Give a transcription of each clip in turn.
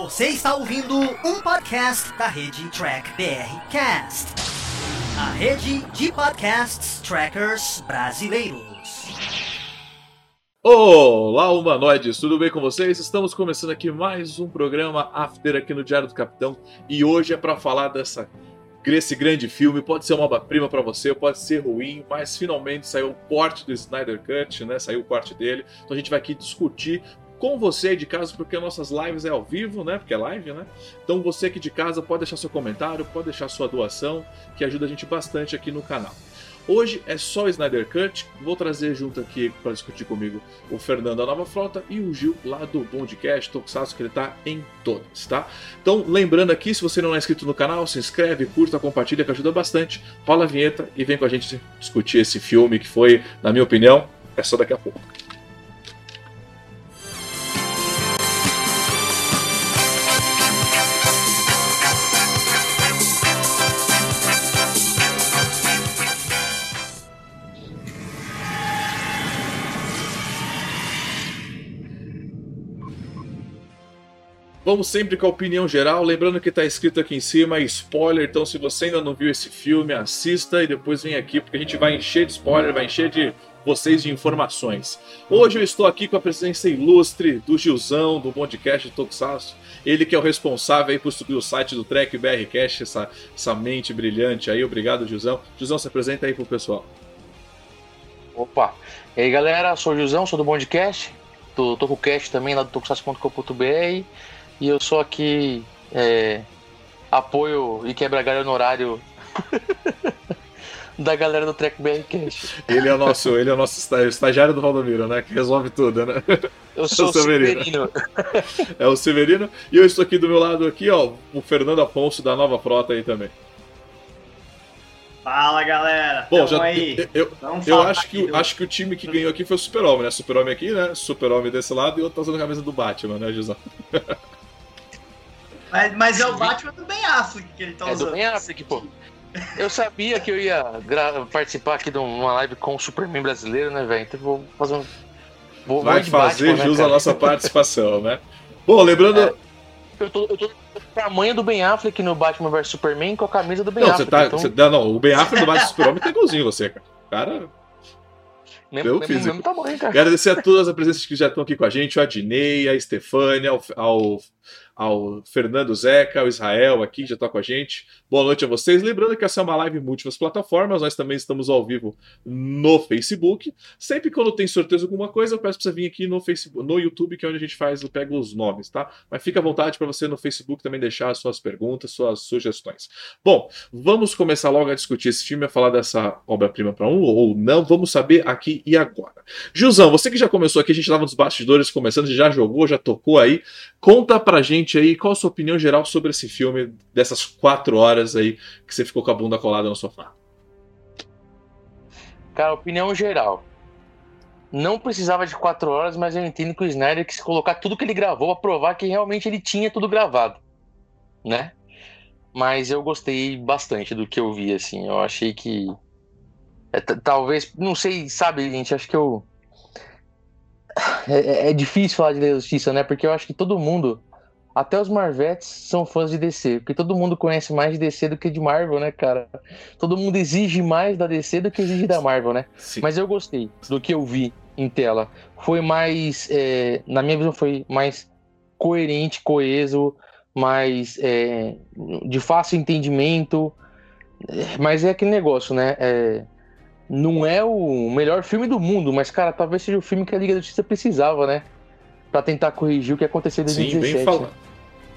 Você está ouvindo um podcast da rede Track BR Cast, a rede de podcasts trackers brasileiros. Olá, humanoides, tudo bem com vocês? Estamos começando aqui mais um programa After aqui no Diário do Capitão e hoje é para falar dessa esse grande filme. Pode ser uma obra-prima para você, pode ser ruim, mas finalmente saiu o corte do Snyder Cut, né? Saiu o corte dele. Então a gente vai aqui discutir com você de casa, porque nossas lives é ao vivo, né? Porque é live, né? Então você aqui de casa pode deixar seu comentário, pode deixar sua doação, que ajuda a gente bastante aqui no canal. Hoje é só o Snyder Cut. Vou trazer junto aqui para discutir comigo o Fernando da Nova Frota e o Gil lá do Bondcast, Tokusatsu, que ele tá em todas, tá? Então, lembrando aqui, se você não é inscrito no canal, se inscreve, curta, compartilha, que ajuda bastante. Fala a vinheta e vem com a gente discutir esse filme que foi, na minha opinião, é só daqui a pouco. Vamos sempre com a opinião geral, lembrando que está escrito aqui em cima, spoiler, então se você ainda não viu esse filme, assista e depois vem aqui, porque a gente vai encher de spoiler, vai encher de vocês de informações. Hoje eu estou aqui com a presença ilustre do Gilzão, do podcast Tokusatsu, ele que é o responsável aí por subir o site do Trek BRCast, essa, essa mente brilhante aí, obrigado Gilzão. Gilzão, se apresenta aí pro pessoal. Opa, e aí galera, sou o Gilzão, sou do podcast, tô, tô com o cast também lá do tokusatsu.com.br e eu sou aqui é, apoio e quebra galho no horário da galera do Trek BR Cash. Ele é o nosso, ele é o nosso estagiário do Valdomiro, né? Que resolve tudo, né? Eu sou o Severino. Severino. É o Severino. E eu estou aqui do meu lado aqui, ó, o Fernando Afonso da Nova Frota aí também. Fala galera, Bom, já, aí. Eu, eu, eu acho, que, do... acho que o time que ganhou aqui foi o Super-Homem, né? Super-Homem aqui, né? Super-Homem desse lado e outro tá usando a camisa do Batman, né, Gisão? Mas, mas é o Batman do Ben Affleck que ele tá é usando. É do Ben Affleck, pô. Eu sabia que eu ia participar aqui de uma live com o Superman brasileiro, né, velho? Então vou fazer um. Vou Vai fazer Batman, jus né, à nossa participação, né? Bom, lembrando. É, eu tô, eu tô com tamanho do Ben Affleck no Batman vs Superman com a camisa do Ben não, Affleck. Você tá, então... você, não, não, o Ben Affleck no Batman Superman tá igualzinho você, cara. Cara, mesmo, mesmo, mesmo tamanho, cara. Agradecer a todas as presenças que já estão aqui com a gente, o Adnei, a Estefânia, ao, ao ao Fernando Zeca, ao Israel aqui, já está com a gente. Boa noite a vocês. Lembrando que essa é uma live múltiplas plataformas, nós também estamos ao vivo no Facebook. Sempre quando tem sorteio alguma coisa, eu peço para você vir aqui no Facebook, no YouTube, que é onde a gente faz, eu pego os nomes, tá? Mas fica à vontade para você no Facebook também deixar as suas perguntas, suas sugestões. Bom, vamos começar logo a discutir esse filme, a falar dessa obra-prima para um ou não, vamos saber aqui e agora. Gilzão, você que já começou aqui, a gente estava nos bastidores começando, já jogou, já tocou aí, conta pra gente aí qual a sua opinião geral sobre esse filme, dessas quatro horas aí que você ficou com a bunda colada no sofá. Cara, opinião geral. Não precisava de quatro horas, mas eu entendo que o Snyder quis colocar tudo que ele gravou para provar que realmente ele tinha tudo gravado, né? Mas eu gostei bastante do que eu vi, assim. Eu achei que. É, talvez. Não sei, sabe, gente? Acho que eu. É, é, difícil falar de justiça, né? Porque eu acho que todo mundo até os Marvetes são fãs de DC, porque todo mundo conhece mais de DC do que de Marvel, né, cara? Todo mundo exige mais da DC do que exige da Marvel, né? Sim. Mas eu gostei do que eu vi em tela. Foi mais, é, na minha visão, foi mais coerente, coeso, mais é, de fácil entendimento. Mas é aquele negócio, né? É, não é o melhor filme do mundo, mas, cara, talvez seja o filme que a Liga da Justiça precisava, né? Pra tentar corrigir o que aconteceu em 2017. Sim, bem falado.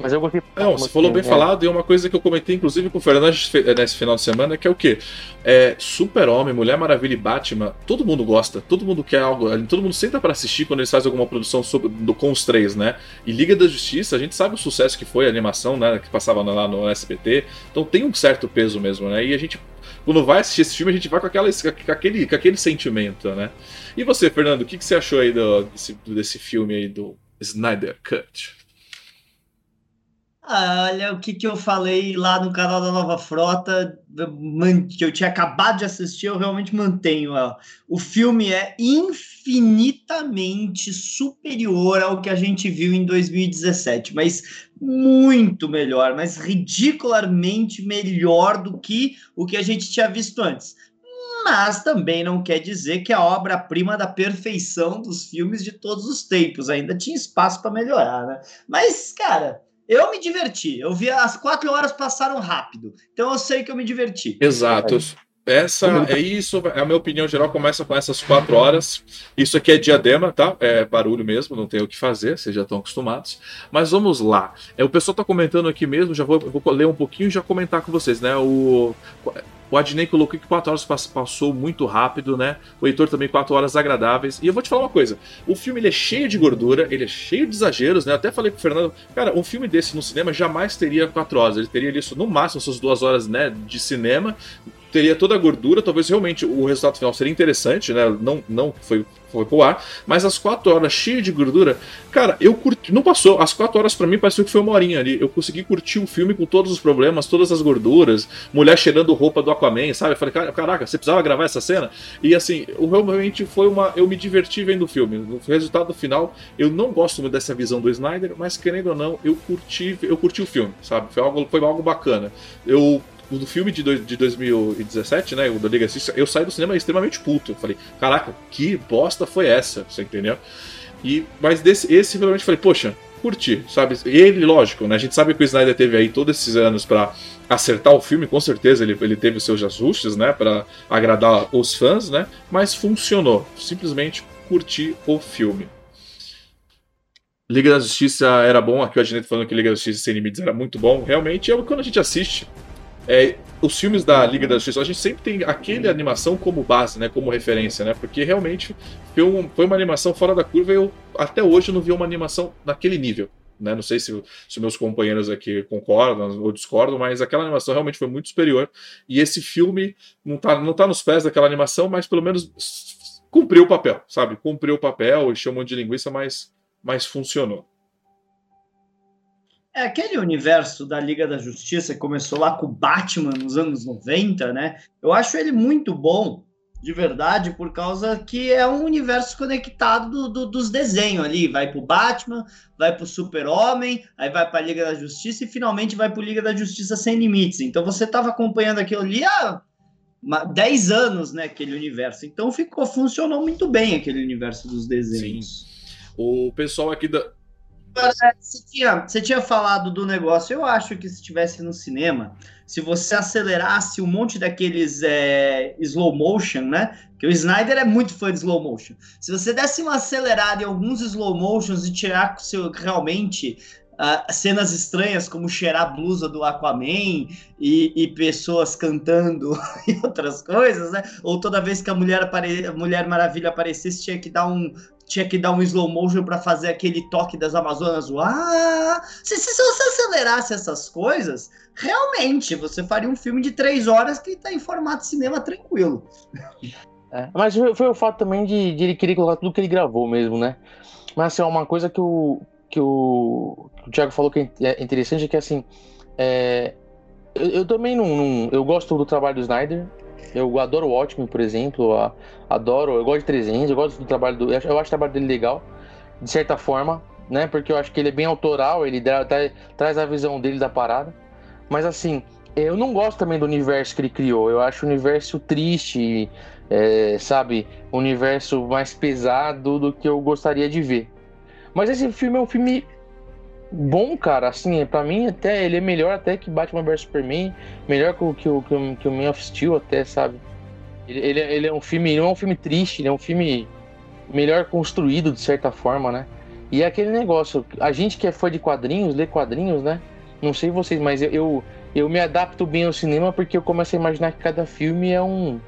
Né? Mas eu gostei. Não, você falou bem é. falado, e uma coisa que eu comentei, inclusive, com o Fernando nesse final de semana, que é o quê? É, Super-Homem, Mulher Maravilha e Batman, todo mundo gosta, todo mundo quer algo, todo mundo senta para assistir quando eles fazem alguma produção sobre, do, com os três, né? E Liga da Justiça, a gente sabe o sucesso que foi a animação, né? Que passava lá no SBT, então tem um certo peso mesmo, né? E a gente quando vai assistir esse filme, a gente vai com, aquela, com, aquele, com aquele sentimento, né? E você, Fernando, o que, que você achou aí do, desse, desse filme aí do Snyder Cut? Olha, o que, que eu falei lá no canal da Nova Frota, que eu tinha acabado de assistir, eu realmente mantenho. Ó. O filme é infinitamente superior ao que a gente viu em 2017, mas muito melhor, mas ridicularmente melhor do que o que a gente tinha visto antes mas também não quer dizer que a obra-prima da perfeição dos filmes de todos os tempos ainda tinha espaço para melhorar, né? Mas, cara, eu me diverti. Eu vi as quatro horas passaram rápido, então eu sei que eu me diverti. Exato. Essa é isso, é a minha opinião geral começa com essas quatro horas. Isso aqui é diadema, tá? É barulho mesmo, não tem o que fazer, vocês já estão acostumados. Mas vamos lá. É, o pessoal tá comentando aqui mesmo, já vou, vou ler um pouquinho e já comentar com vocês, né? O o Adnei colocou que 4 horas passou muito rápido, né? O Heitor também 4 horas agradáveis. E eu vou te falar uma coisa: o filme ele é cheio de gordura, ele é cheio de exageros, né? Eu até falei pro Fernando, cara, um filme desse no cinema jamais teria 4 horas. Ele teria isso no máximo suas duas horas né, de cinema teria toda a gordura, talvez realmente o resultado final seria interessante, né? Não, não foi, foi pro ar, mas as quatro horas cheias de gordura, cara, eu curti. Não passou. As quatro horas para mim pareceu que foi uma horinha ali. Eu consegui curtir o filme com todos os problemas, todas as gorduras, mulher cheirando roupa do Aquaman, sabe? Eu falei, caraca, você precisava gravar essa cena? E assim, realmente foi uma. Eu me diverti vendo o filme. No resultado final, eu não gosto muito dessa visão do Snyder, mas querendo ou não, eu curti, eu curti o filme, sabe? Foi algo, foi algo bacana. Eu do filme de, de 2017, né? O da Liga Justiça, eu saí do cinema extremamente puto. falei, caraca, que bosta foi essa? Você entendeu? E, mas desse, esse realmente falei, poxa, curti, sabe? Ele, lógico, né? A gente sabe que o Snyder teve aí todos esses anos para acertar o filme, com certeza ele, ele teve os seus ajustes, né? para agradar os fãs, né? Mas funcionou. Simplesmente curti o filme. Liga da Justiça era bom, aqui o Adnet falando que Liga da Justiça Sem Limites era muito bom. Realmente, é quando a gente assiste é, os filmes da Liga da Justiça, a gente sempre tem aquele animação como base, né, como referência, né, porque realmente foi, um, foi uma animação fora da curva e eu até hoje não vi uma animação naquele nível. Né? Não sei se, se meus companheiros aqui concordam ou discordam, mas aquela animação realmente foi muito superior. E esse filme não está não tá nos pés daquela animação, mas pelo menos cumpriu o papel, sabe? Cumpriu o papel, chamou de linguiça, mas, mas funcionou. É aquele universo da Liga da Justiça que começou lá com o Batman nos anos 90, né? Eu acho ele muito bom, de verdade, por causa que é um universo conectado do, do, dos desenhos ali. Vai pro Batman, vai pro Super-Homem, aí vai pra Liga da Justiça e finalmente vai pro Liga da Justiça Sem Limites. Então você estava acompanhando aquilo ali há 10 anos, né? Aquele universo. Então ficou, funcionou muito bem aquele universo dos desenhos. Sim. O pessoal aqui da, você tinha, você tinha falado do negócio. Eu acho que se estivesse no cinema, se você acelerasse um monte daqueles é, slow motion, né? Que o Snyder é muito fã de slow motion. Se você desse uma acelerada em alguns slow motions e tirar seu, realmente uh, cenas estranhas, como cheirar a blusa do Aquaman e, e pessoas cantando e outras coisas, né? Ou toda vez que a Mulher, apare... Mulher Maravilha aparecesse, tinha que dar um, tinha que dar um slow motion para fazer aquele toque das Amazonas. Ah! Se, se, se, você acelerasse essas coisas, realmente você faria um filme de três horas que está em formato cinema tranquilo. É, mas foi o fato também de, de, ele querer colocar tudo que ele gravou mesmo, né? Mas assim, uma coisa que o, que o, que o Thiago falou que é interessante é que assim. É, eu, eu, também não, não, Eu gosto do trabalho do Snyder. Eu adoro o Watchmen, por exemplo. A, adoro. Eu gosto de 300. Eu gosto do trabalho do. Eu acho, eu acho o trabalho dele legal, de certa forma, né? Porque eu acho que ele é bem autoral. Ele dá, traz a visão dele da parada. Mas assim, eu não gosto também do universo que ele criou. Eu acho o universo triste, é, sabe? Um universo mais pesado do que eu gostaria de ver. Mas esse filme é um filme bom, cara. Assim, para mim até ele é melhor até que Batman vs Superman, melhor que o que o, que o, que o Man of Steel até, sabe? Ele, ele, ele, é um filme, não é um filme triste, ele é um filme melhor construído de certa forma, né? E é aquele negócio, a gente que é fã de quadrinhos, lê quadrinhos, né? Não sei vocês, mas eu, eu, eu me adapto bem ao cinema porque eu começo a imaginar que cada filme é um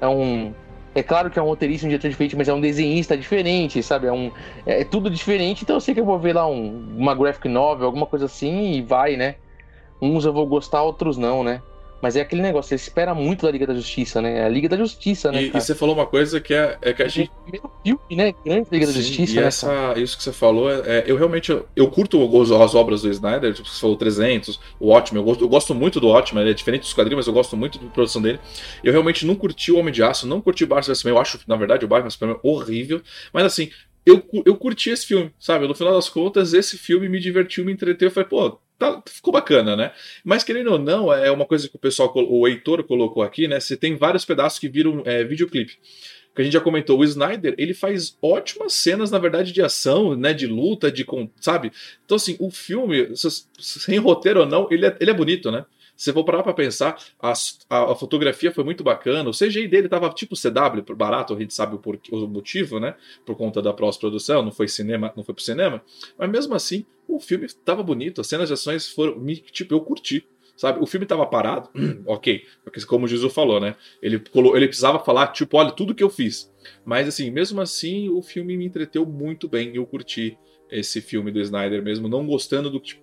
é um é claro que é um roteirista, um diretor diferente, mas é um desenhista diferente, sabe? É, um, é, tudo diferente, então eu sei que eu vou ver lá um, uma graphic novel, alguma coisa assim, e vai, né? Uns eu vou gostar, outros não, né? Mas é aquele negócio, você espera muito da Liga da Justiça, né? É a Liga da Justiça, né? E, e, você falou uma coisa que é, é que a gente. Primeiro filme, né? Grande Liga Sim, da Justiça. E né, essa, isso que você falou, é, é eu realmente. Eu, eu curto os, as obras do Snyder, tipo, você falou 300, o ótimo. Eu gosto, eu gosto muito do ótimo, ele é diferente dos quadrinhos, mas eu gosto muito da produção dele. Eu realmente não curti o Homem de Aço, não curti o Batman Eu acho, na verdade, o Batman Superman horrível. Mas assim, eu, eu curti esse filme, sabe? No final das contas, esse filme me divertiu, me entreteu. Eu falei, pô, tá, ficou bacana, né? Mas querendo ou não, é uma coisa que o pessoal, o Heitor colocou aqui, né? Você tem vários pedaços que viram é, videoclipe. Que a gente já comentou, o Snyder, ele faz ótimas cenas, na verdade, de ação, né? De luta, de. sabe? Então, assim, o filme, sem roteiro ou não, ele é, ele é bonito, né? Se for parar pra pensar, a, a, a, fotografia foi muito bacana. O CGI dele tava tipo CW, barato, a gente sabe o, por, o motivo, né? Por conta da pós-produção, não foi cinema, não foi pro cinema. Mas mesmo assim, o filme tava bonito, as cenas de ações foram. Tipo, eu curti. Sabe, o filme tava parado, ok, porque como o Jesus falou, né? Ele, ele precisava falar, tipo, olha, tudo que eu fiz. Mas assim, mesmo assim, o filme me entreteu muito bem. Eu curti esse filme do Snyder mesmo, não gostando do tipo.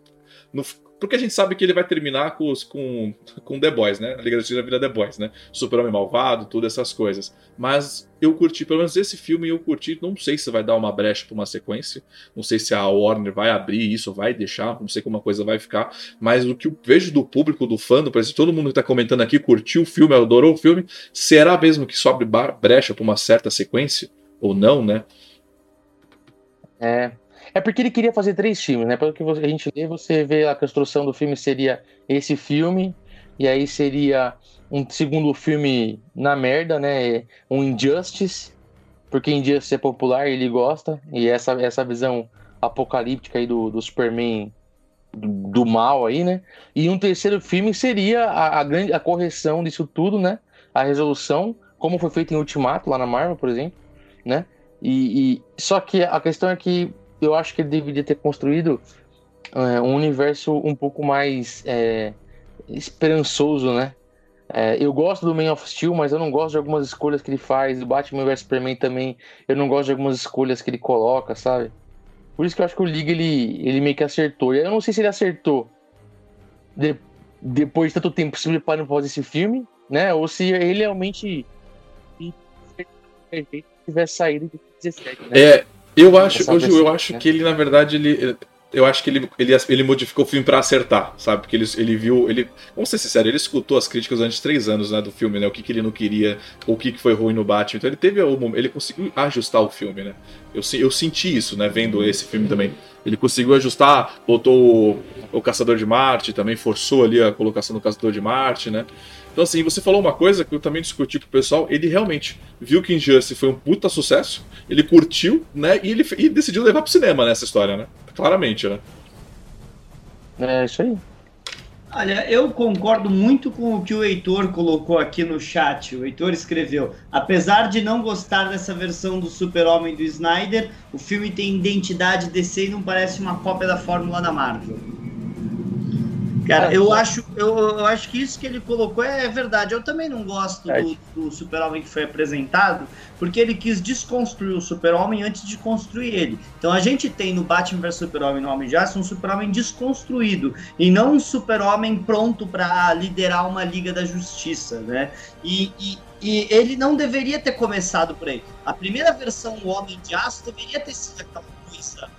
No, porque a gente sabe que ele vai terminar com, os, com, com The Boys, né? A Liga da Justiça vira The Boys, né? Super-Homem Malvado, todas essas coisas. Mas eu curti, pelo menos esse filme eu curti. Não sei se vai dar uma brecha para uma sequência. Não sei se a Warner vai abrir isso, vai deixar. Não sei como a coisa vai ficar. Mas o que eu vejo do público, do fã, do presidente, todo mundo que está comentando aqui curtiu o filme, adorou o filme. Será mesmo que sobe brecha para uma certa sequência? Ou não, né? É, é porque ele queria fazer três filmes, né? Pelo que a gente lê, você vê a construção do filme seria esse filme, e aí seria um segundo filme na merda, né? Um Injustice, porque Injustice é popular e ele gosta, e essa, essa visão apocalíptica aí do, do Superman do, do mal aí, né? E um terceiro filme seria a, a, grande a correção disso tudo, né? A resolução, como foi feito em Ultimato lá na Marvel, por exemplo, né? E, e, só que a questão é que eu acho que ele deveria ter construído é, um universo um pouco mais é, esperançoso, né? É, eu gosto do Man of Steel, mas eu não gosto de algumas escolhas que ele faz. O Batman vs Superman também, eu não gosto de algumas escolhas que ele coloca, sabe? Por isso que eu acho que o Liga ele, ele meio que acertou. E eu não sei se ele acertou de, depois de tanto tempo se preparando para fazer esse filme, né? Ou se ele realmente tivesse saído em 2017. Né? É, eu acho, hoje eu acho né? que ele, na verdade, ele. Eu acho que ele, ele, ele modificou o filme para acertar, sabe? Porque ele, ele viu. Ele, vamos ser sinceros, ele escutou as críticas durante três anos né, do filme, né? O que, que ele não queria, o que, que foi ruim no Batman. Então ele teve Ele conseguiu ajustar o filme, né? Eu, eu senti isso, né? Vendo esse filme também. Ele conseguiu ajustar, botou o, o Caçador de Marte, também forçou ali a colocação do Caçador de Marte, né? Então, assim, você falou uma coisa que eu também discuti com o pessoal. Ele realmente viu que Injustice foi um puta sucesso, ele curtiu, né? E ele e decidiu levar pro cinema nessa história, né? Claramente, né? É isso aí. Olha, eu concordo muito com o que o Heitor colocou aqui no chat. O Heitor escreveu: apesar de não gostar dessa versão do Super-Homem do Snyder, o filme tem identidade DC e não parece uma cópia da fórmula da Marvel. Cara, eu acho, eu, eu, acho que isso que ele colocou é verdade. Eu também não gosto é. do, do Super-Homem que foi apresentado, porque ele quis desconstruir o Super-Homem antes de construir ele. Então a gente tem no Batman vs Super-Homem no Homem de Aço um Super-Homem desconstruído e não um Super-Homem pronto para liderar uma Liga da Justiça, né? E, e, e, ele não deveria ter começado por aí. A primeira versão do Homem de Aço deveria ter sido aquela coisa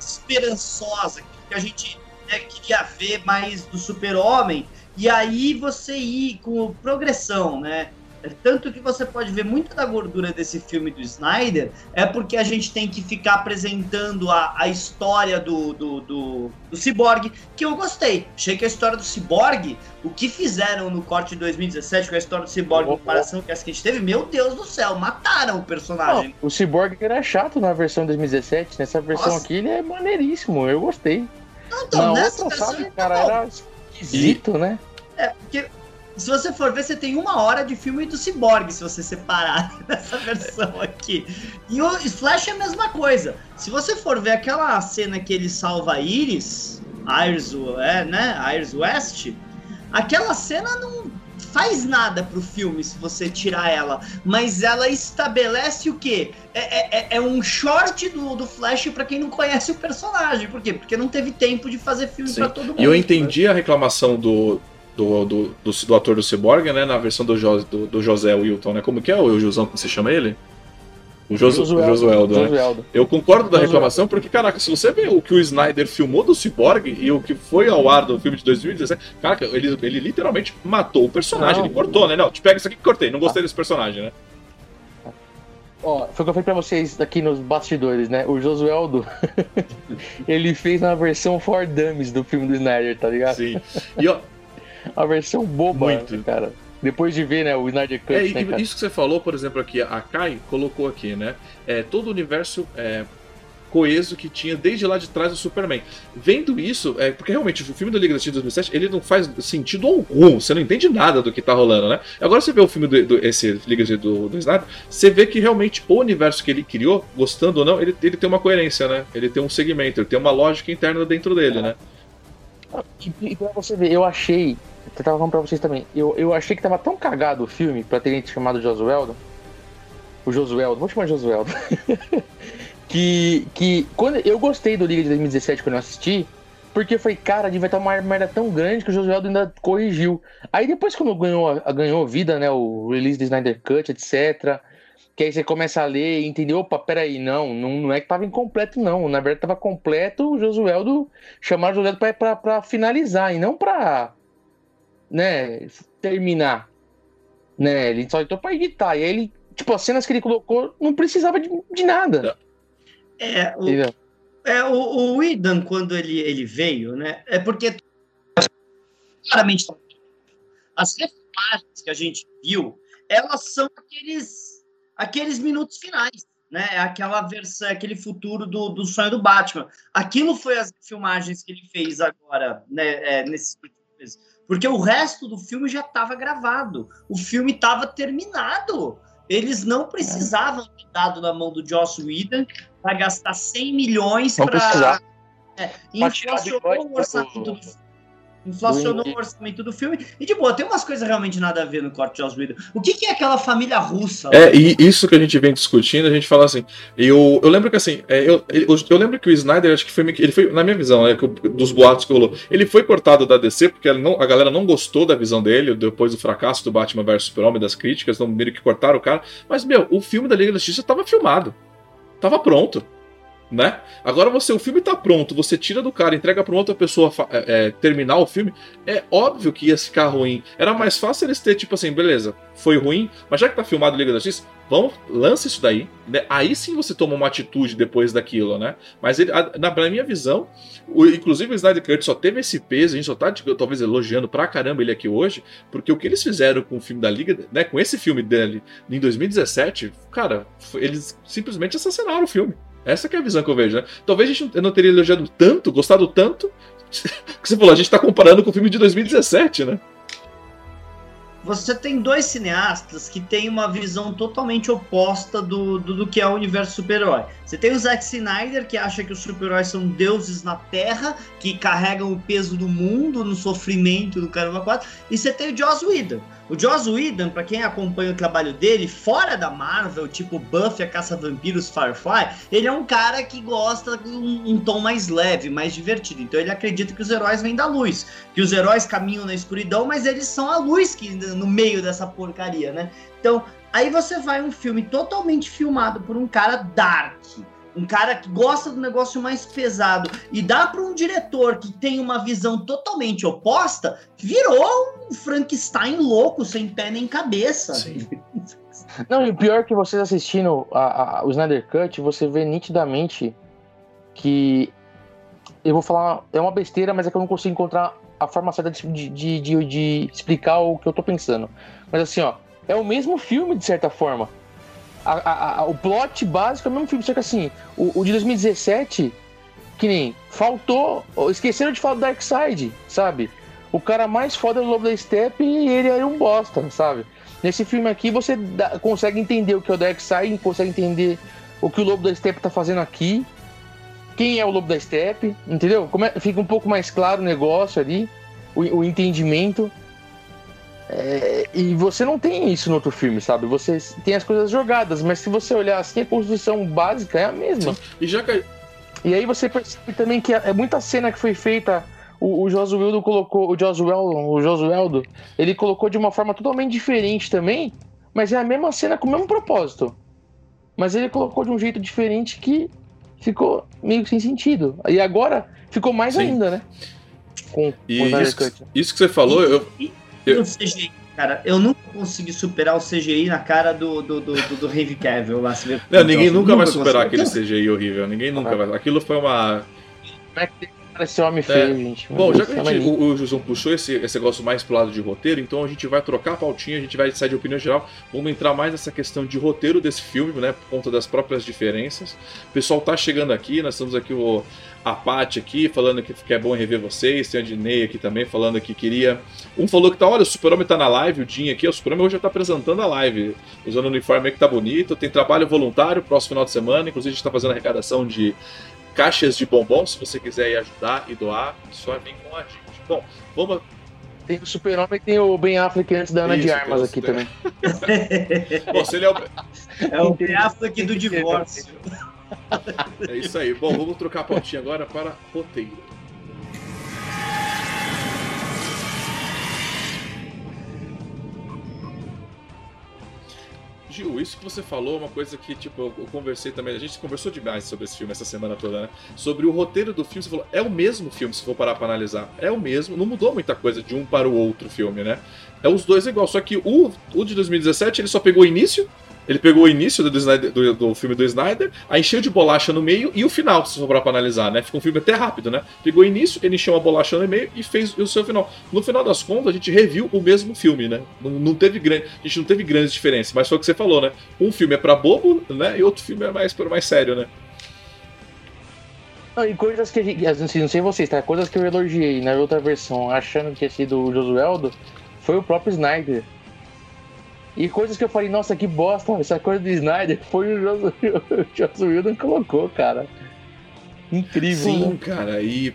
esperançosa que a gente né, queria ver mais do super-homem, e aí você ir com progressão, né? Tanto que você pode ver muita da gordura desse filme do Snyder é porque a gente tem que ficar apresentando a, a história do, do, do, do Cyborg, que eu gostei. Achei que a história do Cyborg, o que fizeram no corte de 2017 com a história do Cyborg em comparação com essa que a gente teve, meu Deus do céu, mataram o personagem. o Cyborg era chato na versão 2017, nessa versão Nossa. aqui ele é maneiríssimo, eu gostei. Não, então, Na nessa outra, sabe, cara, era esquisito, né? É, porque se você for ver, você tem uma hora de filme do Cyborg, se você separar nessa versão aqui. E o Flash é a mesma coisa. Se você for ver aquela cena que ele salva a Iris, Iris, é, né? Iris West, aquela cena não faz nada pro filme se você tirar ela, mas ela estabelece o quê? É, é, é, é um short do, do Flash para quem não conhece o personagem. Por quê? Porque não teve tempo de fazer filme para todo mundo. E eu entendi a reclamação do, do, do, do, do, ator do Cyborg, né? Na versão do, jo, do, do José Wilton, né? Como que é o Josão que você chama ele? O Jos, Josueldo, né? Josueldo. Eu concordo da reclamação, porque, caraca, se você vê o que o Snyder filmou do Cyborg e o que foi ao ar do filme de 2017, caraca, ele, ele literalmente matou o personagem, não. ele cortou, né? Não, te pega isso aqui que cortei, não gostei desse personagem, né? Ó, foi o que eu falei pra vocês aqui nos bastidores, né? O Josueldo, ele fez na versão for dummies do filme do Snyder, tá ligado? Sim. E ó... A versão boba, Muito. cara. Depois de ver, né, o Snyder Cut, é, né, Isso que você falou, por exemplo, aqui, a Kai colocou aqui, né? É, todo o universo é, coeso que tinha desde lá de trás do Superman. Vendo isso, é, porque realmente o filme do Liga da Justiça de 2007, ele não faz sentido algum, você não entende nada do que tá rolando, né? Agora você vê o filme do, do esse Liga do, do Snyder, você vê que realmente o universo que ele criou, gostando ou não, ele, ele tem uma coerência, né? Ele tem um segmento, ele tem uma lógica interna dentro dele, é. né? E, e pra você ver, eu achei eu tava falando pra vocês também. Eu, eu achei que tava tão cagado o filme pra terem chamado Josueldo. O Josueldo, vamos chamar Josueldo. que, que quando eu gostei do Liga de 2017 quando eu assisti, porque foi, cara, vai estar uma merda tão grande que o Josueldo ainda corrigiu. Aí depois, quando ganhou, ganhou vida, né? O release do Snyder Cut, etc. Que aí você começa a ler e entender, opa, peraí, não, não, não é que tava incompleto, não. Na verdade, tava completo o Josueldo chamar o Josueldo pra, pra, pra finalizar e não pra né, terminar. Né, ele só entrou pra editar. E aí ele, tipo, as cenas que ele colocou não precisava de, de nada. É, o, é, o, o Idan, quando ele, ele veio, né, é porque claramente as refilmagens que a gente viu, elas são aqueles, aqueles minutos finais né? É aquela versão, aquele futuro do, do sonho do Batman. Aquilo foi as filmagens que ele fez agora, né? É, nesses porque o resto do filme já estava gravado. O filme estava terminado. Eles não precisavam ter dado na mão do Joss Whedon para gastar 100 milhões para. É, inflacionou o orçamento do filme Inflacionou o orçamento do filme. E, de boa, tem umas coisas realmente nada a ver no corte de Whedon. O que, que, é aquela família russa? É, e isso que a gente vem discutindo, a gente fala assim. Eu, eu lembro que assim, é, eu, eu, eu, lembro que o Snyder, acho que foi. Ele foi, na minha visão, é, dos boatos que rolou, ele foi cortado da DC porque não, a galera não gostou da visão dele depois do fracasso do Batman vs Super-Homem, das críticas, não meio que cortaram o cara. Mas, meu, o filme da Liga da Justiça estava filmado. Tava pronto né? Agora você, o filme tá pronto, você tira do cara, entrega para outra pessoa é, é, terminar o filme, é óbvio que ia ficar ruim. Era mais fácil eles ter, tipo assim, beleza, foi ruim, mas já que tá filmado Liga da Justiça, vamos, lança isso daí, né? Aí sim você toma uma atitude depois daquilo, né? Mas ele, a, na, na, minha visão, o, inclusive o Snyder Cut só teve esse peso, a gente só tá tipo, talvez elogiando pra caramba ele aqui hoje, porque o que eles fizeram com o filme da Liga, né? Com esse filme dele em 2017, cara, eles simplesmente assassinaram o filme. Essa é a visão que eu vejo, né? Talvez a gente não teria elogiado tanto, gostado tanto, que você falou, a gente tá comparando com o filme de 2017, né? Você tem dois cineastas que têm uma visão totalmente oposta do, do, do que é o universo super-herói. Você tem o Zack Snyder, que acha que os super-heróis são deuses na Terra, que carregam o peso do mundo no sofrimento do Caramba 4. E você tem o Joss Whedon, o Joss Whedon, para quem acompanha o trabalho dele, fora da Marvel, tipo Buffy, a Caça-Vampiros, Firefly, ele é um cara que gosta de um, um, tom mais leve, mais divertido. Então ele acredita que os heróis vêm da luz, que os heróis caminham na escuridão, mas eles são a luz que no meio dessa porcaria, né? Então, aí você vai um filme totalmente filmado por um cara dark, um cara que gosta do negócio mais pesado e dá para um diretor que tem uma visão totalmente oposta, virou um Frankenstein louco, sem pé nem cabeça. Sim. Não, e o pior é que vocês assistindo a, a, o Snyder Cut, você vê nitidamente que eu vou falar, é uma besteira, mas é que eu não consigo encontrar a forma certa de, de, de, de explicar o que eu tô pensando. Mas assim, ó, é o mesmo filme de certa forma a, a, o plot básico é o mesmo filme, só que assim, o, o de 2017, que nem faltou, esqueceram de falar do Darkseid, sabe? O cara mais foda é o Lobo da Steppe e ele era um bosta, sabe? Nesse filme aqui você dá, consegue entender o que é o Darkseid, consegue entender o que o Lobo da Steppe tá fazendo aqui, quem é o Lobo da Steppe, entendeu? É, fica um pouco mais claro o negócio ali, o, o entendimento. É, e você não tem isso no outro filme, sabe? Você tem as coisas jogadas, mas se você olhar assim, a construção básica é a mesma. Sim. E já que... E aí você percebe também que é muita cena que foi feita o, o Josueldo colocou, o Josueldo, o Josueldo, ele colocou de uma forma totalmente diferente também, mas é a mesma cena com o mesmo propósito. Mas ele colocou de um jeito diferente que ficou meio sem sentido. E agora ficou mais Sim. ainda, né? Com, E com isso, isso que você falou, eu, E eu- CGI, cara, eu nunca consegui superar o CGI na cara do, do, do, do, do Henry Cavill lá. Vê, não, ninguém nunca vai consegui. superar aquele CGI horrível. Ninguém nunca vai. Aquilo foi uma. Como é que que parecer homem feio, gente? Meu Bom, Deus, já que a gente, o, o Jusão puxou esse, esse negócio mais pro lado de roteiro, então a gente vai trocar a pautinha, a gente vai sair de opinião geral, vamos entrar mais nessa questão de roteiro desse filme, né, por conta das próprias diferenças. O pessoal tá chegando aqui, nós temos aqui o, a Paty aqui, falando que, que é bom rever vocês, tem a Dinei aqui também, falando que queria... Um falou que tá, olha, o Super-Homem tá na live, o Jim aqui, o Super-Homem hoje já tá apresentando a live, usando o uniforme aí que tá bonito, tem trabalho voluntário próximo final de semana, inclusive a gente tá fazendo arrecadação de caixas de bombom, se você quiser ir ajudar e doar, só vir com a gente. Bom, vamos Tem o Super-Homem e tem o Ben Affleck antes da Ana de Isso, Armas tem o aqui também. Bom, se ele é, o... É o Ben Affleck do divórcio. é isso aí. Bom, vamos trocar a pautinha agora para roteiro. Gil, isso que você falou é uma coisa que, tipo, eu conversei também. A gente conversou demais sobre esse filme essa semana toda, né? Sobre o roteiro do filme. Você falou, é o mesmo filme, se for parar pra analisar. É o mesmo, não mudou muita coisa de um para o outro filme, né? É os dois igual. Só que o, o de 2017 ele só pegou o início ele pegou o início do, Snyder- do- do filme do Snyder, aí encheu de bolacha no meio e o final, se sobrar pra analisar, né? Fica um filme até rápido, né? Pegou o início, ele encheu uma bolacha no meio e fez o seu final. No final das contas, a gente reviu o mesmo filme, né? Não, não teve grande, a gente não teve grandes diferenças, mas foi o que você falou, né? Um filme é pra bobo, né? E outro filme é mais mais sério, né? Não, e coisas que. Assim, não sei vocês, tá? Coisas que eu elogiei na outra versão, achando que tinha sido o Josueldo, foi o próprio Snyder. E coisas que eu falei, nossa, que bosta, essa coisa do Snyder foi o Josueldo que colocou, cara. Incrível, Sim, né? cara, e.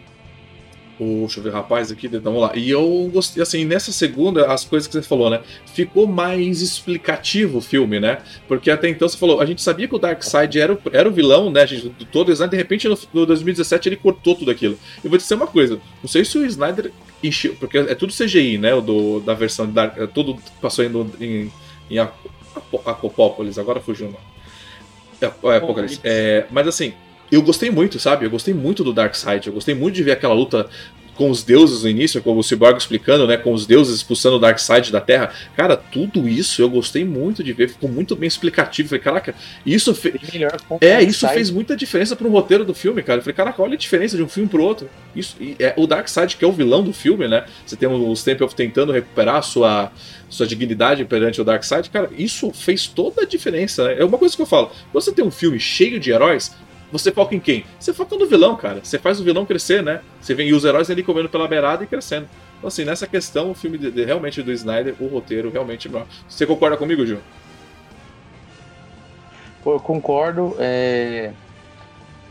O, deixa eu ver, rapaz, aqui, vamos lá. E eu gostei, assim, nessa segunda, as coisas que você falou, né? Ficou mais explicativo o filme, né? Porque até então você falou, a gente sabia que o Darkseid era o, era o vilão, né? A gente, do todo o Snyder, de repente no, no 2017 ele cortou tudo aquilo. Eu vou te dizer uma coisa, não sei se o Snyder encheu, porque é tudo CGI, né? O do, da versão de Dark, é tudo passou em, em, em Apo- Acopópolis, agora fugiu o. É, é, Apocalipse. É, mas assim, eu gostei muito, sabe? Eu gostei muito do Darkseid. Eu gostei muito de ver aquela luta com os deuses no início, como o Cyborg explicando, né? Com os deuses expulsando o Darkseid da Terra. Cara, tudo isso eu gostei muito de ver. Ficou muito bem explicativo. Falei, caraca, isso fe... É, isso fez muita diferença pro roteiro do filme, cara. Eu falei, caraca, olha a diferença de um filme pro outro. Isso, é, o Darkseid, que é o vilão do filme, né? Você tem o Steppenwolf tentando recuperar a sua, sua dignidade perante o Darkseid, cara, isso fez toda a diferença, né? É uma coisa que eu falo. Você tem um filme cheio de heróis, você foca em quem? Você foca no vilão, cara. Você faz o vilão crescer, né? Você vem e os heróis ali comendo pela beirada e crescendo. Então, assim, nessa questão, o filme de- de- realmente do Snyder, o roteiro realmente. não- Você concorda comigo, Gil? Pô, eu concordo. é,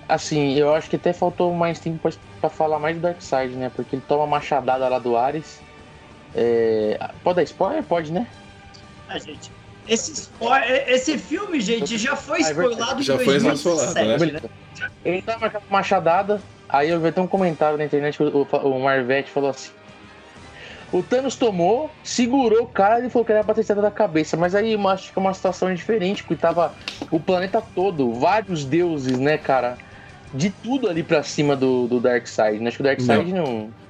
Assim, eu acho que até faltou mais tempo pra, pra falar mais do Darkseid, né? Porque ele toma uma machadada lá do Ares. É, Pode dar spoiler? Pode, né? Ah, gente, esse, spoiler- esse filme, gente, já foi Ah, é spoilado em Já foi 2017, spoilado, né? né? Ele tava com a machadada, aí eu vi até um comentário na internet que o, o, Marvete falou assim. O Thanos tomou, segurou o cara e falou que era pra ter sido da cabeça. Mas aí eu acho que é uma situação diferente, porque tava o planeta todo, vários deuses, né, cara? De tudo ali pra cima do, do Darkseid. né? Acho que o Darkseid não, não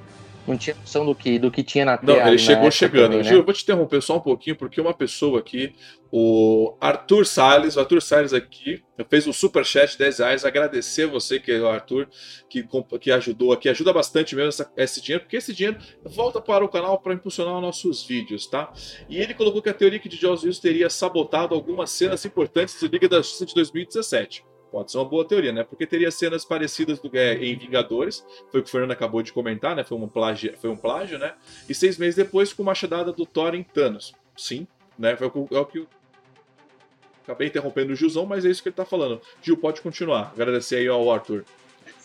tinha noção do que, do que tinha na Não, Terra. ele chegou chegando. também, né? Gil, eu vou te interromper só um pouquinho, porque uma pessoa aqui, o Arthur Salles, o Arthur Salles aqui, fez um superchat de 10 reais, agradecer você, que é o Arthur, que, que ajudou aqui, ajuda bastante mesmo essa- esse dinheiro, porque esse dinheiro volta para o canal para impulsionar os nossos vídeos, tá? E ele colocou que a teoria que de Joss teria sabotado algumas cenas importantes de Liga da Justiça de 2017. Pode ser uma boa teoria, né? Porque teria cenas parecidas do, é, em Vingadores, foi o que o Fernando acabou de comentar, né? Foi um plágio, foi um plágio né? E seis meses depois, com uma machadada do Thor em Thanos. Sim, né? Foi o que- é o que. eu- Acabei interrompendo o Gilzão, mas é isso que ele tá falando. Gil, pode continuar. Agradecer aí ao Arthur.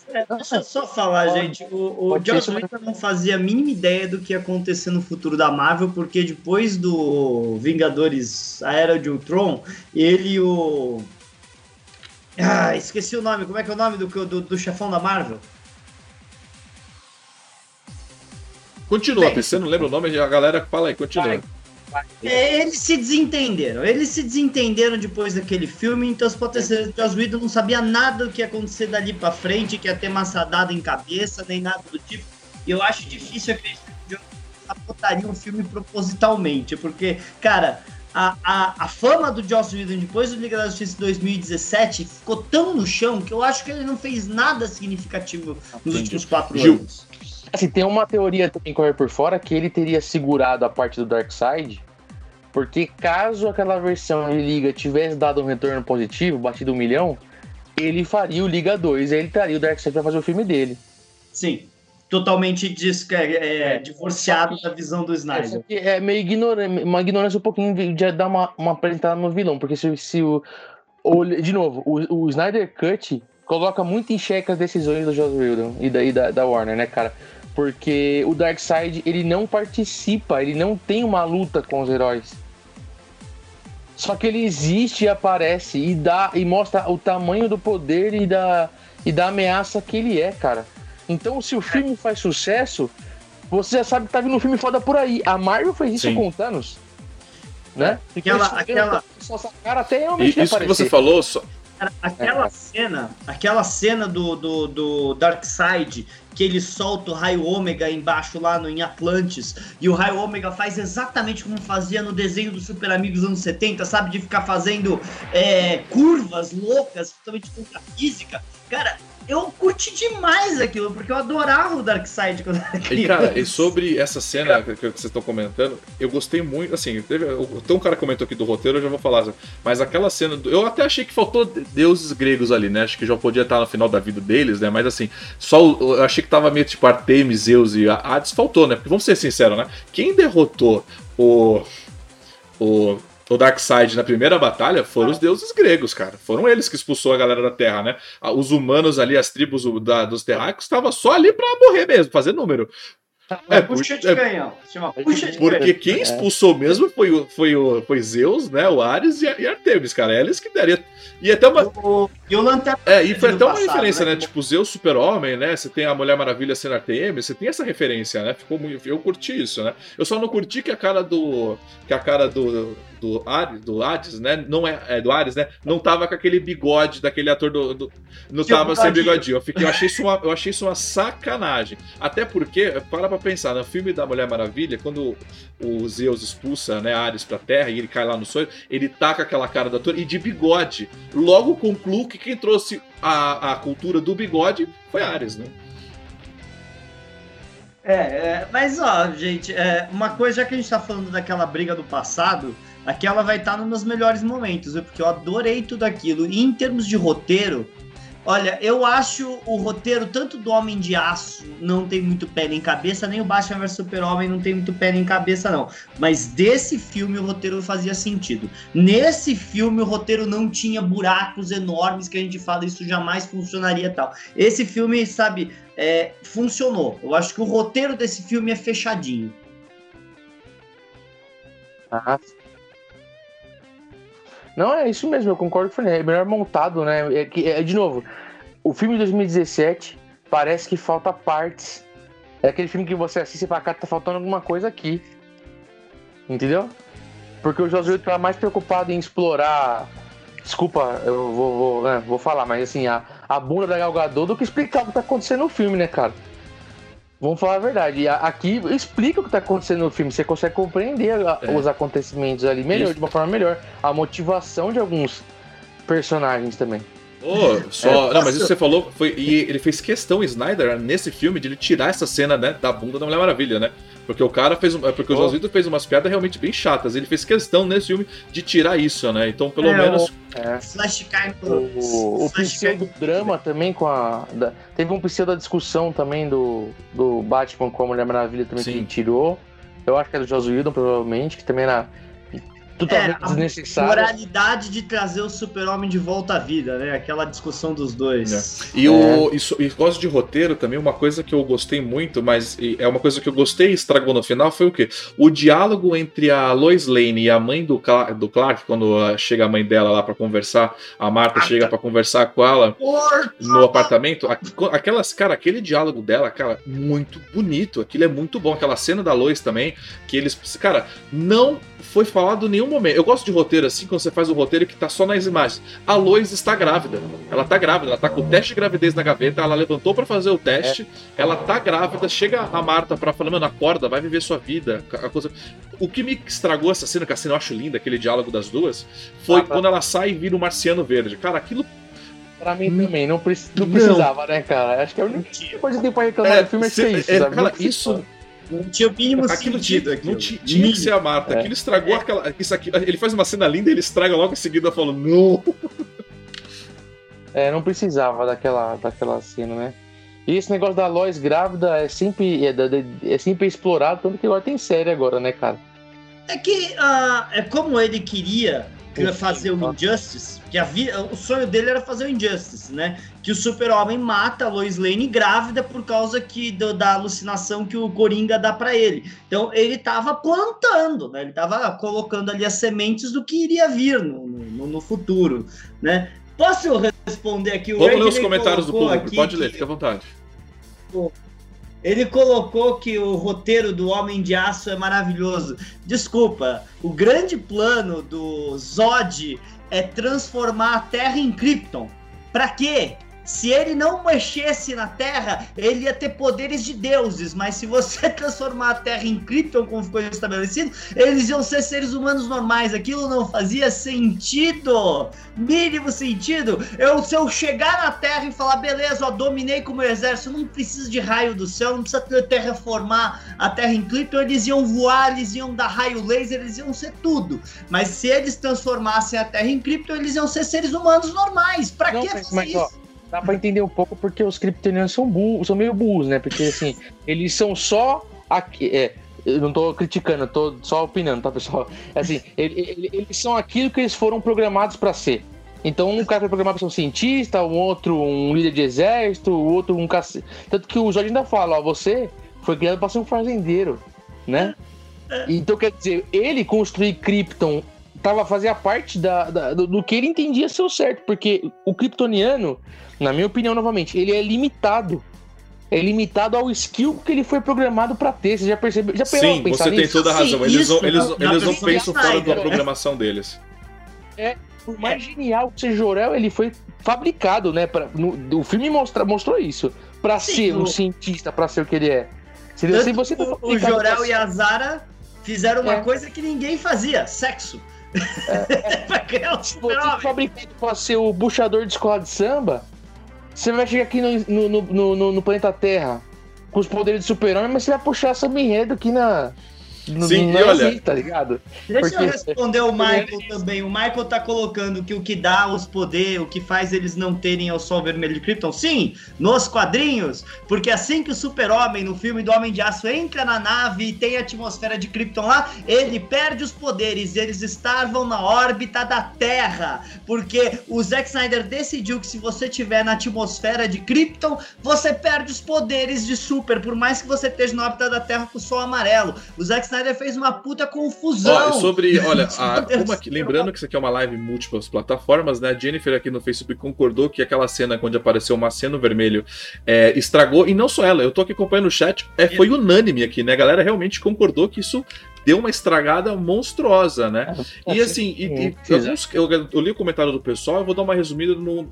É, deixa eu só falar, Pode- gente. O, o ser, Whedon não fazia a mínima ideia do que ia acontecer no futuro da Marvel, porque depois do Vingadores A Era de Ultron, ele e o. Ah, esqueci o nome. Como é que é o nome do, do, do chefão da Marvel? Continua, Bem, você não lembra o nome, a galera fala aí, continua. Vai. É, eles se desentenderam. Eles se desentenderam depois daquele filme, então você pode ter certeza que o Whedon não sabia nada do que ia acontecer dali pra frente, que ia ter maçadada em cabeça, nem nada do tipo. E eu acho difícil acreditar que o sabotaria um filme propositalmente, porque, cara, a, a, a fama do Joss Whedon depois do Liga da Justiça 2017 ficou tão no chão que eu acho que ele não fez nada significativo nos últimos quatro Gil. anos. Assim, tem uma teoria também correr por fora que ele teria segurado a parte do Darkseid, porque caso aquela versão de Liga tivesse dado um retorno positivo, batido um milhão, ele faria o Liga 2 e ele traria o Darkseid pra fazer o filme dele. Sim. Totalmente é, é, É. divorciado da visão do É, Snyder. que é meio ignorante, uma ignorância um pouquinho de, dar uma, uma apresentada no vilão, porque se, se o, o- De novo, o, o Snyder Cut coloca muito em xeque as decisões do Joss Whedon e da, e da, da Warner, né, cara? Porque o Darkseid, ele não participa, ele não tem uma luta com os heróis. Só que ele existe e aparece e dá e mostra o tamanho do poder e da, e da ameaça que ele é, cara. Então, se o filme faz sucesso, você já sabe que tá vindo um filme foda por aí. A Marvel fez isso Sim. com o Thanos. Né? Aquela- aquela- Só essa cara até realmente isso que aparecer. você falou, só- Cara, aquela cena, aquela cena do, do, do Darkseid, que ele solta o raio ômega embaixo lá no, em Atlantis, e o raio ômega faz exatamente como fazia no desenho do Super Amigos dos anos 70, sabe? De ficar fazendo é, curvas loucas, totalmente contra a física. Cara, eu curti demais aquilo, porque eu adorava o Darkseid quando era E criança. cara, e sobre essa cena que, que vocês estão comentando, eu gostei muito, assim, teve, tem um cara que comentou aqui do roteiro, eu já vou falar, mas aquela cena, do- eu até achei que faltou deuses gregos ali, né, acho que já podia estar no final da vida deles, né, mas assim, só, eu achei que tava meio tipo Artemis, Zeus e Hades, faltou, né, porque vamos ser sinceros, né, quem derrotou o, o, o Darkseid na primeira batalha foram os deuses gregos, cara, foram eles que expulsou a galera da Terra, né, os humanos ali, as tribos da- dos terráqueos, estavam só ali pra morrer mesmo, fazer número. É, Puxa de é, canhão. Chama puxa de porque quem É. expulsou mesmo foi o, foi o foi Zeus, né? O Ares e, e Artemis, cara. Eles que daria. E até uma. O- E o Lanterna É, e foi até uma passado, referência, né? né? Tipo, Zeus Super-Homem, né? Você tem a Mulher Maravilha sendo Artemis, você tem essa referência, né? Ficou muito. Eu curti isso, né? Eu só não curti que a cara do. Que a cara do. Do Ares, do Hades, né? Não é, é do Ares, né? Não tava com aquele bigode daquele ator do. do- não tava sem bigodinho. bigodinho. Eu, fiquei, eu, achei isso uma, eu achei isso uma sacanagem. Até porque, para pra pensar, no filme da Mulher Maravilha, quando o Zeus expulsa né, Ares pra terra e ele cai lá no sonho, ele taca aquela cara do ator e de bigode. Logo concluo que quem trouxe a, a cultura do bigode foi Ares, né? É, é, mas ó, gente, é, uma coisa, já que a gente tá falando daquela briga do passado, aquela vai estar nos meus melhores momentos, porque eu adorei tudo aquilo. E em termos de roteiro, olha, eu acho o roteiro tanto do Homem de Aço não tem muito pé nem cabeça, nem o Batman vs Super-Homem não tem muito pé nem cabeça, não. Mas desse filme o roteiro fazia sentido. Nesse filme o roteiro não tinha buracos enormes que a gente fala, isso jamais funcionaria tal. Esse filme, sabe, é, funcionou. Eu acho que o roteiro desse filme é fechadinho. Ah. Não, é isso mesmo, eu concordo com o Fernando. É melhor montado, né? É, que- é, de novo, o filme de 2017 parece que falta partes. É aquele filme que você assiste e fala, cara, tá faltando alguma coisa aqui. Entendeu? Porque o Josué tá mais preocupado em explorar. Desculpa, eu vou, vou, é, vou falar, mas assim, a, a bunda da Gal Gadot do que explicar o que tá acontecendo no filme, né, cara? Vamos falar a verdade. E aqui explica o que tá acontecendo no filme. Você consegue compreender a- É. os acontecimentos ali melhor, Isso. de uma forma melhor. A motivação de alguns personagens também. Ô, só. É, não, mas isso que você falou foi. E ele fez questão, Snyder, nesse filme, de ele tirar essa cena, né, da bunda da Mulher Maravilha, né? Porque o cara fez. um- é Porque o Oh. Whedon fez umas piadas realmente bem chatas. Ele fez questão nesse filme de tirar isso, né? Então, pelo É, menos. É. Flash cai O, o Flash pseudo drama também com a. da- teve um pseudo discussão também do, do Batman com a Mulher Maravilha também que Sim. ele tirou. Eu acho que era do Joss Whedon, provavelmente, que também era. Totalmente É, a desnecessária. moralidade de trazer o super-homem de volta à vida, né? Aquela discussão dos dois. E, o, e, so- e gosto de roteiro também, uma coisa que eu gostei muito, mas é uma coisa que eu gostei e estragou no final, foi o quê? O diálogo entre a Lois Lane e a mãe do, Cla- do Clark, quando ah, chega a mãe dela lá pra conversar, a Marta chega pra conversar com ela no apartamento, aqu- aquelas, cara, aquele diálogo dela, cara, muito bonito, aquilo é muito bom, aquela cena da Lois também, que eles, cara, não foi falado em nenhum momento. Eu gosto de roteiro assim, quando você faz o roteiro que tá só nas imagens. A Lois está grávida. Ela tá grávida, ela tá com o teste de gravidez na gaveta, ela levantou pra fazer o teste, ela tá grávida, chega a Marta pra falar, mano, acorda, vai viver sua vida. A coisa... O que me estragou essa cena, que a cena eu acho linda, aquele diálogo das duas, foi Ah, tá. quando ela sai e vira o marciano verde. Cara, aquilo Pra mim também, não, preci- não Não. precisava, né, cara? Acho que a única coisa que tem pra reclamar do filme é ser isso, é, cara, isso Não tinha o mínimo aquilo sentido tinha, aqui. não ti- tinha que ser a Marta. É. Aquilo estragou aquela. Isso aqui, ele faz uma cena linda, ele estraga logo em seguida falando, não. É, não precisava daquela, daquela cena, né? E esse negócio da Lois grávida é sempre, é, é sempre explorado, tanto que agora tem série agora, né, cara? É que ah, é como ele queria fazer o tá. Injustice, que a vi- o sonho dele era fazer o Injustice, né? Que o super-homem mata a Lois Lane grávida por causa que, do- da alucinação que o Coringa dá pra ele. Então ele tava plantando, né? Ele tava colocando ali as sementes do que iria vir no, no, no futuro, né? Posso responder aqui? O Vamos ler os comentários do público. Pode ler, fica à vontade. Ele colocou que o roteiro do Homem de Aço é maravilhoso. Desculpa, o grande plano do Zod é transformar a Terra em Krypton. Pra quê? Se ele não mexesse na Terra, ele ia ter poderes de deuses, mas se você transformar a Terra em Krypton, como ficou estabelecido, eles iam ser seres humanos normais. Aquilo não fazia sentido. Mínimo sentido. Eu, se eu chegar na Terra e falar, beleza, ó, dominei com o meu exército, não preciso de raio do céu, não precisa ter- terraformar a Terra em Krypton, eles iam voar, eles iam dar raio laser, eles iam ser tudo. Mas se eles transformassem a Terra em Krypton, eles iam ser seres humanos normais. Pra Não, que fazer mas, ó, isso? Dá pra entender um pouco porque os kryptonianos são burros, são meio burros, né? Porque assim, eles são só aqui. É, eu não tô criticando, eu tô só opinando, tá, pessoal? Assim, ele- ele- eles são aquilo que eles foram programados pra ser. Então, um cara foi programado pra ser um cientista, um outro um líder de exército, o outro um cac... Tanto que o Jorge ainda fala, ó, você foi criado pra ser um fazendeiro, né? Então, quer dizer, ele construir Krypton tava fazia parte da, da- do, do que ele entendia ser o certo, porque o kryptoniano, na minha opinião, novamente, ele é limitado. É limitado ao skill que ele foi programado pra ter. Você já percebeu? Já Sim, você tem nisso? toda a razão. Sim, Eles, isso não, eles, na eles não pensam fora da né? programação deles. Por mais genial que seja Jorel, ele foi fabricado, né? Pra, no, o filme mostra, mostrou isso. Pra Sim, ser um o- cientista, pra ser o que ele é. Se, Tanto se você o, o Jorel pra e a Zara fizeram uma É. coisa que ninguém fazia: sexo. pra criar um Se você super-homem. for fabricado pra ser o buchador de escola de samba, você vai chegar aqui no, no, no, no- planeta Terra com os poderes de super-homem, mas você vai puxar samba enredo aqui na. No, Sim, e olha- existe, tá ligado? Deixa Porque- eu responder o Michael também. O Michael tá colocando que o que dá os poderes, o que faz eles não terem o sol vermelho de Krypton, sim, nos quadrinhos, porque assim que o super-homem no filme do Homem de Aço entra na nave e tem a atmosfera de Krypton lá, ele perde os poderes, eles estavam na órbita da Terra, porque o Zack Snyder decidiu que se você tiver na atmosfera de Krypton, você perde os poderes de super, por mais que você esteja na órbita da Terra com o sol amarelo. O Zack Snyder fez uma puta confusão. Ó, sobre, olha, a- lembrando que isso aqui é uma live em múltiplas plataformas, né? A Jennifer aqui no Facebook concordou que aquela cena onde apareceu o Marciano Vermelho é, estragou, e não só ela, eu tô aqui acompanhando o chat, é, foi unânime aqui, né? A galera realmente concordou que isso deu uma estragada monstruosa, né? E assim, e, e alguns- eu, eu li o comentário do pessoal, eu vou dar uma resumida no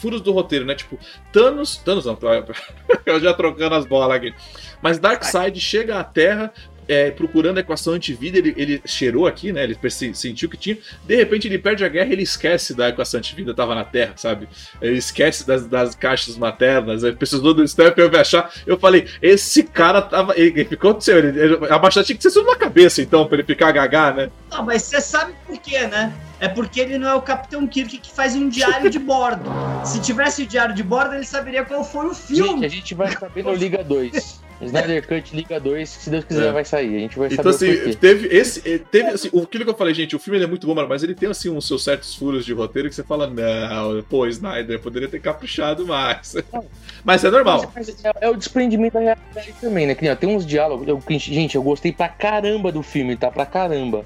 furos do roteiro, né? Tipo, Thanos, Thanos não, eu já trocando as bolas aqui. Mas Darkseid chega à Terra é, procurando a equação antivida, ele, ele cheirou aqui, né? Ele sentiu que tinha. De repente ele perde a guerra ele esquece da equação antivida, tava na Terra, sabe? Ele esquece das, das caixas maternas, ele precisou do Step eu achar. Eu falei, esse cara tava. Ele, ele ficou. Ele, ele, a baixada tinha que ser tudo na cabeça, então, pra ele ficar gagá, né? Não, mas você sabe por quê, né? É porque ele não é o Capitão Kirk que faz um diário de bordo. Se tivesse o diário de bordo, ele saberia qual foi o Gente, filme. a gente vai saber no Liga 2. Snyder Cut Liga 2, se Deus quiser, É. vai sair. A gente vai Então, saber assim, o porquê. teve esse. eh, Teve, assim, o- aquilo que eu falei, gente, o filme ele é muito bom, mano, mas ele tem, assim, uns seus certos furos de roteiro que você fala, não, pô, Snyder, poderia ter caprichado mais. Mas é normal. Mas é, é o desprendimento da realidade também, né? Que, ó, tem uns diálogos. eu- gente, eu gostei pra caramba do filme, tá? Pra caramba.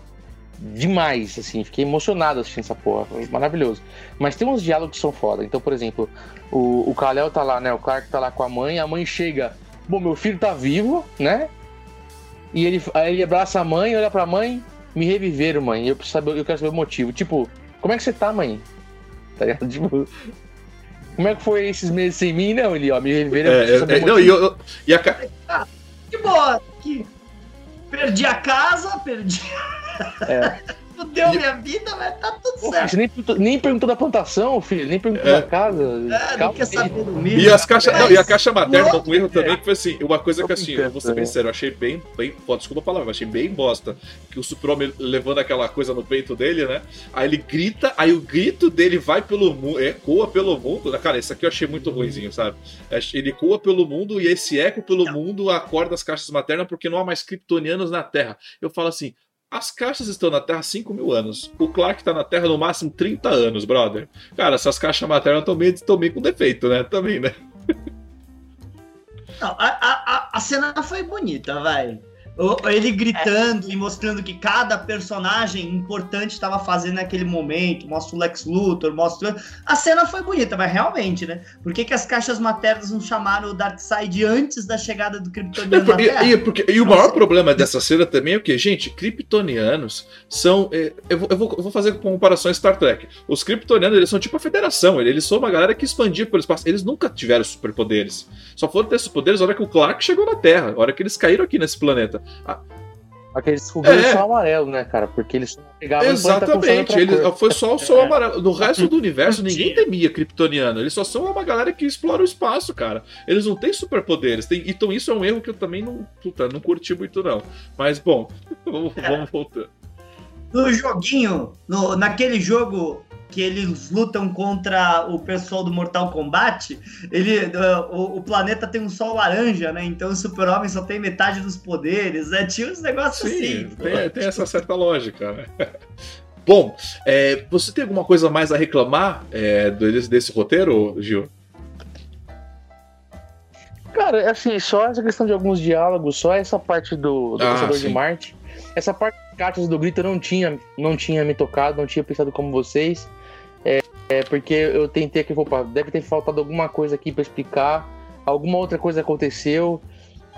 Demais, assim. Fiquei emocionado assistindo essa porra. Foi maravilhoso. Mas tem uns diálogos que são foda. Então, por exemplo, o, o Kal-El tá lá, né? O Clark tá lá com a mãe. A mãe chega. Bom, meu filho tá vivo, né? E ele, aí ele abraça a mãe, olha pra mãe. Me reviveram, mãe. Eu, preciso saber, eu quero saber o motivo. Tipo, como é que você tá, mãe? Tá ligado? Tipo. Como é que foi esses meses sem mim? Não, ele, ó, me reviveram. eu É, preciso é, saber é, o não, motivo. e, eu- e a, ca- Que boa! Que... Perdi a casa, perdi. É. Fudeu E- minha vida, mas tá tudo Pô, certo. Nem, perguntou- nem perguntou da plantação, filho, nem perguntou É. da casa. É, Calma quer saber do milho. E as caixas. Mas Não, e a caixa materna, outro- um erro também que foi assim, uma coisa que assim, eu vou ser bem brincando, sério, eu achei bem, bem. Pô, desculpa a palavra, eu achei bem bosta. Que o Super-Homem levando aquela coisa no peito dele, né? Aí ele grita, aí o grito dele vai pelo mundo, ecoa pelo mundo. Cara, isso aqui eu achei muito ruimzinho, sabe? Ele ecoa pelo mundo e esse eco pelo mundo acorda as caixas maternas porque não há mais kryptonianos na Terra. Eu falo assim. As caixas estão na Terra há 5 mil anos. O Clark tá na Terra no máximo 30 anos, brother. Cara, essas caixas maternas estão meio, meio com defeito, né? Também, né? Não, a, a- a cena foi bonita, vai. Ele gritando e mostrando que cada personagem importante estava fazendo naquele momento. Mostra o Lex Luthor, mostra. A cena foi bonita, mas realmente, né? Por que, que as caixas maternas não chamaram o Darkseid antes da chegada do É, Kryptoniano na e, e- porque- e o maior problema dessa cena também é o que, gente, kryptonianos são. é, eu, vou, eu vou- eu vou fazer comparações Star Trek. Os kryptonianos, eles são tipo a federação, eles são uma galera que expandia pelo espaço. Eles nunca tiveram superpoderes. Só foram ter superpoderes na hora que o Clark chegou na Terra, na hora que eles caíram aqui nesse planeta. Aqueles descobriram É. o sol amarelo, né, cara? Porque eles pegavam Exatamente, eles, cor. foi só o sol amarelo. No resto do universo, ninguém temia kryptoniano. Eles só são uma galera que explora o espaço, cara. Eles não têm superpoderes. Tem, então isso é um erro que eu também não, puta, não curti muito, não. Mas, bom, vamos, vamos voltar. No joguinho, no, naquele jogo que eles lutam contra o pessoal do Mortal Kombat, ele, uh, o, o planeta tem um sol laranja, né? Então o super-homem só tem metade dos poderes, né? Tinha uns negócios Sim, assim. tem, tem essa certa lógica, né? Bom, é, você tem alguma coisa mais a reclamar é, desse, desse roteiro, Gil? Cara, assim, só essa questão de alguns diálogos, só essa parte do, do Ah, Caçador sim. de Marte. Essa parte das cartas do grito eu não tinha, não tinha me tocado, não tinha pensado como vocês. É, porque eu tentei aqui, opa, deve ter faltado alguma coisa aqui pra explicar. Alguma outra coisa aconteceu.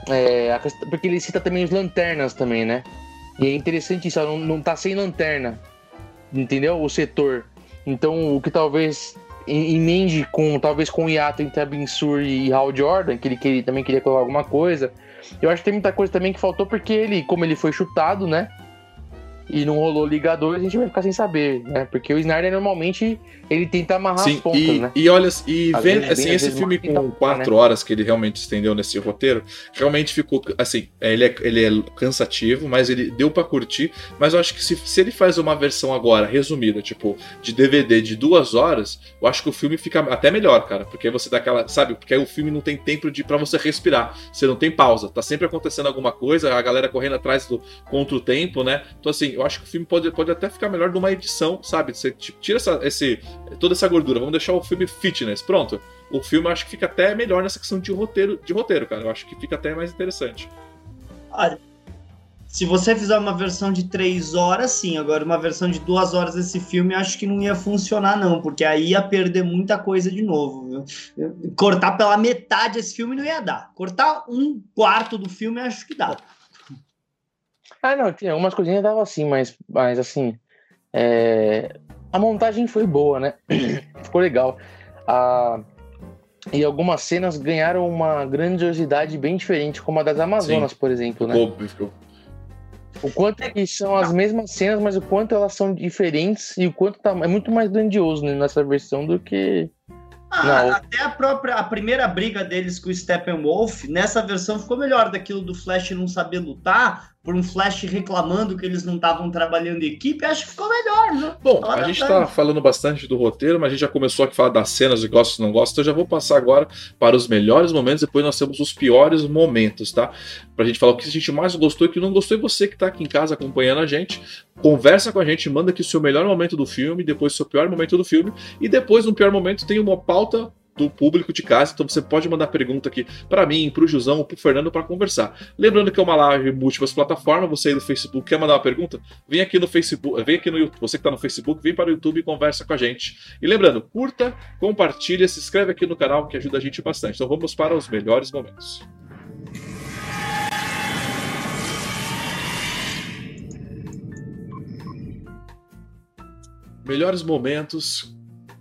É, a quest- porque ele cita também os lanternas também, né? E é interessante isso, não, não tá sem lanterna. Entendeu? O setor. Então, o que talvez em- emende com talvez com o hiato entre a Binsur e Hal Jordan, que ele, que ele também queria colocar alguma coisa. Eu acho que tem muita coisa também que faltou porque ele, como ele foi chutado, né? E não rolou Liga 2, a gente vai ficar sem saber, né? Porque o Snyder normalmente ele tenta amarrar Sim, as pontas, e, né? e olha, e Às vendo vezes assim, bem, esse filme com quatro horas que ele realmente estendeu nesse roteiro, realmente ficou assim, é, ele é, ele é cansativo, mas ele deu pra curtir. Mas eu acho que se, se ele faz uma versão agora resumida, tipo de DVD de duas horas, eu acho que o filme fica até melhor, cara, porque aí você dá aquela, sabe? Porque aí o filme não tem tempo de para você respirar, você não tem pausa, tá sempre acontecendo alguma coisa, a galera correndo atrás do contra o tempo, né? Então assim, eu acho que o filme pode, pode até ficar melhor numa edição, sabe? Você tira essa, esse, toda essa gordura, vamos deixar o filme fitness, pronto. O filme acho que fica até melhor nessa questão de roteiro, de roteiro, cara. Eu acho que fica até mais interessante. Olha, se você fizer uma versão de três horas, sim. Agora, uma versão de duas horas desse filme, acho que não ia funcionar, não. Porque aí ia perder muita coisa de novo. viu? Cortar pela metade esse filme não ia dar. Cortar um quarto do filme, acho que dá. Ah, não, tinha algumas coisinhas dava assim, mas, mas assim. é, A montagem foi boa, né? Ficou legal. Ah, E algumas cenas ganharam uma grandiosidade bem diferente, como a das Amazonas, por exemplo, né? Ficou, O quanto que são as mesmas cenas, mas o quanto elas são diferentes e o quanto tá, é muito mais grandioso né, nessa versão do que. Ah, até a própria a primeira briga deles com o Steppenwolf, nessa versão ficou melhor daquilo do Flash não saber lutar, por um Flash reclamando que eles não estavam trabalhando em equipe, acho que ficou melhor, né? Bom, a gente está falando bastante do roteiro, mas a gente já começou a falar das cenas de gosta e não gosta, então eu já vou passar agora para os melhores momentos, depois nós temos os piores momentos, tá? Pra gente falar o que a gente mais gostou e o que não gostou, e você que está aqui em casa acompanhando a gente, conversa com a gente, manda aqui o seu melhor momento do filme, depois o seu pior momento do filme, e depois no pior momento tem uma pauta do público de casa, então você pode mandar pergunta aqui para mim, para o Jusão para o Fernando para conversar. Lembrando que é uma live múltiplas plataformas, você aí do Facebook quer mandar uma pergunta? Vem aqui no Facebook, vem aqui no YouTube, você que está no Facebook, vem para o YouTube e conversa com a gente. E lembrando, curta, compartilha, se inscreve aqui no canal que ajuda a gente bastante. Então vamos para os melhores momentos. Melhores momentos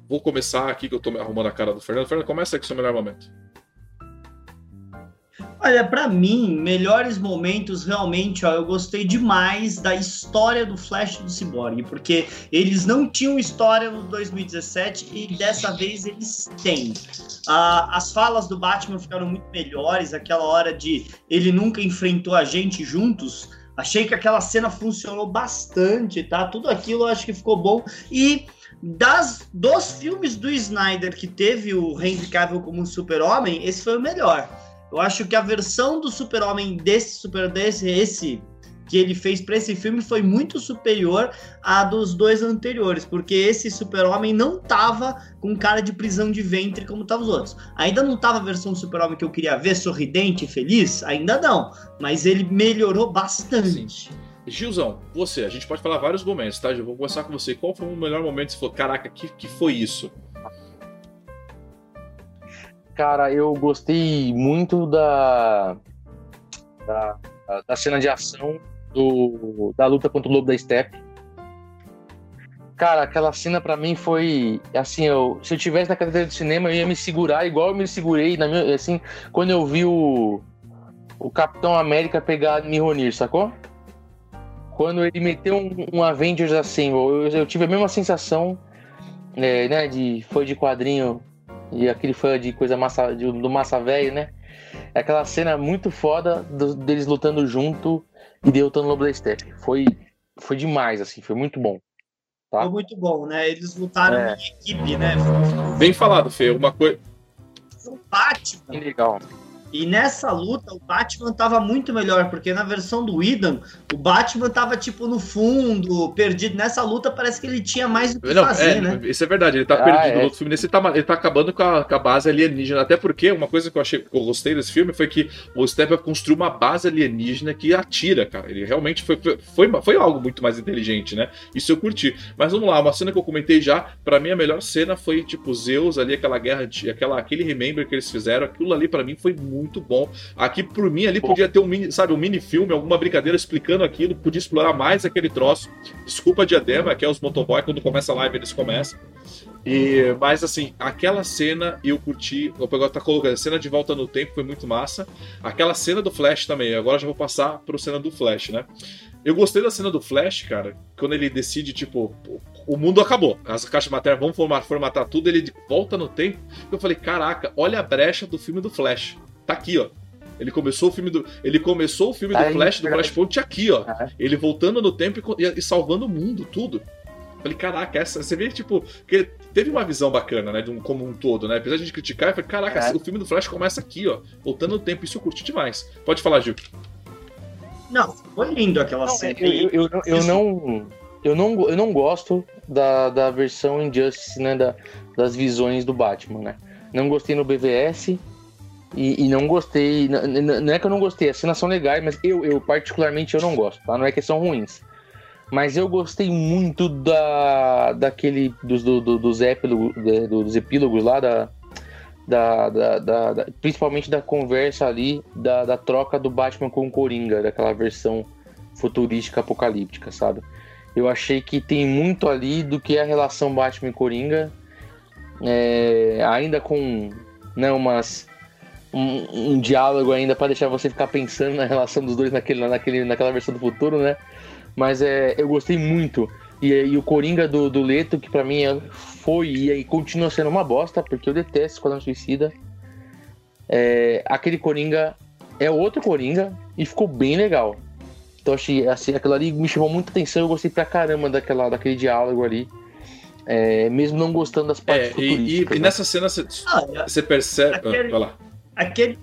Vou começar aqui que eu tô arrumando a cara do Fernando. Fernando, começa aí com o seu melhor momento. Olha, para mim, melhores momentos realmente, ó, eu gostei demais da história do Flash do Cyborg, porque eles não tinham história no 2017 e dessa vez eles têm. Ah, as falas do Batman ficaram muito melhores, aquela hora de ele nunca enfrentou a gente juntos. Achei que aquela cena funcionou bastante, tá? Tudo aquilo eu acho que ficou bom. E das dos filmes do Snyder que teve o Henry Cavill como super-homem, esse foi o melhor. Eu acho que a versão do super-homem desse super desse esse que ele fez para esse filme foi muito superior à dos dois anteriores, porque esse super-homem não tava com cara de prisão de ventre como tava os outros. Ainda não tava a versão do super-homem que eu queria ver, sorridente e feliz, ainda não, mas ele melhorou bastante. Sim. Gilzão, você, a gente pode falar vários momentos, tá? Eu vou começar com você. Qual foi o melhor momento que você falou, caraca, que, que foi isso? Cara, eu gostei muito da, da, da cena de ação do, da luta contra o Lobo da Steppe. Cara, aquela cena para mim foi assim, eu, se eu tivesse na cadeira de cinema, eu ia me segurar igual eu me segurei na minha, assim, quando eu vi o, o Capitão América pegar Mihonir, sacou? Quando ele meteu um, um Avengers assim, eu, eu, tive a mesma sensação, é, né, de foi de quadrinho e aquele fã de coisa massa, de, do massa velho, né? Aquela cena muito foda do, deles lutando junto e derrotando o Lobo da Steppe. Foi, foi demais, assim, foi muito bom. Tá? Foi muito bom, né? Eles lutaram é. em equipe, né? Bem falado, Fê. Uma coisa. O Batman. Que legal. E nessa luta, o Batman tava muito melhor, porque na versão do Idan, o Batman tava tipo no fundo, perdido. Nessa luta, parece que ele tinha mais do que Não, fazer, é, né? Isso é verdade, ele tá ah, perdido. É. No outro filme nesse, ele tá, ele tá acabando com a, com a, base alienígena. Até porque uma coisa que eu achei que eu gostei desse filme foi que o Stepper construiu uma base alienígena que atira, cara. Ele realmente foi, foi, foi algo muito mais inteligente, né? Isso eu curti. Mas vamos lá, uma cena que eu comentei já, para mim a melhor cena foi tipo Zeus ali, aquela guerra, aquela, aquele remember que eles fizeram. Aquilo ali para mim foi muito muito bom. Aqui, por mim, ali podia ter um mini, sabe, um mini filme, alguma brincadeira explicando aquilo, podia explorar mais aquele troço. Desculpa, Diadema, que é os motoboy, quando começa a live eles começam. E, mas assim, aquela cena eu curti. O Pegou tá colocando, a cena de volta no tempo foi muito massa. Aquela cena do Flash também. Agora já vou passar pro cena do Flash, né? Eu gostei da cena do Flash, cara, quando ele decide, tipo, o mundo acabou. As caixas matéria vão formatar tudo, ele volta no tempo. Eu falei, caraca, olha a brecha do filme do Flash. Tá aqui, ó. Ele começou o filme do, ele começou o filme do Flash, do Flashpoint aqui, ó. Ele voltando no tempo e, e, salvando o mundo, tudo. Falei, caraca, essa. Você vê, tipo, que teve uma visão bacana, né? De um, como um todo, né? Apesar de a gente criticar, eu falei, caraca, é. o filme do Flash começa aqui, ó. Voltando no tempo, isso eu curti demais. Pode falar, Gil. Não, foi lindo aquela não, cena. Eu, eu, eu, eu não. Eu não, eu não gosto da, da versão Injustice, né? Da, das visões do Batman, né? Não gostei no BVS, e, e, não gostei. Não, não, é que eu não gostei, as cenas são legais, mas eu, eu particularmente eu não gosto, tá? Não é que são ruins. Mas eu gostei muito da daquele dos, do, do, dos, epílogos, dos epílogos lá, da, da, da, da, principalmente da conversa ali, da, da troca do Batman com o Coringa, daquela versão futurística apocalíptica, sabe? Eu achei que tem muito ali do que é a relação Batman e Coringa, é, ainda com né, umas um, um diálogo ainda para deixar você ficar pensando na relação dos dois naquele, naquele, naquela versão do futuro, né? Mas é, eu gostei muito. E, e o Coringa do, do Leto, que para mim é, foi e, e, continua sendo uma bosta, porque eu detesto Esquadrão Suicida. É, aquele Coringa é outro Coringa e ficou bem legal. Então achei assim, aquilo ali me chamou muita atenção, eu gostei pra caramba daquela, daquele diálogo ali. É, mesmo não gostando das partes é, e, e, e, né? nessa cena você, você percebe. Aquele, vai lá. Aquele,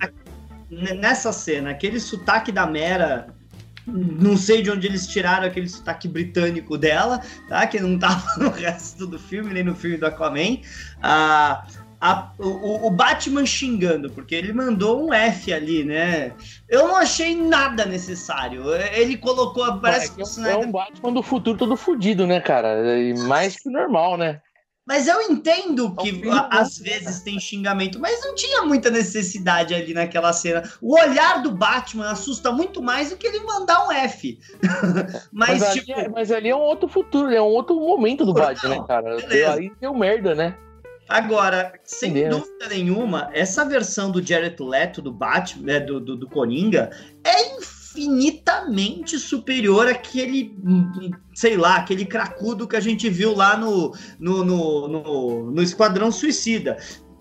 nessa cena, aquele sotaque da Mera não sei de onde eles tiraram aquele sotaque britânico dela, tá? Que não tava no resto do filme, nem no filme do Aquaman. Ah, a, o, o, Batman xingando, porque ele mandou um F ali, né? Eu não achei nada necessário. Ele colocou. Parece é, que é, um Batman do futuro todo fudido, né, cara? Mais que normal, né? Mas eu entendo que às vezes tem xingamento, mas não tinha muita necessidade ali naquela cena. O olhar do Batman assusta muito mais do que ele mandar um F. mas, mas, tipo... ali, é, mas ali é um outro futuro, é um outro momento do Batman, né, cara? Beleza. Aí deu merda, né? Agora, sem Entendeu? dúvida nenhuma, essa versão do Jared Leto do Batman, né, do, do, do Coringa, é infinitamente superior àquele, sei lá, aquele cracudo que a gente viu lá no, no, no, no, no Esquadrão Suicida.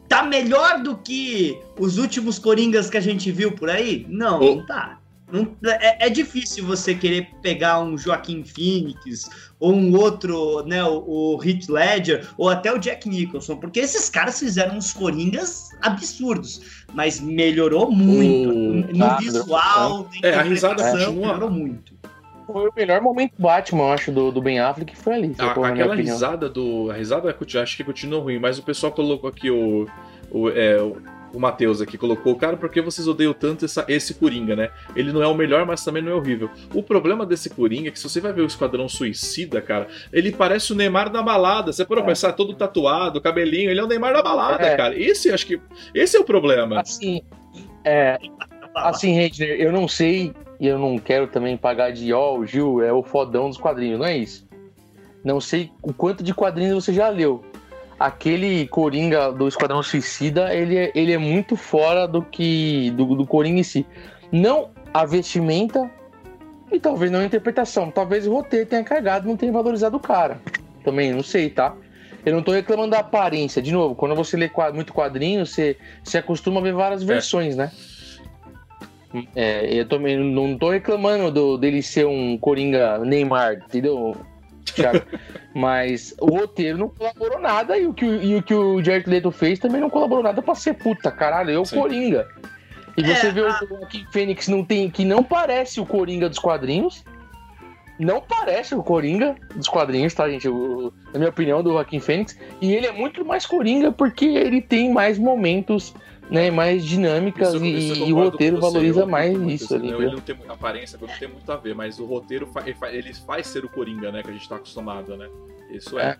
Tá melhor do que os últimos Coringas que a gente viu por aí? Não, não tá. Não, é, é, difícil você querer pegar um Joaquim Phoenix ou um outro, né, o, o Heath Ledger ou até o Jack Nicholson, porque esses caras fizeram uns coringas absurdos, mas melhorou muito uh, no visual, na é, a risada melhorou muito. Foi o melhor momento Batman, acho, do, do Ben Affleck, foi ali. A, aquela risada do. A risada acho que continua ruim, mas o pessoal colocou aqui o. o, é, o o Matheus aqui colocou, cara, por que vocês odeiam tanto essa, esse Coringa, né? Ele não é o melhor, mas também não é horrível. O problema desse Coringa é que se você vai ver o Esquadrão Suicida, cara, ele parece o Neymar da balada. Você pode é. pensar, todo tatuado, cabelinho, ele é o Neymar da balada, é. cara. Esse, acho que, esse é o problema. Assim, é, assim, Redner, eu não sei e eu não quero também pagar de, ó, oh, o Gil é o fodão dos quadrinhos, não é isso? Não sei o quanto de quadrinhos você já leu aquele Coringa do Esquadrão Suicida, ele é, ele é muito fora do que do, do Coringa em si. Não a vestimenta e talvez não a interpretação. Talvez o roteiro tenha cagado, não tenha valorizado o cara. Também, não sei, tá? Eu não tô reclamando da aparência. De novo, quando você lê muito quadrinho, você, você acostuma a ver várias é. versões, né? É, eu também não tô reclamando do, dele ser um Coringa Neymar, entendeu? Thiago. Mas o roteiro não colaborou nada e o que, e o, que o Jared Leto fez também não colaborou nada pra ser puta, caralho, eu Sim. Coringa. E você é, vê a... o Joaquim Fênix não tem, que não parece o Coringa dos quadrinhos. Não parece o Coringa dos quadrinhos, tá, gente? O, na minha opinião, do Joaquim Fênix. E ele é muito mais Coringa porque ele tem mais momentos né, mais dinâmicas isso, e, isso e, o roteiro valoriza mais isso ali. Ele não tem muita aparência, não tem muito a ver, mas o roteiro ele faz, ele faz ser o Coringa, né, que a gente tá acostumado, né? Isso é. é.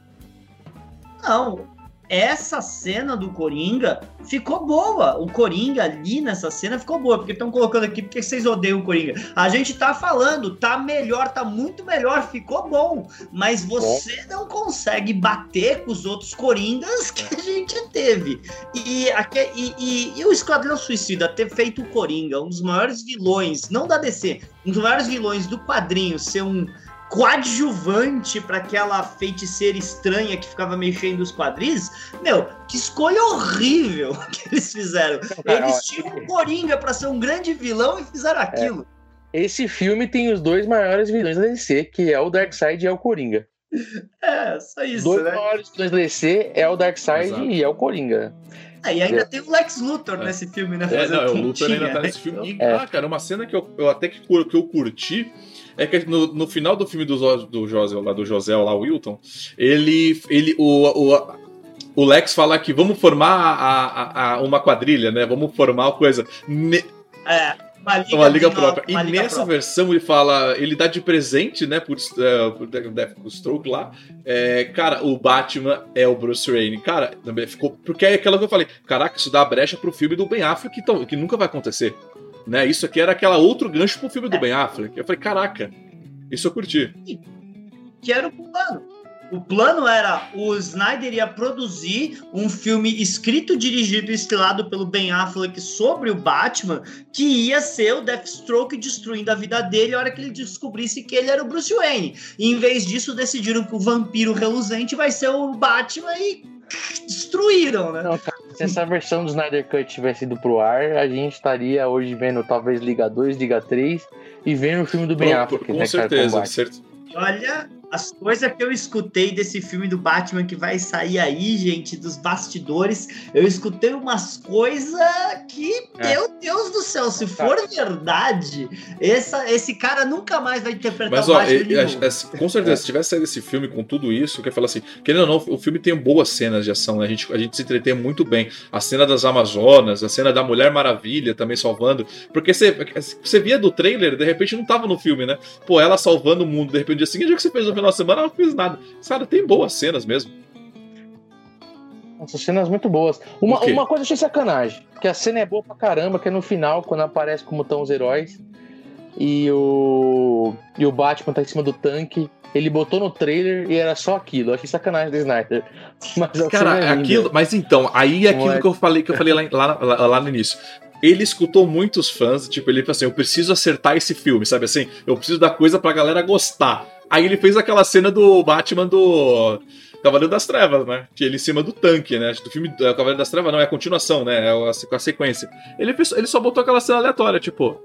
Não, essa cena do Coringa ficou boa. O Coringa ali nessa cena ficou boa, porque estão colocando aqui porque vocês odeiam o Coringa. A gente tá falando, tá melhor, tá muito melhor, ficou bom, mas você não consegue bater com os outros Coringas que a gente teve. E, e, e, e o Esquadrão Suicida ter feito o Coringa, um dos maiores vilões, não da DC, um dos maiores vilões do quadrinho, ser um coadjuvante para aquela feiticeira estranha que ficava mexendo os quadris, meu, que escolha horrível que eles fizeram. Eles tinham o Coringa para ser um grande vilão e fizeram é. aquilo. É. Esse filme tem os dois maiores vilões da DC, que é o Darkseid e é o Coringa. É, só isso, Os dois né? maiores vilões da DC é o Darkseid Exato. e é o Coringa. Ah, e ainda é. tem o Lex Luthor é. nesse filme, né? É, não, o Luthor ainda tá nesse filme. E, é. ah, cara, uma cena que eu, eu até que, que eu curti é que no, no final do filme do, do José, lá do José, lá, o Wilton, ele. ele o, o, o Lex fala que vamos formar a, a, a uma quadrilha, né? Vamos formar uma coisa. Ne... É. Uma liga, uma liga própria. Uma e liga nessa própria. versão ele fala, ele dá de presente, né, por, uh, por, por Stroke lá, é, cara, o Batman é o Bruce Wayne. Cara, também ficou. Porque é aquela que eu falei, caraca, isso dá brecha pro filme do Ben Affleck que, que nunca vai acontecer. Né? Isso aqui era aquela outro gancho pro filme do. Ben Affleck. Eu falei, caraca, isso eu curti. Que era o plano. O plano era o Snyder ia produzir um filme escrito, dirigido e estrelado pelo Ben Affleck sobre o Batman, que ia ser o Deathstroke destruindo a vida dele a hora que ele descobrisse que ele era o Bruce Wayne. E em vez disso, decidiram que o vampiro reluzente vai ser o Batman e destruíram, né? Não, cara, se essa versão do Snyder Cut tivesse ido pro ar, a gente estaria hoje vendo talvez Liga 2, Liga 3 e vendo o filme do Ben Affleck. Com né, certeza, certo. Olha, as coisas que eu escutei desse filme do Batman que vai sair aí, gente, dos bastidores, eu escutei umas coisas que, É. meu Deus do céu, se for verdade, essa, esse cara nunca mais vai interpretar Mas, o ó, Batman e- novo. é, com certeza, se tivesse saído esse filme com tudo isso, eu quero falar assim, querendo ou não, o filme tem boas cenas de ação, né? A gente, a gente se entretém muito bem. A cena das Amazonas, a cena da Mulher Maravilha também salvando. Porque você, você via do trailer, de repente não tava no filme, né? Pô, ela salvando o mundo, de repente, dia seguinte, o que você fez no final de semana, ela não fez nada. Cara, tem boas cenas mesmo. Nossa, cenas muito boas. Uma, uma coisa eu achei sacanagem, que a cena é boa pra caramba, que é no final, quando aparece como estão os heróis, e o, e o Batman tá em cima do tanque, ele botou no trailer e era só aquilo. Eu achei sacanagem do Snyder. Mas Cara, é linda. aquilo. Mas então, aí é aquilo é- que eu falei, que eu falei lá, lá- lá no início. Ele escutou muitos fãs, tipo, ele falou assim: eu preciso acertar esse filme, sabe assim? Eu preciso dar coisa pra galera gostar. Aí ele fez aquela cena do Batman do Cavaleiro das Trevas, né? Que ele em cima do tanque, né? Do filme do Cavaleiro das Trevas, não, é a continuação, né? É a, a sequência. Ele, fez- ele só botou aquela cena aleatória, tipo.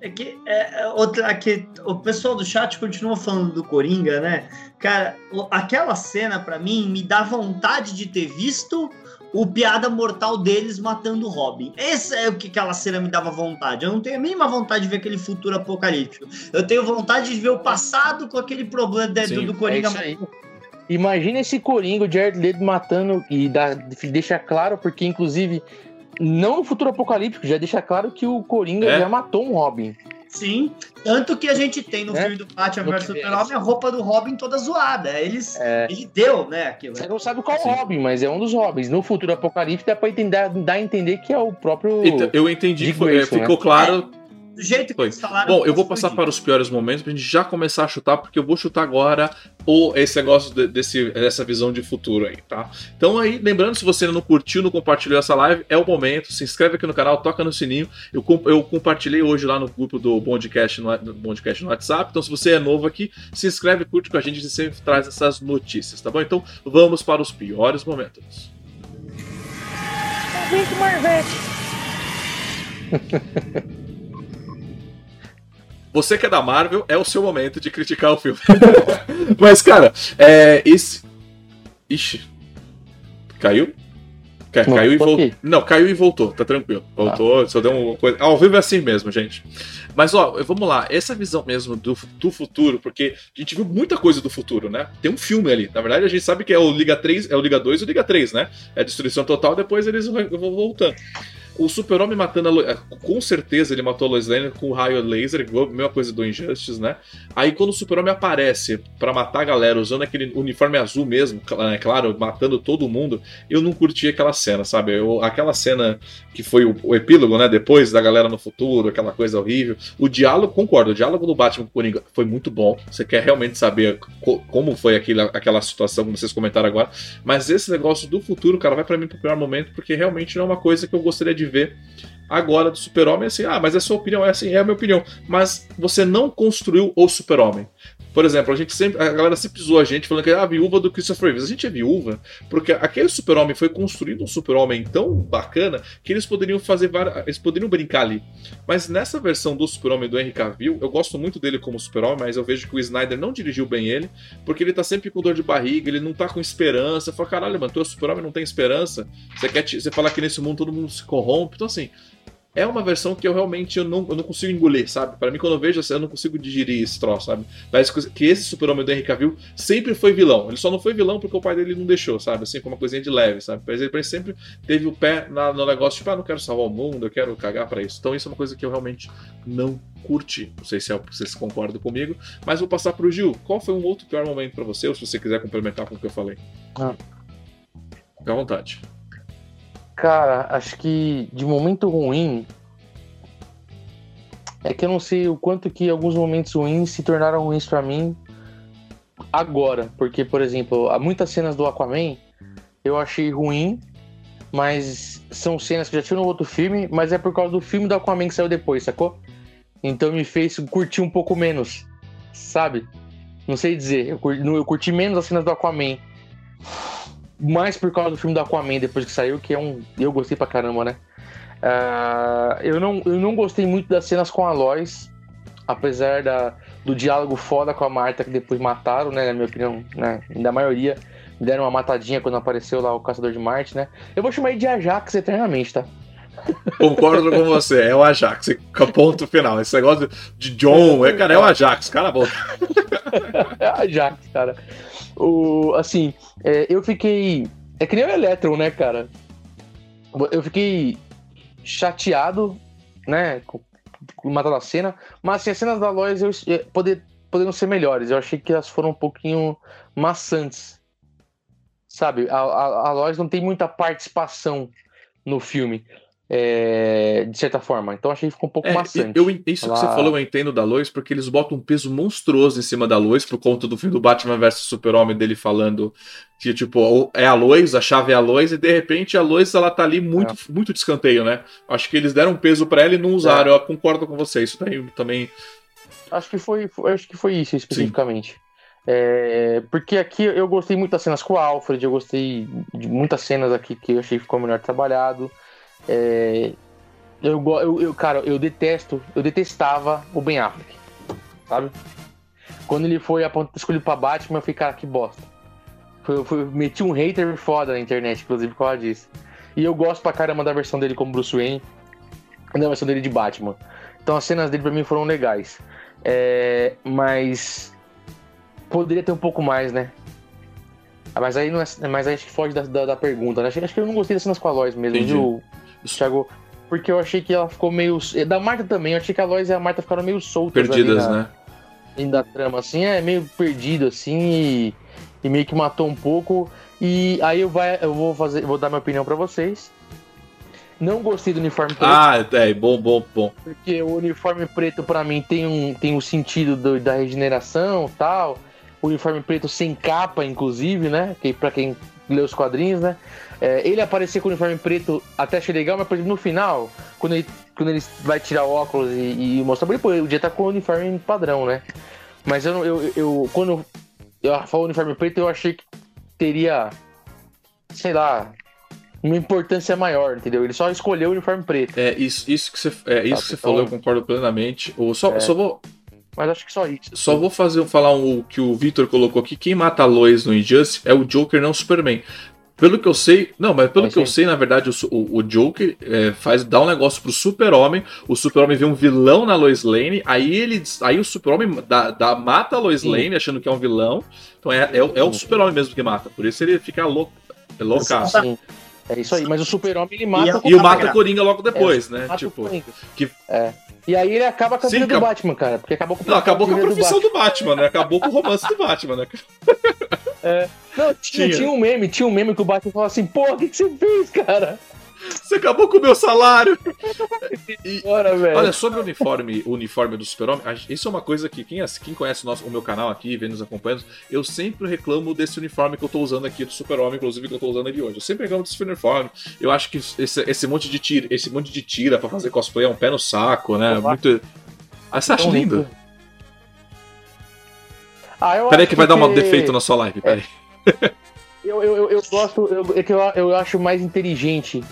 É que, é, é, outra, que o pessoal do chat continua falando do Coringa, né? Cara, aquela cena pra mim me dá vontade de ter visto o piada mortal deles matando o Robin. Esse é o que aquela cena me dava vontade. Eu não tenho a mínima vontade de ver aquele futuro apocalíptico. Eu tenho vontade de ver o passado com aquele problema de- do, Sim, do É Coringa. aí. Imagina esse Coringa, o Jared Leto matando e dá, deixa claro, porque inclusive, não no futuro apocalíptico, já deixa claro que o Coringa É. já matou um Robin. Sim, tanto que a gente tem no É. filme do Batman vs Super-Homem a roupa do Robin toda zoada. Eles, É, Ele deu, né, aquilo. você não sabe qual Sim. Robin, mas é um dos Robins. No futuro apocalíptico dá pra entender, dar a entender que é o próprio. Então, eu entendi, Dick foi- é, Grayson, ficou né? claro. Do jeito que eles falaram. Bom, eu vou passar para os piores momentos pra gente já começar a chutar, porque eu vou chutar agora o, esse negócio de- desse, dessa visão de futuro aí, tá? Então aí, lembrando, se você ainda não curtiu, não compartilhou essa live, é o momento, se inscreve aqui no canal, toca no sininho. Eu, eu compartilhei hoje lá no grupo do Bondcast no, do Bondcast no WhatsApp, então se você é novo aqui, se inscreve, curte com a gente, a gente sempre traz essas notícias, tá bom? Então vamos para os piores momentos. Você que é da Marvel, é o seu momento de criticar o filme. Mas, cara, é. Esse. Ixi. Caiu? Ca- Não, caiu e voltou. aqui. Não, caiu e voltou, tá tranquilo. Voltou, só deu uma coisa. Ao vivo é assim mesmo, gente. Mas, ó, vamos lá. Essa visão mesmo do, do futuro, porque a gente viu muita coisa do futuro, né? Tem um filme ali. Na verdade, a gente sabe que é o Liga 3, é o Liga 2 e o Liga 3, né? É a destruição total, depois eles vão voltando. O Super-Homem matando a Lo... é, Com certeza ele matou a Lois Lane com o raio laser, mesma coisa do Injustice, né? Aí quando o Super-Homem aparece pra matar a galera usando aquele uniforme azul mesmo, é claro, matando todo mundo, eu não curti aquela cena, sabe? Eu- aquela cena que foi o, o epílogo, né? Depois da galera no futuro, aquela coisa horrível. O diálogo, concordo, o diálogo do Batman com o Coringa foi muito bom. Você quer realmente saber co- como foi aquela, aquela situação, como vocês comentaram agora. Mas esse negócio do futuro, cara, vai pra mim pro pior momento, porque realmente não é uma coisa que eu gostaria de ver agora do Super-Homem. Assim, ah, mas é a sua opinião, é assim, é a minha opinião. Mas você não construiu o Super-Homem. Por exemplo, a gente sempre, a galera sempre zoou a gente falando que é a viúva do Christopher Reeves. A gente é viúva porque aquele super-homem foi construído um super-homem tão bacana que eles poderiam fazer eles poderiam brincar ali. Mas nessa versão do super-homem do Henry Cavill, eu gosto muito dele como super-homem, mas eu vejo que o Snyder não dirigiu bem ele, porque ele tá sempre com dor de barriga, ele não tá com esperança. Eu falo, caralho, mano, tu é super-homem, não tem esperança. Você quer te- você fala que nesse mundo todo mundo se corrompe. Então assim, é uma versão que eu realmente eu não, eu não consigo engolir, sabe? Pra mim, quando eu vejo assim, eu não consigo digerir esse troço, sabe? Parece que- esse super-homem do Henry Cavill sempre foi vilão. Ele só não foi vilão porque o pai dele não deixou, sabe? Assim, foi uma coisinha de leve, sabe? Mas ele, ele sempre teve o pé na- no negócio, tipo, ah, não quero salvar o mundo, eu quero cagar pra isso. Então isso é uma coisa que eu realmente não curti. Não sei se é, vocês concordam comigo, mas vou passar pro Gil. Qual foi um outro pior momento pra você, ou se você quiser complementar com o que eu falei? Ah. Fica à vontade. Cara, acho que de momento ruim. É que eu não sei o quanto que alguns momentos ruins se tornaram ruins pra mim agora. Porque, por exemplo, há muitas cenas do Aquaman eu achei ruim, mas são cenas que já tinham no outro filme, mas é por causa do filme do Aquaman que saiu depois, sacou? Então me fez curtir um pouco menos, sabe? Não sei dizer. Eu curti, eu curti menos as cenas do Aquaman. Mais por causa do filme do Aquaman depois que saiu, que é um. Eu gostei pra caramba, né? Uh, eu, não, eu não gostei muito das cenas com a Lois, apesar da, do diálogo foda com a Marta, que depois mataram, né? Na minha opinião, né? Da maioria, deram uma matadinha quando apareceu lá o Caçador de Marte, né? Eu vou chamar ele de Ajax eternamente, tá? Concordo com você, é o Ajax, ponto final. Esse negócio de John, é, cara, é o Ajax, cara bom. é o Ajax, cara. O, assim, é, eu fiquei. É que nem o Electron, né, cara? Eu fiquei chateado, né, com, com matar a cena, mas assim, as cenas da Lois eu, é, poder, poderiam ser melhores. Eu achei que elas foram um pouquinho maçantes. Sabe, a, a, a Lois não tem muita participação no filme é, de certa forma. Então achei que ficou um pouco é, maçante. Eu, isso Ela... que você falou eu entendo da Lois, porque eles botam um peso monstruoso em cima da Lois por conta do filme do Batman vs Super-Homem dele falando que, tipo, é a Lois, a chave é a Lois, e de repente a Lois ela tá ali muito, é. muito de escanteio, né? Acho que eles deram um peso para ela e não usaram. É. Eu concordo com você, isso daí também. Acho que foi, foi acho que foi isso especificamente. É, porque aqui eu gostei muito das cenas com o Alfred, eu gostei de muitas cenas aqui que eu achei que ficou melhor trabalhado. É, eu, eu, eu, cara, eu detesto, eu detestava o Ben Affleck, sabe? Quando ele foi escolhido pra Batman, eu fiquei, cara, que bosta. Foi, foi, meti um hater foda na internet, inclusive, por causa disso. E eu gosto pra caramba da versão dele como Bruce Wayne da versão dele de Batman. Então as cenas dele pra mim foram legais. É, mas poderia ter um pouco mais, né? Mas aí não é, mas aí acho que foge da, da, da pergunta, né? Acho, acho, que eu não gostei das cenas com a Lois mesmo. Thiago, porque eu achei que ela ficou meio. Da Marta também, eu achei que a Lois e a Marta ficaram meio soltas. Perdidas, na, né? Dentro da trama, assim, é meio perdido, assim, e, e, meio que matou um pouco. E aí eu, vai, eu vou fazer, vou dar minha opinião para vocês. Não gostei do uniforme preto. Ah, é, bom, bom, bom. Porque o uniforme preto, para mim, tem um, tem um sentido do, da regeneração tal. O uniforme preto sem capa, inclusive, né? Que para quem lê os quadrinhos, né? É, ele aparecer com o uniforme preto até achei legal, mas por exemplo, no final, quando ele, quando ele vai tirar o óculos e, e mostrar pra ele, pô, o dia tá com o uniforme padrão, né? Mas eu, eu, eu quando eu falo uniforme preto, eu achei que teria, sei lá, uma importância maior, entendeu? Ele só escolheu o uniforme preto. É, isso, isso que você, é, isso tá, que você então, falou, eu concordo plenamente. Ou só, é, só vou. Mas acho que só isso. Só vou fazer falar o um, que o Victor colocou aqui. Quem mata a Lois no Injustice é o Joker, não o Superman. Pelo que eu sei, não, mas pelo é, que sim. eu sei, na verdade, o, o, o Joker é, faz dá um negócio pro Super-Homem, o Super-Homem vê um vilão na Lois Lane, aí ele aí o Super-Homem dá, dá, mata a Lois sim. Lane achando que é um vilão. Então é, é, é o Super-Homem mesmo que mata. Por isso ele fica louco, é loucaço. Sim. É isso aí, mas o Super-Homem ele mata E, e o mata o Coringa logo depois, é, né? Tipo, que... É. E aí ele acaba com a vida do Batman, cara. Porque acabou com, Não, acabou com a profissão do Batman. do Batman, né? Acabou com o romance do Batman, né? É. Não, tinha, tinha. tinha um meme, tinha um meme que o Batman falou assim, porra, o que, que você fez, cara? Você acabou com o meu salário! E, Bora, olha, sobre o uniforme, o uniforme do Super-Homem, isso é uma coisa que quem, quem conhece o, nosso, o meu canal aqui, vem nos acompanhando, eu sempre reclamo desse uniforme que eu tô usando aqui do Super-Homem, inclusive que eu tô usando ele hoje. Eu sempre reclamo desse uniforme. Eu acho que esse, esse monte de tira, esse monte de tira pra fazer cosplay é um pé no saco, né? Muito. Ah, você acha lindo? Ah, peraí que vai que... dar um defeito na sua live, peraí. É. eu, eu, eu gosto, eu, é que eu, eu acho mais inteligente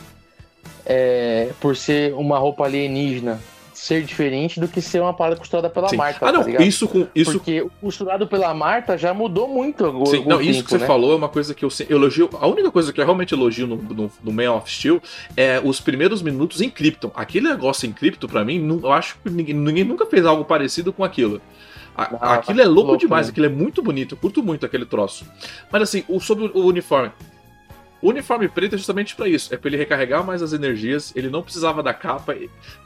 é, por ser uma roupa alienígena ser diferente do que ser uma parada costurada pela Sim. Marta. Ah, não, tá isso com isso porque o costurado pela Marta já mudou muito agora. Sim, não, tempo, isso que você né? falou é uma coisa que eu, eu elogio. A única coisa que eu realmente elogio no, no, no Man of Steel é os primeiros minutos em Krypton. Aquele negócio em Krypton, para mim, eu acho que ninguém, ninguém nunca fez algo parecido com aquilo. A, aquilo é louco, louco demais, né? aquilo é muito bonito, eu curto muito aquele troço. Mas assim, o, sobre o uniforme. O uniforme preto é justamente para isso, é para ele recarregar mais as energias, ele não precisava da capa.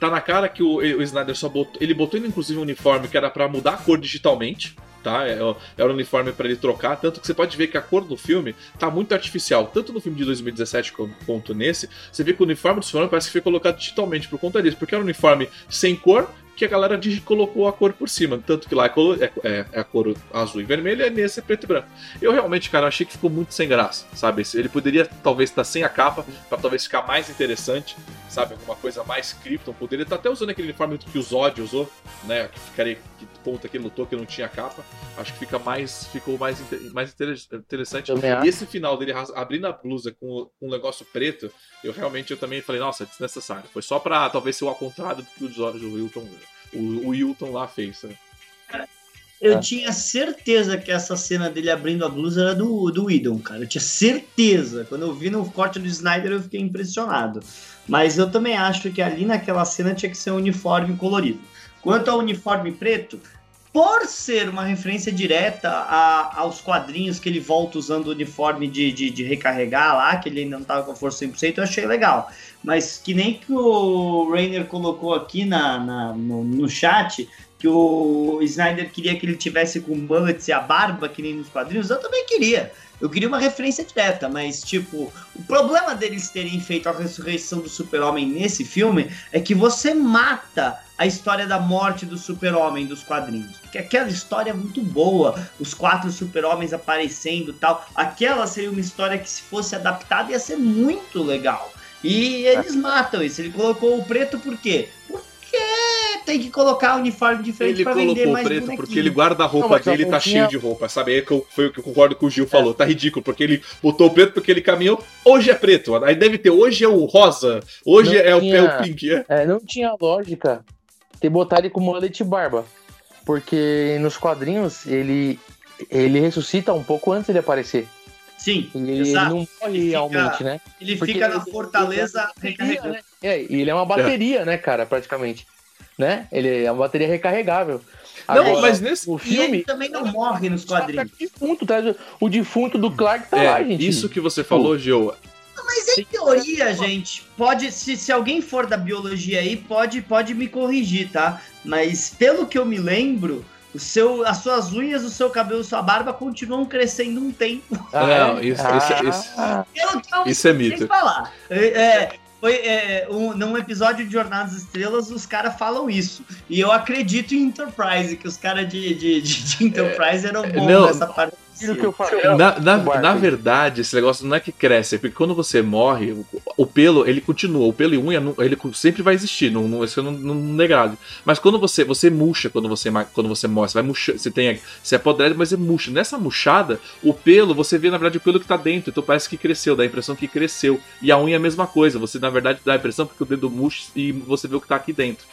Tá na cara que o, o Snyder só botou, ele botou inclusive um uniforme que era para mudar a cor digitalmente, tá? Era é, é um uniforme para ele trocar, tanto que você pode ver que a cor do filme tá muito artificial, tanto no filme de 2017 quanto nesse. Você vê que o uniforme do Superman parece que foi colocado digitalmente por conta disso, porque era um uniforme sem cor, que a galera colocou a cor por cima. Tanto que lá é, é, é, é, a cor azul e vermelha, e nesse é preto e branco. Eu realmente, cara, achei que ficou muito sem graça, sabe? Ele poderia talvez estar sem a capa, para talvez ficar mais interessante, sabe? Alguma coisa mais Krypton. Poderia estar até usando aquele uniforme que o Zod usou, né? Que ficaria. Que ponta que ele lutou, que não tinha capa. Acho que fica mais. Ficou mais, mais interessante. E esse final dele abrindo a blusa com um negócio preto, eu realmente eu também falei, nossa, é desnecessário. Foi só pra talvez ser o ao contrário do que o George Wilton, o, o Wilton lá fez. Né? Eu é. tinha certeza que essa cena dele abrindo a blusa era do, do Idon, cara. Eu tinha certeza. Quando eu vi no corte do Snyder, eu fiquei impressionado. Mas eu também acho que ali naquela cena tinha que ser um uniforme colorido. Quanto ao uniforme preto, por ser uma referência direta a, aos quadrinhos que ele volta usando o uniforme de, de, de, recarregar lá, que ele ainda não estava com força 100%, eu achei legal. Mas que nem que o Rainer colocou aqui na, na no, no, chat, que o Snyder queria que ele tivesse com bullets e a barba, que nem nos quadrinhos, eu também queria. Eu queria uma referência direta, mas, tipo, o problema deles terem feito a ressurreição do Super-Homem nesse filme é que você mata a história da morte do Super-Homem dos quadrinhos. Porque aquela história é muito boa, os quatro Super-Homens aparecendo tal. Aquela seria uma história que, se fosse adaptada, ia ser muito legal. E eles matam isso. Ele colocou o preto por quê? Tem que colocar uniforme diferente ele pra vender mais preto bonequinho. porque ele guarda a roupa não, dele tá cheio de roupa, sabe? Aí que foi o que eu concordo com o Gil é. falou, tá ridículo, porque ele botou preto porque ele caminhou, hoje é preto, aí deve ter, hoje é o rosa, hoje é, tinha, o, é o pink. É. é. não tinha lógica ter botado ele com mullet e barba, porque nos quadrinhos ele, ele ressuscita um pouco antes de aparecer. Sim, ele, ele não morre ele realmente, fica, né? Ele Porque fica na ele, fortaleza recarregando. Né? É, e ele é uma bateria, é. né, cara, praticamente né? Ele é uma bateria recarregável. Agora, não, mas nesse o filme ele também não morre nos quadrinhos. Tá defunto, tá? O defunto do Clark tá é, lá, gente. Isso que você falou, Gil. Mas em teoria, gente, pode. Se, se alguém for da biologia aí, pode, pode me corrigir, tá? Mas pelo que eu me lembro, o seu, as suas unhas, o seu cabelo, sua barba continuam crescendo um tempo. Ah, não, isso, ah, isso, isso, isso é mito. Falar. É, é foi é, um, num episódio de Jornadas Estrelas, os caras falam isso. E eu acredito em Enterprise, que os caras de, de, de, de, Enterprise eram bons não, nessa parte. Que eu. Na, na, na, verdade, esse negócio não é que cresce, é porque quando você morre, o, o pelo, ele continua. O pelo e unha, ele sempre vai existir, não, não, isso não, não negado. Mas quando você você murcha, quando você, quando você morre, você vai murchar, você tem. Você é podre, mas é murcha. Nessa murchada, o pelo, você vê, na verdade, o pelo que tá dentro, então parece que cresceu, dá a impressão que cresceu. E a unha é a mesma coisa, você, na verdade, dá a impressão porque o dedo murcha e você vê o que tá aqui dentro.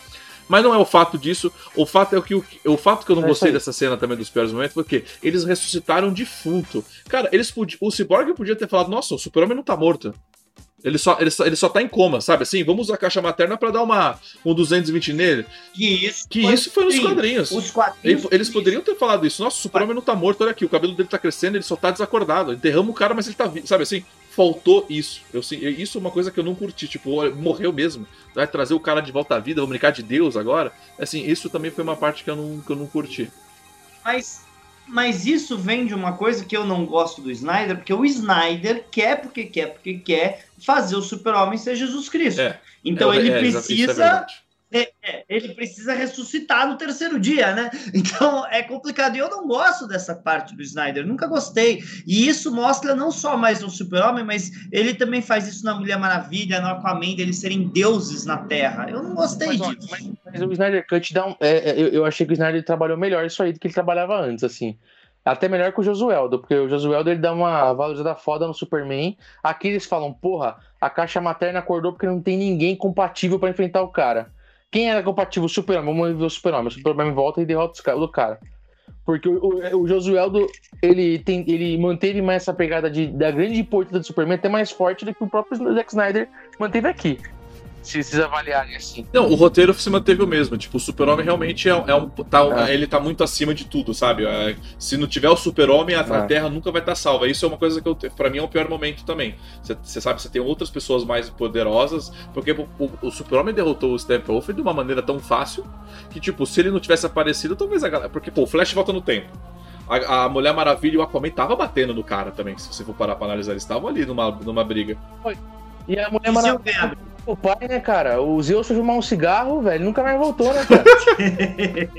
Mas não é o fato disso. O fato é que o, o fato que eu não é gostei dessa cena também dos piores momentos foi que eles ressuscitaram um defunto. Cara, eles o Cyborg podia ter falado: "Nossa, o Super-Homem não tá morto". Ele só, ele, só, ele só tá em coma, sabe? Assim, vamos usar a caixa materna para dar uma, um 220 nele. Que isso, que foi, isso foi nos quadrinhos. Os quadrinhos. Eles, poderiam ter falado isso. Nossa, o super-homem não tá morto, olha aqui, o cabelo dele tá crescendo, ele só tá desacordado. Enterramos o cara, mas ele tá vivo, sabe assim? faltou isso. Eu, isso é uma coisa que eu não curti. Tipo, morreu mesmo. Vai trazer o cara de volta à vida, vamos brincar de Deus agora. Assim, isso também foi uma parte que eu não, que eu não curti. Mas, mas isso vem de uma coisa que eu não gosto do Snyder, porque o Snyder quer porque quer, porque quer fazer o super-homem ser Jesus Cristo. É, então é, ele é, precisa é, é, ele precisa ressuscitar no terceiro dia, né? Então é complicado. E eu não gosto dessa parte do Snyder, nunca gostei. E isso mostra não só mais no Super-Homem, mas ele também faz isso na Mulher Maravilha, no Aquaman, deles serem deuses na Terra. Eu não gostei mas, disso. Mas, mas, o Snyder Cut dá um. É, é, eu, eu, achei que o Snyder trabalhou melhor isso aí do que ele trabalhava antes, assim. Até melhor que o Josueldo, porque o Josueldo ele dá uma valorizada foda no Superman. Aqui eles falam, porra, a caixa materna acordou porque não tem ninguém compatível para enfrentar o cara. Quem era compatível? O Super-Homem. Vamos ver o Super-Homem. O Super-Homem volta e derrota o cara. Porque o, o, o Josueldo, ele, tem, ele manteve mais essa pegada de, da grande importância do Superman até mais forte do que o próprio Zack Snyder manteve aqui se vocês avaliarem assim. Não, o roteiro se manteve o mesmo. Tipo, o Super-Homem realmente é, é um. Tá, é. Ele tá muito acima de tudo, sabe? É, se não tiver o Super-Homem, a, a, é. Terra nunca vai estar tá salva. Isso é uma coisa que eu, pra mim é o pior momento também. Você sabe, você tem outras pessoas mais poderosas, porque o, o, o Super-Homem derrotou o Steppenwolf de uma maneira tão fácil que, tipo, se ele não tivesse aparecido, talvez a galera. Porque, pô, o Flash volta no tempo. A, a, Mulher Maravilha e o Aquaman tava batendo no cara também, se você for parar pra analisar. Eles estavam ali numa, numa briga. Foi. E a Mulher Maravilha o pai, né, cara? O Zeus foi fumar um cigarro, velho, nunca mais voltou, né, cara?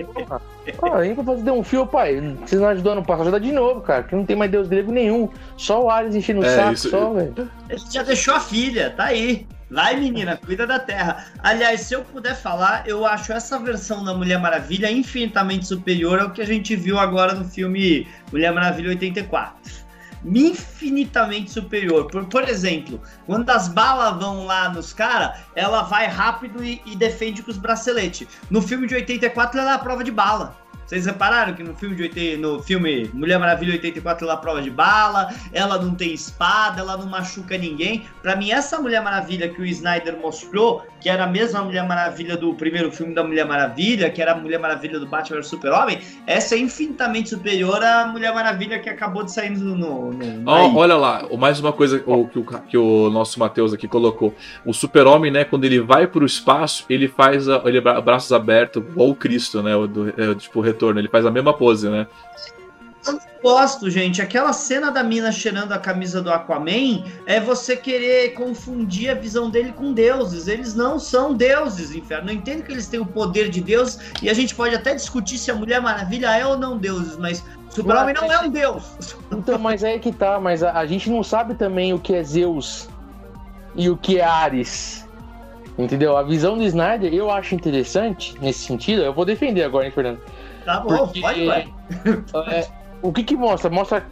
ah, pra fazer um fio, pai. Vocês não ajudou no passado, ajuda de novo, cara. Que não tem mais deus grego nenhum. Só o Ares enchendo o É, saco, isso- só, velho. Ele já deixou a filha, tá aí. Vai, menina, cuida da terra. Aliás, se eu puder falar, eu acho essa versão da Mulher Maravilha infinitamente superior ao que a gente viu agora no filme Mulher Maravilha 84. Infinitamente superior. Por, por exemplo, quando as balas vão lá nos caras, ela vai rápido e, e defende com os braceletes. No filme de 84, ela é a prova de bala. Vocês repararam que no filme de 80, no filme Mulher Maravilha 84 ela prova de bala, ela não tem espada, ela não machuca ninguém. Pra mim essa Mulher Maravilha que o Snyder mostrou, que era a mesma Mulher Maravilha do primeiro filme da Mulher Maravilha, que era a Mulher Maravilha do Batman Super-Homem, essa é infinitamente superior à Mulher Maravilha que acabou de sair no, no, no aí. olha lá, mais uma coisa o- que, o, que o nosso Matheus aqui colocou. O super-homem, né, quando ele vai pro espaço, ele faz a, ele bra- braços abertos, igual o Cristo, né, o do, é, tipo, o retorno. Ele faz a mesma pose, né? gosto, gente. Aquela cena da mina cheirando a camisa do Aquaman é você querer confundir a visão dele com deuses. Eles não são deuses, inferno. Eu entendo que eles têm o poder de Deus e a gente pode até discutir se a Mulher Maravilha é ou não deuses, mas o Super-Homem não é um deus. Então, mas aí que tá, mas a, a gente não sabe também o que é Zeus e o que é Ares. Entendeu? A visão do Snyder eu acho interessante nesse sentido. Eu vou defender agora, hein, Fernando? Tá bom, Porque- pode, ué. É, o que que mostra? Mostra.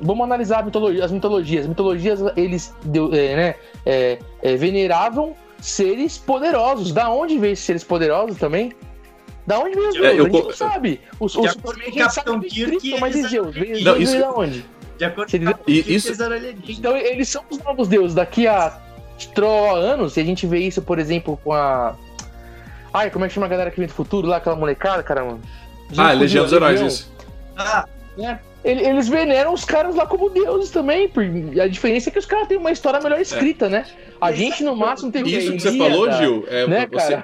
Vamos analisar a mitologia- as mitologias. As mitologias, eles é, né, é, é, veneravam seres poderosos. Da onde veio esses seres poderosos também? Da onde veio os É, deuses? eu a gente não sabe. O, o De acordo Superman com a o gente sabe Capitão Kirk, Cristo, mas e Zeus? Veio, Não, isso- de onde? De acordo com o isso- eles eram alienígenas. Então eles são os novos deuses. Daqui a tro anos, e a gente vê isso, por exemplo, com a. Ai, como é que chama a galera que vem do futuro lá, aquela molecada, caramba? Ah, Legião dos Heróis, Legião. isso. Ah? Ele- Eles veneram os caras lá como deuses também. A diferença é que os caras têm uma história melhor escrita, né? A gente, no máximo, tem Isso que você falou, Gil, é Né, você.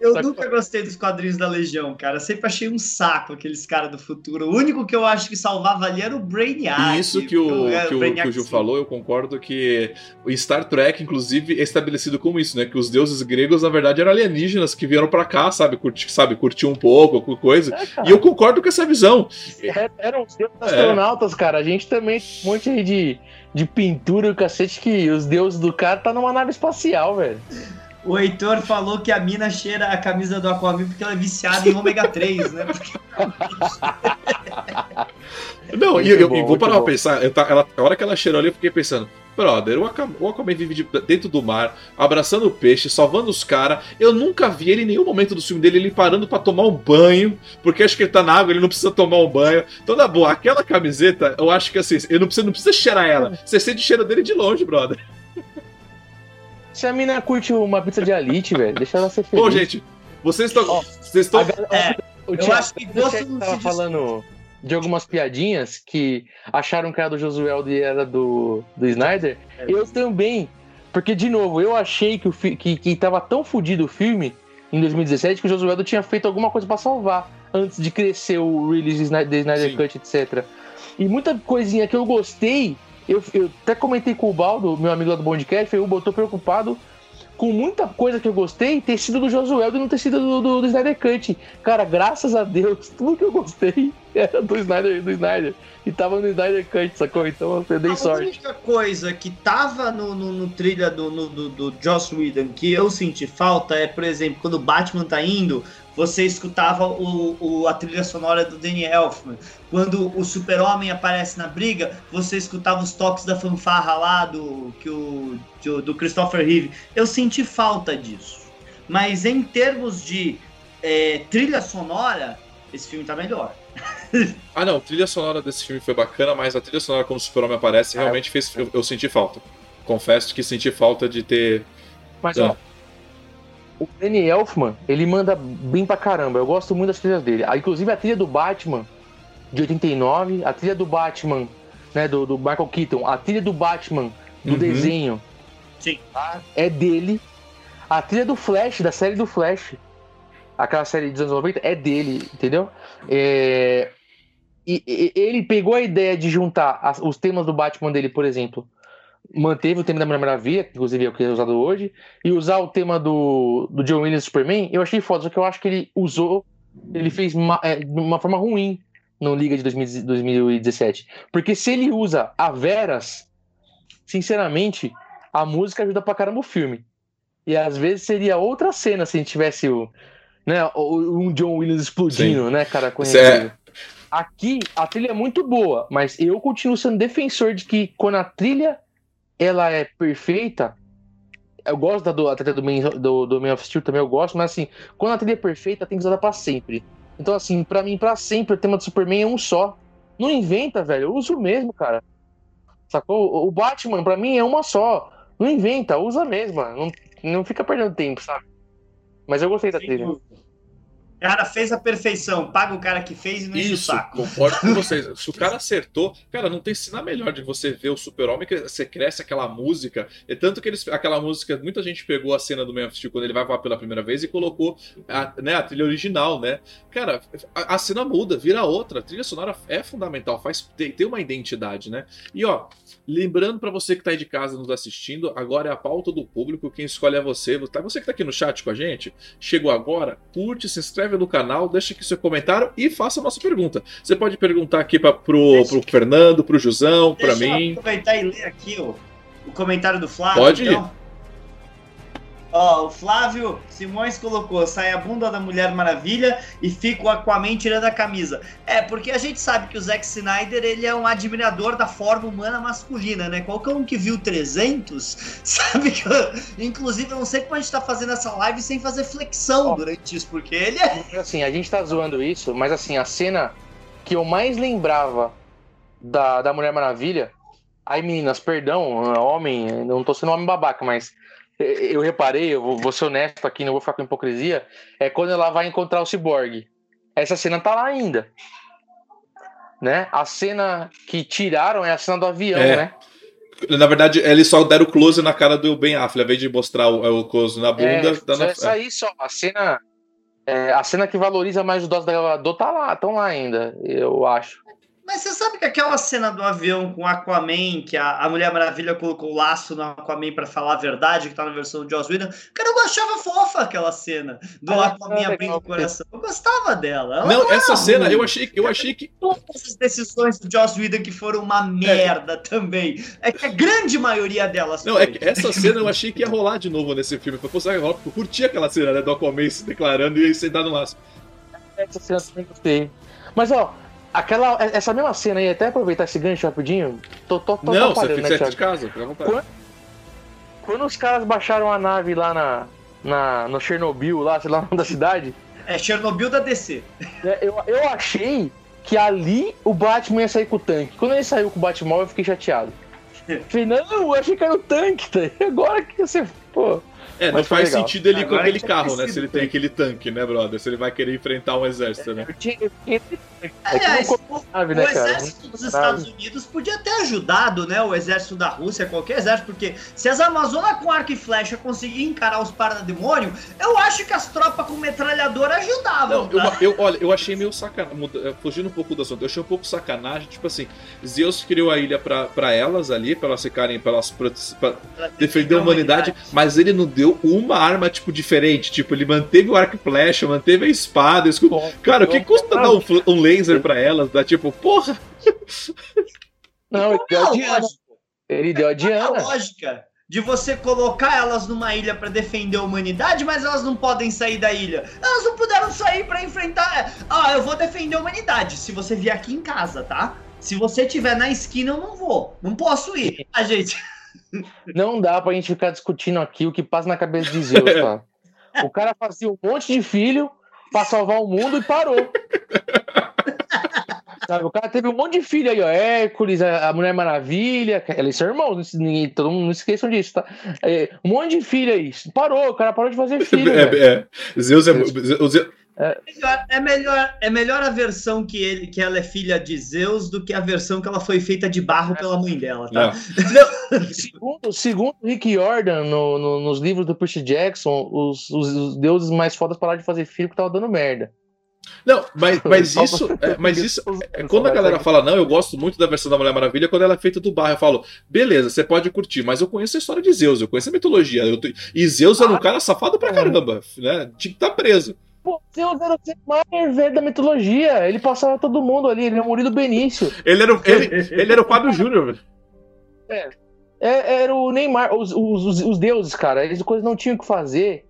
Eu nunca gostei dos quadrinhos da Legião, cara. Sempre achei um saco aqueles caras do futuro. O único que eu acho que salvava ali era o Brainiac. E isso que o, É, que o, Brainiac que o Gil sim. falou, eu concordo que o Star Trek, inclusive, é estabelecido como isso, né? Que os deuses gregos, na verdade, eram alienígenas que vieram pra cá, sabe? Curtir, sabe? Curtir um pouco, alguma coisa. É. E eu concordo com essa visão. É, Eram os deuses É. astronautas, cara. A gente também tem um monte aí de, de pintura e o cacete que os deuses do cara tá numa nave espacial, velho. O Heitor falou que a mina cheira a camisa do Aquaman porque ela é viciada em ômega 3, né? Porque Não, e Muito eu, eu bom, vou muito parar pra pensar. Eu tá, ela, a hora que ela cheirou ali, eu fiquei pensando. Brother, o Aquaman, o Aquaman vive de- dentro do mar, abraçando o peixe, salvando os caras. Eu nunca vi ele em nenhum momento do filme dele ele parando pra tomar um banho, porque acho que ele tá na água, ele não precisa tomar um banho. Então, na boa, aquela camiseta, eu acho que assim, eu não precisa, não precisa cheirar ela. Você sente o cheiro dele de longe, brother. Se a mina curte uma pizza de alite, velho, deixa ela ser feliz. Pô, gente, vocês estão. Vocês estão. É, o eu Thiago, acho que não tava falando de algumas piadinhas que acharam que era do Josué e era do, do Snyder. É. Eu também. Porque, de novo, eu achei que, o fi- que, que tava tão fodido o filme em 2017 que o Josué tinha feito alguma coisa pra salvar antes de crescer o release do Snyder Sim. Cut, etc. E muita coisinha que eu gostei, eu, eu até comentei com o Baldo, meu amigo lá do Bondcast, falei, "Uba, eu tô preocupado com muita coisa que eu gostei ter sido do Josué e não ter sido do, do, do Snyder Cut. Cara, graças a Deus, tudo que eu gostei era do Snyder, do Snyder. E tava no Snyder Cut, sacou? Então eu dei a sorte. única coisa que tava no, no, no trilha do, no- do, do Joss Whedon que eu senti falta é, por exemplo, quando o Batman tá indo, você escutava o, o- a trilha sonora do Danny Elfman. Quando o Super-Homem aparece na briga, você escutava os toques da fanfarra lá do, que o, do, do Christopher Reeve. Eu senti falta disso. Mas em termos de é, trilha sonora, esse filme tá melhor. Ah, não, a trilha sonora desse filme foi bacana, mas a trilha sonora quando o Super-Homem aparece realmente fez. Eu, eu senti falta. Confesso que senti falta de ter. Mas É. ó, o Danny Elfman, ele manda bem pra caramba. Eu gosto muito das trilhas dele. Ah, Inclusive a trilha do Batman de 89, a trilha do Batman, né, do, do Michael Keaton, a trilha do Batman do Uhum. desenho Sim. tá? é dele. A trilha do Flash, da série do Flash, aquela série dos anos 90, é dele, entendeu? É, E, e- ele pegou a ideia de juntar as- os temas do Batman dele, por exemplo, manteve o tema da Mulher Maravilha, que inclusive é o que é usado hoje, e usar o tema do, do John Williams Superman, eu achei foda, só que eu acho que ele usou, ele fez uma, é, de uma forma ruim no Liga de 2000, 2017. Porque se ele usa a Veras, sinceramente, a música ajuda pra caramba o filme. E às vezes seria outra cena se a gente tivesse o, né, um John Williams explodindo, Sim. né, cara, conhecido. É... Aqui a trilha é muito boa, mas eu continuo sendo defensor de que quando a trilha ela é perfeita, eu gosto da do, até do, Man, do, do Man of Steel também, eu gosto, mas assim, quando a trilha é perfeita, tem que usar para sempre. Então, assim, para mim, para sempre, o tema do Superman é um só. Não inventa, velho, eu uso mesmo, cara. Sacou? O Batman, para mim, é uma só. Não inventa, usa mesmo, não, não fica perdendo tempo, sabe? Mas eu gostei da trilha. Cara, fez a perfeição, paga o cara que fez e não enche o saco. Concordo com vocês. Se o cara acertou, cara, não tem cena melhor de você ver o super-homem, que você cresce aquela música. É tanto que eles, aquela música, muita gente pegou a cena do Man of Steel quando ele vai voar pela primeira vez e colocou a, né, a trilha original, né? Cara, a, a, cena muda, vira outra. A trilha sonora é fundamental, faz tem, tem uma identidade, né? E ó, lembrando para você que tá aí de casa nos assistindo, agora é a pauta do público, quem escolhe é você. Tá, você que tá aqui no chat com a gente, chegou agora, curte, se inscreve inscreve no canal, deixa aqui seu comentário e faça a nossa pergunta. Você pode perguntar aqui pra, pro, pro Fernando, pro Jusão, para mim. Eu aproveitar e ler aqui o, o comentário do Flávio. Pode então. Ó, o Flávio Simões colocou: sai a bunda da Mulher Maravilha e fica o Aquaman tirando a camisa. É, porque a gente sabe que o Zack Snyder ele é um admirador da forma humana masculina, né? Qualquer um que viu 300 sabe que. Eu, inclusive, eu não sei como a gente tá fazendo essa live sem fazer flexão Ó, durante isso, porque ele é. Assim, a gente tá zoando isso, mas assim, a cena que eu mais lembrava da, da Mulher Maravilha. Aí, meninas, perdão, homem, não tô sendo homem babaca, mas eu reparei, eu vou ser honesto aqui, não vou ficar com hipocrisia, é quando ela vai encontrar o Cyborg. Essa cena tá lá ainda. Né? A cena que tiraram é a cena do avião, é. né? Na verdade, eles só deram close na cara do Ben Affleck, ao invés de mostrar o, o close na bunda. É, na... Essa aí só, a cena. É, a cena que valoriza mais os doses da gravador tá lá, estão lá ainda, eu acho. Mas você sabe que aquela cena do avião com Aquaman, que a, a Mulher Maravilha colocou o laço no Aquaman para falar a verdade, que tá na versão do Joss Whedon, cara, eu achava fofa aquela cena do ah, Aquaman abrindo o coração. Eu gostava dela. Ela não, não essa cena eu achei, eu achei que. Todas as decisões do Joss Whedon que foram uma merda é. também. É que a grande maioria delas. Não, foi. é que essa cena eu achei que ia rolar de novo nesse filme. Foi, eu curti aquela cena né, do Aquaman se declarando e sentado no laço. Essa cena também gostei. Mas, ó, Aquela, essa mesma cena aí, até aproveitar esse gancho rapidinho. Tô, tô, tô Não, você fica né, de casa, fica à vontade. Quando, quando, os caras baixaram a nave lá na, na, no Chernobyl, lá, sei lá, da cidade. É, Chernobyl da DC. É, eu, eu achei que ali o Batman ia sair com o tanque. Quando ele saiu com o Batman, eu fiquei chateado. Falei, não, eu achei que era o tanque, tá? Agora que você. Pô. É, não faz legal. sentido ele Agora com aquele carro, né? Se ele tem aquele tanque, né, brother? Se ele vai querer enfrentar um exército, né? Aliás, o, o né, exército dos Estados Unidos podia ter ajudado, né? O exército da Rússia, qualquer exército, porque se as Amazonas com arco e flecha conseguirem encarar os parademônios, eu acho que as tropas com metralhadora ajudavam. Não, tá? eu, eu, olha, eu achei meio sacanagem, eh, fugindo um pouco do assunto, eu achei um pouco sacanagem, tipo assim, Zeus criou a ilha pra, pra elas ali, pra elas ficarem, pra elas pra, pra defender a humanidade, humanidade, mas ele não deu uma arma, tipo, diferente. Tipo, ele manteve o arco e flecha, manteve a espada. Escudo. Cara, o que custa dar um, um laser pra elas? Dá tipo, porra! Não, ele deu a Diana. Ele deu a Diana. a lógica de você colocar elas numa ilha para defender a humanidade, mas elas não podem sair da ilha. Elas não puderam sair para enfrentar. Ah, eu vou defender a humanidade se você vier aqui em casa, tá? Se você estiver na esquina, eu não vou. Não posso ir. A gente. Não dá pra gente ficar discutindo aqui o que passa na cabeça de Zeus, cara. O cara fazia um monte de filho pra salvar o mundo e parou. Sabe, o cara teve um monte de filho aí, ó. Hércules, a, Mulher Maravilha. Eles são irmãos, ninguém, todo mundo não esqueçam disso, tá? É, um monte de filho aí. Parou, o cara parou de fazer filho. É, é. Zeus é. Zeus, é melhor, é, melhor, é melhor a versão que, ele, que ela é filha de Zeus do que a versão que ela foi feita de barro pela mãe dela, tá? segundo, segundo Rick Jordan, no, no, nos livros do Percy Jackson, os, os, os, deuses mais fodas pararam de fazer filho porque tava dando merda. Não, mas, mas isso, é, mas isso é, quando a galera fala, não, eu gosto muito da versão da Mulher Maravilha, quando ela é feita do barro, eu falo, beleza, você pode curtir, mas eu conheço a história de Zeus, eu conheço a mitologia. Eu, e Zeus era um cara safado pra caramba, né? Tinha que estar tá preso. Pô, Zeus era o mais velho da mitologia. Ele passava todo mundo ali, ele é o Murilo Benício. Ele era, ele, ele era o Fábio Júnior, velho. É. é. Era o Neymar, os, os, os, deuses, cara, eles coisas não tinham o que fazer.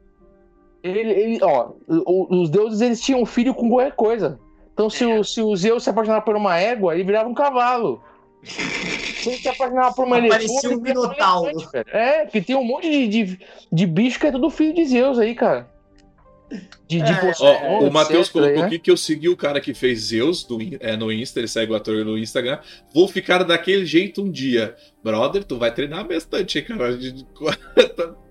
Ele, ele, ó, os deuses eles tinham um filho com qualquer coisa. Então, se o, se o Zeus se apaixonava por uma égua, ele virava um cavalo. Se ele se apaixonava por uma Parecia um minotauro. É, porque tem um monte de, de, de bicho que é tudo filho de Zeus aí, cara. De, de é, ó, o Matheus colocou né? aqui que eu segui o cara que fez Zeus do, é, no Insta, ele segue o ator no Instagram. Vou ficar daquele jeito um dia. Brother, tu vai treinar bastante, cara.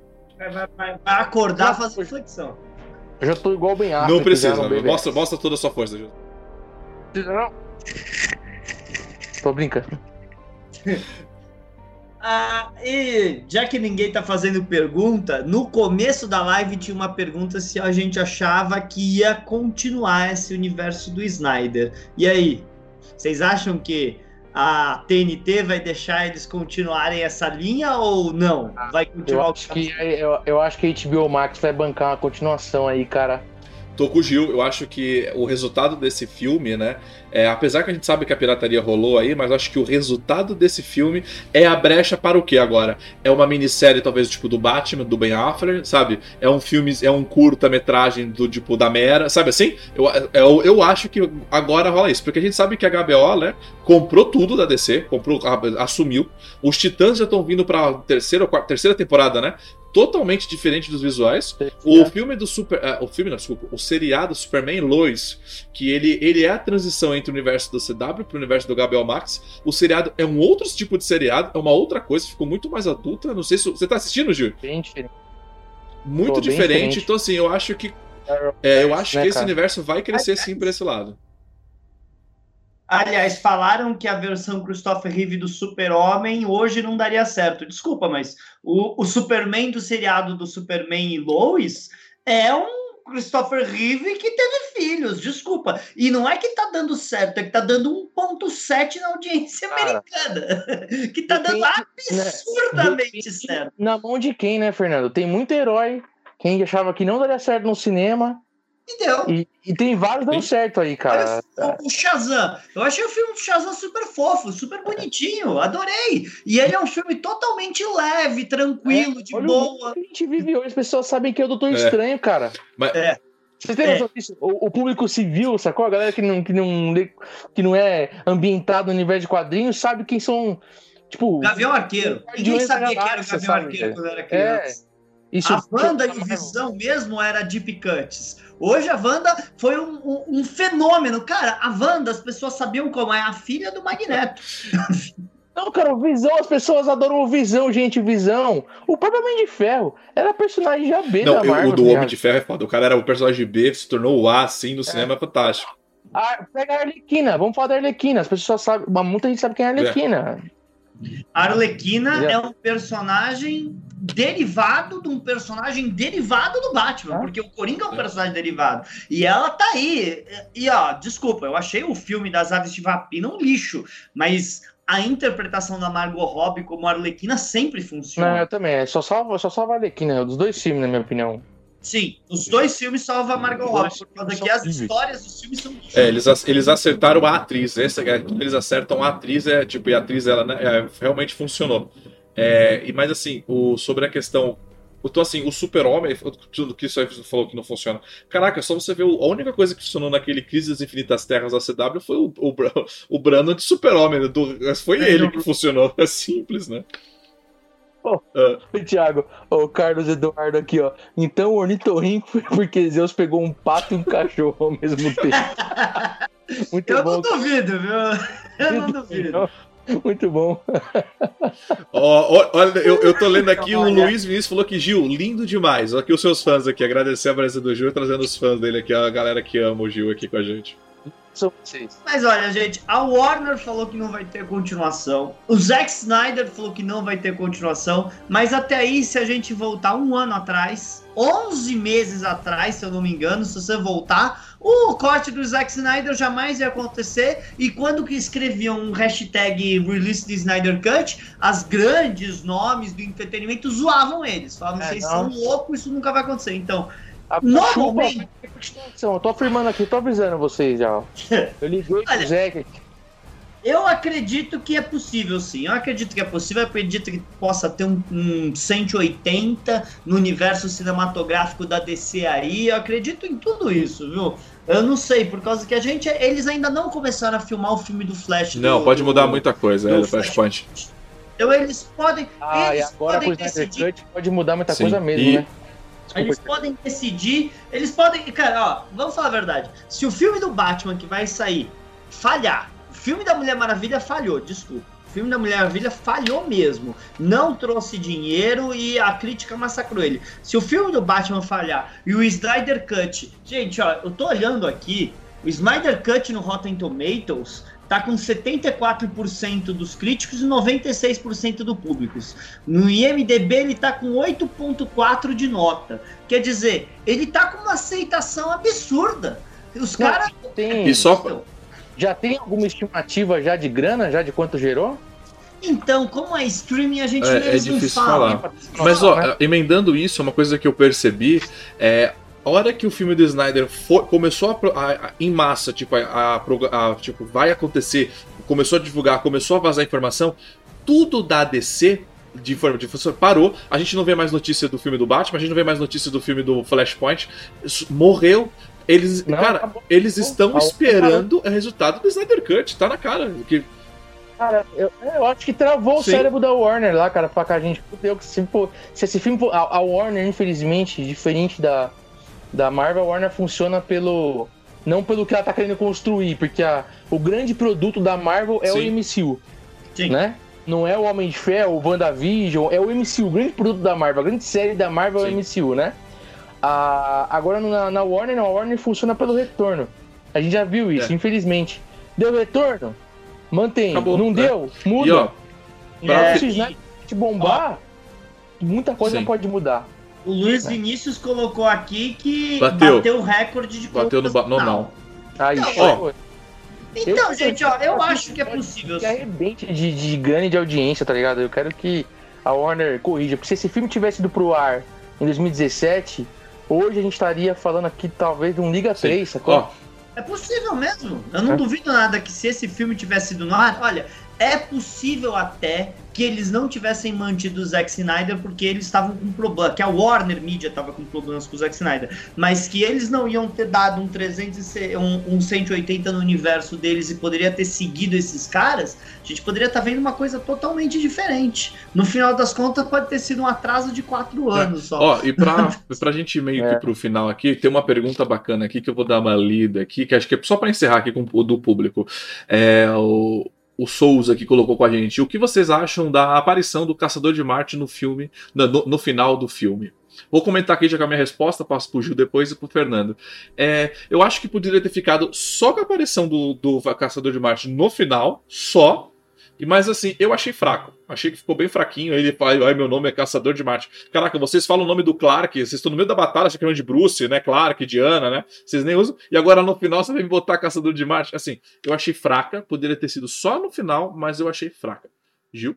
Vai, vai, vai acordar fazer flexão. Eu já tô igual bem Não precisa, mostra, mostra toda a sua força. Não. Tô brincando. Ah, e já que ninguém tá fazendo pergunta, no começo da live tinha uma pergunta se a gente achava que ia continuar esse universo do Snyder. E aí? Vocês acham que a TNT vai deixar eles continuarem essa linha ou não? Vai continuar eu acho que eu, eu acho que a HBO Max vai bancar uma continuação aí, cara. Tô com o Gil, eu acho que o resultado desse filme, né? É, apesar que a gente sabe que a pirataria rolou aí, mas acho que o resultado desse filme é a brecha para o que agora? É uma minissérie, talvez, tipo, do Batman, do Ben Affleck, sabe? É um filme, é um curta-metragem do tipo da Mera, sabe assim? Eu, eu, eu acho que agora rola isso, porque a gente sabe que a HBO, né, comprou tudo da DC, comprou, assumiu. Os Titãs já estão vindo pra terceira, quarta, terceira temporada, né? Totalmente diferente dos visuais. O filme do Super. Uh, o filme, não, desculpa. O seriado Superman Lois, que ele, ele é a transição entre o universo do CW para o universo do Gabriel Max. O seriado é um outro tipo de seriado, é uma outra coisa, ficou muito mais adulta. Não sei se. Você tá assistindo, Gil? Bem diferente. Muito diferente. diferente. Então, assim, eu acho que. É, eu acho né, que esse universo vai crescer sim para esse lado. Aliás, falaram que a versão Christopher Reeve do Super-Homem hoje não daria certo. Desculpa, mas o, o Superman do seriado do Superman e Lois é um Christopher Reeve que teve filhos, desculpa. E não é que tá dando certo, é que tá dando 1.7 na audiência Cara, americana. Que tá dando né, absurdamente né, certo. Na mão de quem, né, Fernando? Tem muito herói. Quem achava que não daria certo no cinema, e deu. E, e tem vários dando certo aí, cara. O Shazam. Eu achei o filme do Shazam super fofo, super bonitinho. Adorei. E ele é um filme totalmente leve, tranquilo, é, de boa. a gente vive hoje, as pessoas sabem que é o Doutor é. Estranho, cara. Mas... É. Vocês têm noção disso? O, o, público civil, sacou? A galera que não, que, não, que não é ambientado no universo de quadrinhos sabe quem são. Tipo. Gavião Arqueiro. Ninguém sabia que era o Gavião sabe, Arqueiro quando era criança. É. Isso, a Wanda e Visão mesmo era de picantes. Hoje a Wanda foi um, um, um, fenômeno. Cara, a Wanda, as pessoas sabiam como é a filha do Magneto. Não, cara, o Visão, as pessoas adoram o Visão, gente, Visão. O próprio Homem de Ferro era personagem já B Não, da Marvel. O do Homem de Ferro é foda. O cara era o personagem B, se tornou o A, assim, no é. cinema, é fantástico. A, pega a Arlequina, vamos falar da Arlequina. As pessoas sabem, muita gente sabe quem é a Arlequina. É. A Arlequina é. é um personagem derivado de um personagem derivado do Batman, ah. porque o Coringa é um personagem derivado. E ela tá aí. E ó, desculpa, eu achei o filme das Aves de Rapina um lixo, mas a interpretação da Margot Robbie como Arlequina sempre funciona. Não, eu também. É só salva, só salva a Arlequina, dos dois filmes, na minha opinião. Sim, os dois filmes salvam a Margot Robbie, por causa que as histórias dos filmes são. É, eles, eles acertaram a atriz. Esse, é, eles acertam a atriz, é tipo, e a atriz ela né, é, realmente funcionou. É, e mais assim, o, sobre a questão. Então, assim, o super-homem, tudo que isso aí falou que não funciona. Caraca, só você ver, a única coisa que funcionou naquele Crise das Infinitas Terras da CW foi o, o, o Brandon de super-homem. Né? Foi é, ele que funcionou. É simples, né? Oh, uh. Thiago, o oh, Carlos Eduardo aqui, ó. Então o ornitorrinco foi porque Zeus pegou um pato e um cachorro ao mesmo tempo. Muito eu bom. não duvido, viu? Eu não duvido. Muito bom. olha, eu, eu tô lendo aqui, o Luiz Vinícius falou que Gil, lindo demais. Olha aqui os seus fãs aqui, agradecer a presença do Gil e trazendo os fãs dele aqui, a galera que ama o Gil aqui com a gente. São vocês. Mas olha, gente, a Warner falou que não vai ter continuação. O Zack Snyder falou que não vai ter continuação. Mas até aí, se a gente voltar um ano atrás, 11 meses atrás, se eu não me engano, se você voltar, o corte do Zack Snyder jamais ia acontecer. E quando que escreviam um hashtag release the Snyder Cut, as grandes nomes do entretenimento zoavam eles. Falavam, É, vocês não. são loucos, isso nunca vai acontecer. Então, A Normalmente- chuva. Eu tô afirmando aqui, tô avisando vocês já. Eu liguei Olha, pro Zé aqui. Eu acredito que é possível, sim. Eu acredito que é possível. Eu acredito que possa ter um, um 180 no universo cinematográfico da DC aí. Eu acredito em tudo isso, viu? Eu não sei, por causa que a gente. Eles ainda não começaram a filmar o filme do Flash. Não, do- pode mudar do- muita coisa, é, do do Flashpoint. Então eles podem. Ah, e eles agora com o podem Snyder decidir. Cut pode mudar muita Sim, coisa mesmo, e- né? Eles podem decidir. Eles podem. Cara, ó, vamos falar a verdade. Se o filme do Batman que vai sair falhar, o filme da Mulher Maravilha falhou, desculpa. O filme da Mulher Maravilha falhou mesmo. Não trouxe dinheiro e a crítica massacrou ele. Se o filme do Batman falhar e o Snyder Cut. Gente, ó, eu tô olhando aqui. O Snyder Cut no Rotten Tomatoes tá com 74% dos críticos e 96% do público. No IMDB ele tá com 8.4 de nota. Quer dizer, ele tá com uma aceitação absurda. Os caras Tem, E só- Já tem alguma estimativa já de grana, já de quanto gerou? Então, como é streaming, a gente É- é difícil não fala. falar. Mas, ó, emendando isso, uma coisa que eu percebi é. A hora que o filme do Snyder for- começou a, a- a- em massa, tipo, a, tipo, vai acontecer, começou a divulgar, começou a vazar informação, tudo da DC de forma de parou. A gente não vê mais notícia do filme do Batman, a gente não vê mais notícia do filme do Flashpoint. Morreu. Eles, Não, cara, acabou. eles estão esperando o resultado do Snyder Cut, tá na cara. Que, Cara, eu, eu acho que travou o Sim. cérebro da Warner lá, cara, pra cá a gente. Fudeu que se, se esse filme. A, a Warner, infelizmente, diferente da, da Marvel, a Warner funciona pelo. Não pelo que ela tá querendo construir, porque a, o grande produto da Marvel é Sim. o MCU, Sim. né? Não é o Homem de Ferro, o WandaVision, é o MCU, o grande produto da Marvel, a grande série da Marvel é o MCU, né? A, agora na, na Warner, não, a Warner funciona pelo retorno. A gente já viu isso, É. infelizmente. Deu retorno? Mantém. Acabou, não né? deu? Muda. e ó, É, Se o Snyder te bombar, muita coisa Sim. pode mudar. O Luiz Vinícius colocou aqui que Bateu. bateu, o recorde de Bateu no ba- normal. Aí, Não, ó, Então, Eu- gente, ó, eu acho que é possível. que arrebente de, de ganho de audiência, tá ligado? Eu quero que a Warner corrija. Porque se esse filme tivesse ido pro ar em 2017, hoje a gente estaria falando aqui talvez de um Liga Sim. 3, sacou? ó, É possível mesmo. Eu não É. duvido nada que se esse filme tivesse ido no ar, olha, é possível até que eles não tivessem mantido o Zack Snyder porque eles estavam com problema, que a Warner Media estava com problemas com o Zack Snyder, mas que eles não iam ter dado um 300 e se- um, um 180 no universo deles e poderia ter seguido esses caras, a gente poderia estar vendo uma coisa totalmente diferente. No final das contas, pode ter sido um atraso de quatro anos só. Ó, e pra, pra gente ir meio É. que pro final aqui, tem uma pergunta bacana aqui que eu vou dar uma lida aqui, que acho que é só pra encerrar aqui com o do público. É, o, o Souza que colocou com a gente. O que vocês acham da aparição do Caçador de Marte no filme, no, no- final do filme? Vou comentar aqui já com a minha resposta, passo pro Gil depois e pro Fernando. É, eu acho que poderia ter ficado só com a aparição do, do Caçador de Marte no final, só. E Mas assim, eu achei fraco. Achei que ficou bem fraquinho. Ele fala, meu nome é Caçador de Marte. Caraca, vocês falam o nome do Clark, vocês estão no meio da batalha, que é nome de Bruce, né? Clark, Diana, né? Vocês nem usam. E agora no final você vem botar Caçador de Marte. Assim, eu achei fraca. Poderia ter sido só no final, mas eu achei fraca. Gil?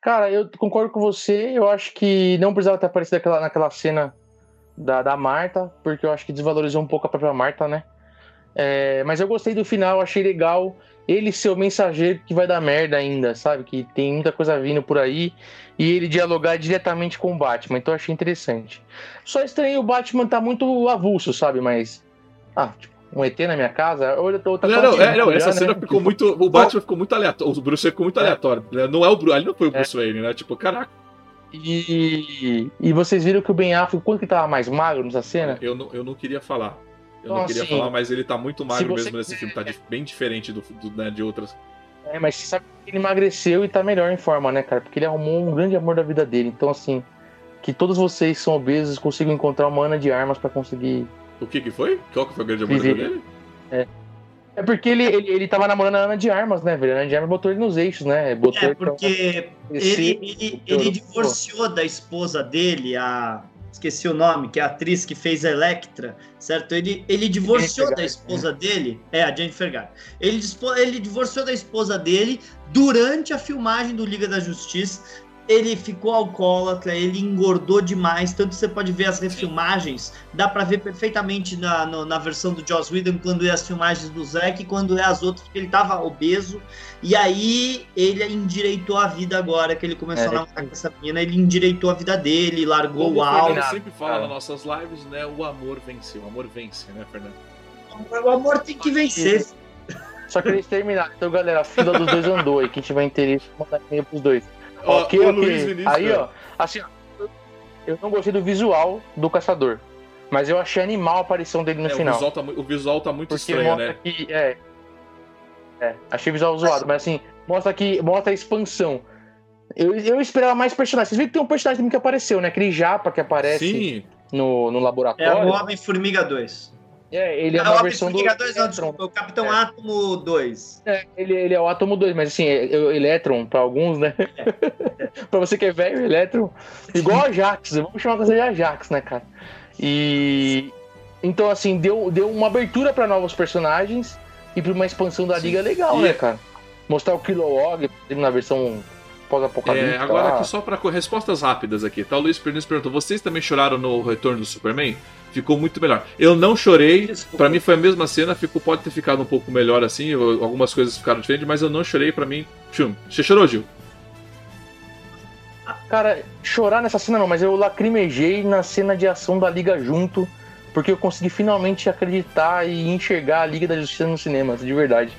Cara, eu concordo com você. Eu acho que não precisava ter aparecido naquela, naquela cena da, da Marta, porque eu acho que desvalorizou um pouco a própria Marta, né? É, mas eu gostei do final, achei legal ele ser o mensageiro que vai dar merda ainda, sabe? Que tem muita coisa vindo por aí e ele dialogar diretamente com o Batman. Então eu achei interessante. Só estranhei o Batman tá muito avulso, sabe? Mas. Ah, tipo, um ET na minha casa? Outra, outra Não, não, coisa é, não, essa né? cena ficou Tipo, muito. O Batman ficou muito aleatório. O Bruce ficou muito É. aleatório. né? Não é o Bruce. Ali não foi o Bruce Wayne, né? Tipo, caraca, E, e vocês viram que o Ben Affleck, quanto que tava mais magro nessa cena? eu não, eu não queria falar. Eu Então, não queria assim, falar, mas ele tá muito magro mesmo nesse filme. Tá bem diferente do, do, né, de outras. É, mas você sabe que ele emagreceu e tá melhor em forma, né, cara? Porque ele arrumou um grande amor da vida dele. Então, assim, que todos vocês que são obesos consigam encontrar uma Ana de armas pra conseguir O que que foi? Qual que foi o grande amor Vivi- dele? É porque ele, ele, ele tava namorando a Ana de Armas, né, velho? A Ana de Armas botou ele nos eixos, né? Botou É, ele pra porque ele, ele, ele divorciou da esposa dele, a. Esqueci o nome, que é a atriz que fez a Electra, certo? Ele, ele divorciou da esposa dele. É, a Jennifer Garner. Ele, ele divorciou da esposa dele durante a filmagem do Liga da Justiça. Ele ficou alcoólatra, ele engordou demais. Tanto você pode ver as refilmagens, dá pra ver perfeitamente na, no- na versão do Joss Whedon, quando é as filmagens do Zack, e quando é as outras, porque ele tava obeso. E aí ele endireitou a vida agora, que ele começou É, a namorar com essa menina, ele endireitou a vida dele, largou Como o álcool. Sempre fala nas nossas lives, né? O amor vence. O amor vence, né, Fernando? O amor tem que vencer. Só que eles terminaram. Então, galera, a fila dos dois andou aí. Quem tiver interesse, mandar e-mail pros dois. Ó, ok, o ok. Luiz Vinícius, aí, cara. ó, assim, eu não gostei do visual do caçador. Mas eu achei animal a aparição dele no É, o, final. visual tá, o visual tá muito Porque estranho, mostra né? que. É, é, achei o visual zoado, mas assim, mostra que mostra a expansão. Eu, eu esperava mais personagens. Vocês viram que tem um personagem que apareceu, né? Aquele japa que aparece Sim, no, no É o laboratório. Homem-Formiga 2. É, ele é uma o versão do. Homem-Formiga 2 não, Electron. desculpa, o Capitão É. Átomo 2. É, ele, ele é o Átomo 2, mas assim, é, é o Electron pra alguns, né? pra você que é velho, Electron. Igual a Jax, vamos chamar de Ajax, né, cara? E. Então, assim, deu, deu uma abertura pra novos personagens e pra uma expansão da Sim. liga legal, E- né, cara? Mostrar o Kilowog na versão pós-apocalíptica. É, agora aqui só para respostas rápidas aqui, tá? O Luiz Pernis perguntou: vocês também choraram no retorno do Superman? Ficou muito melhor. Eu não chorei. Pra mim foi a mesma cena, ficou, pode ter ficado um pouco melhor assim, algumas coisas ficaram diferentes, mas eu não chorei pra mim. Tchum. Você chorou, Gil? Cara, chorar nessa cena não, mas eu lacrimejei na cena de ação da Liga junto, porque eu consegui finalmente acreditar e enxergar a Liga da Justiça no cinema, de verdade.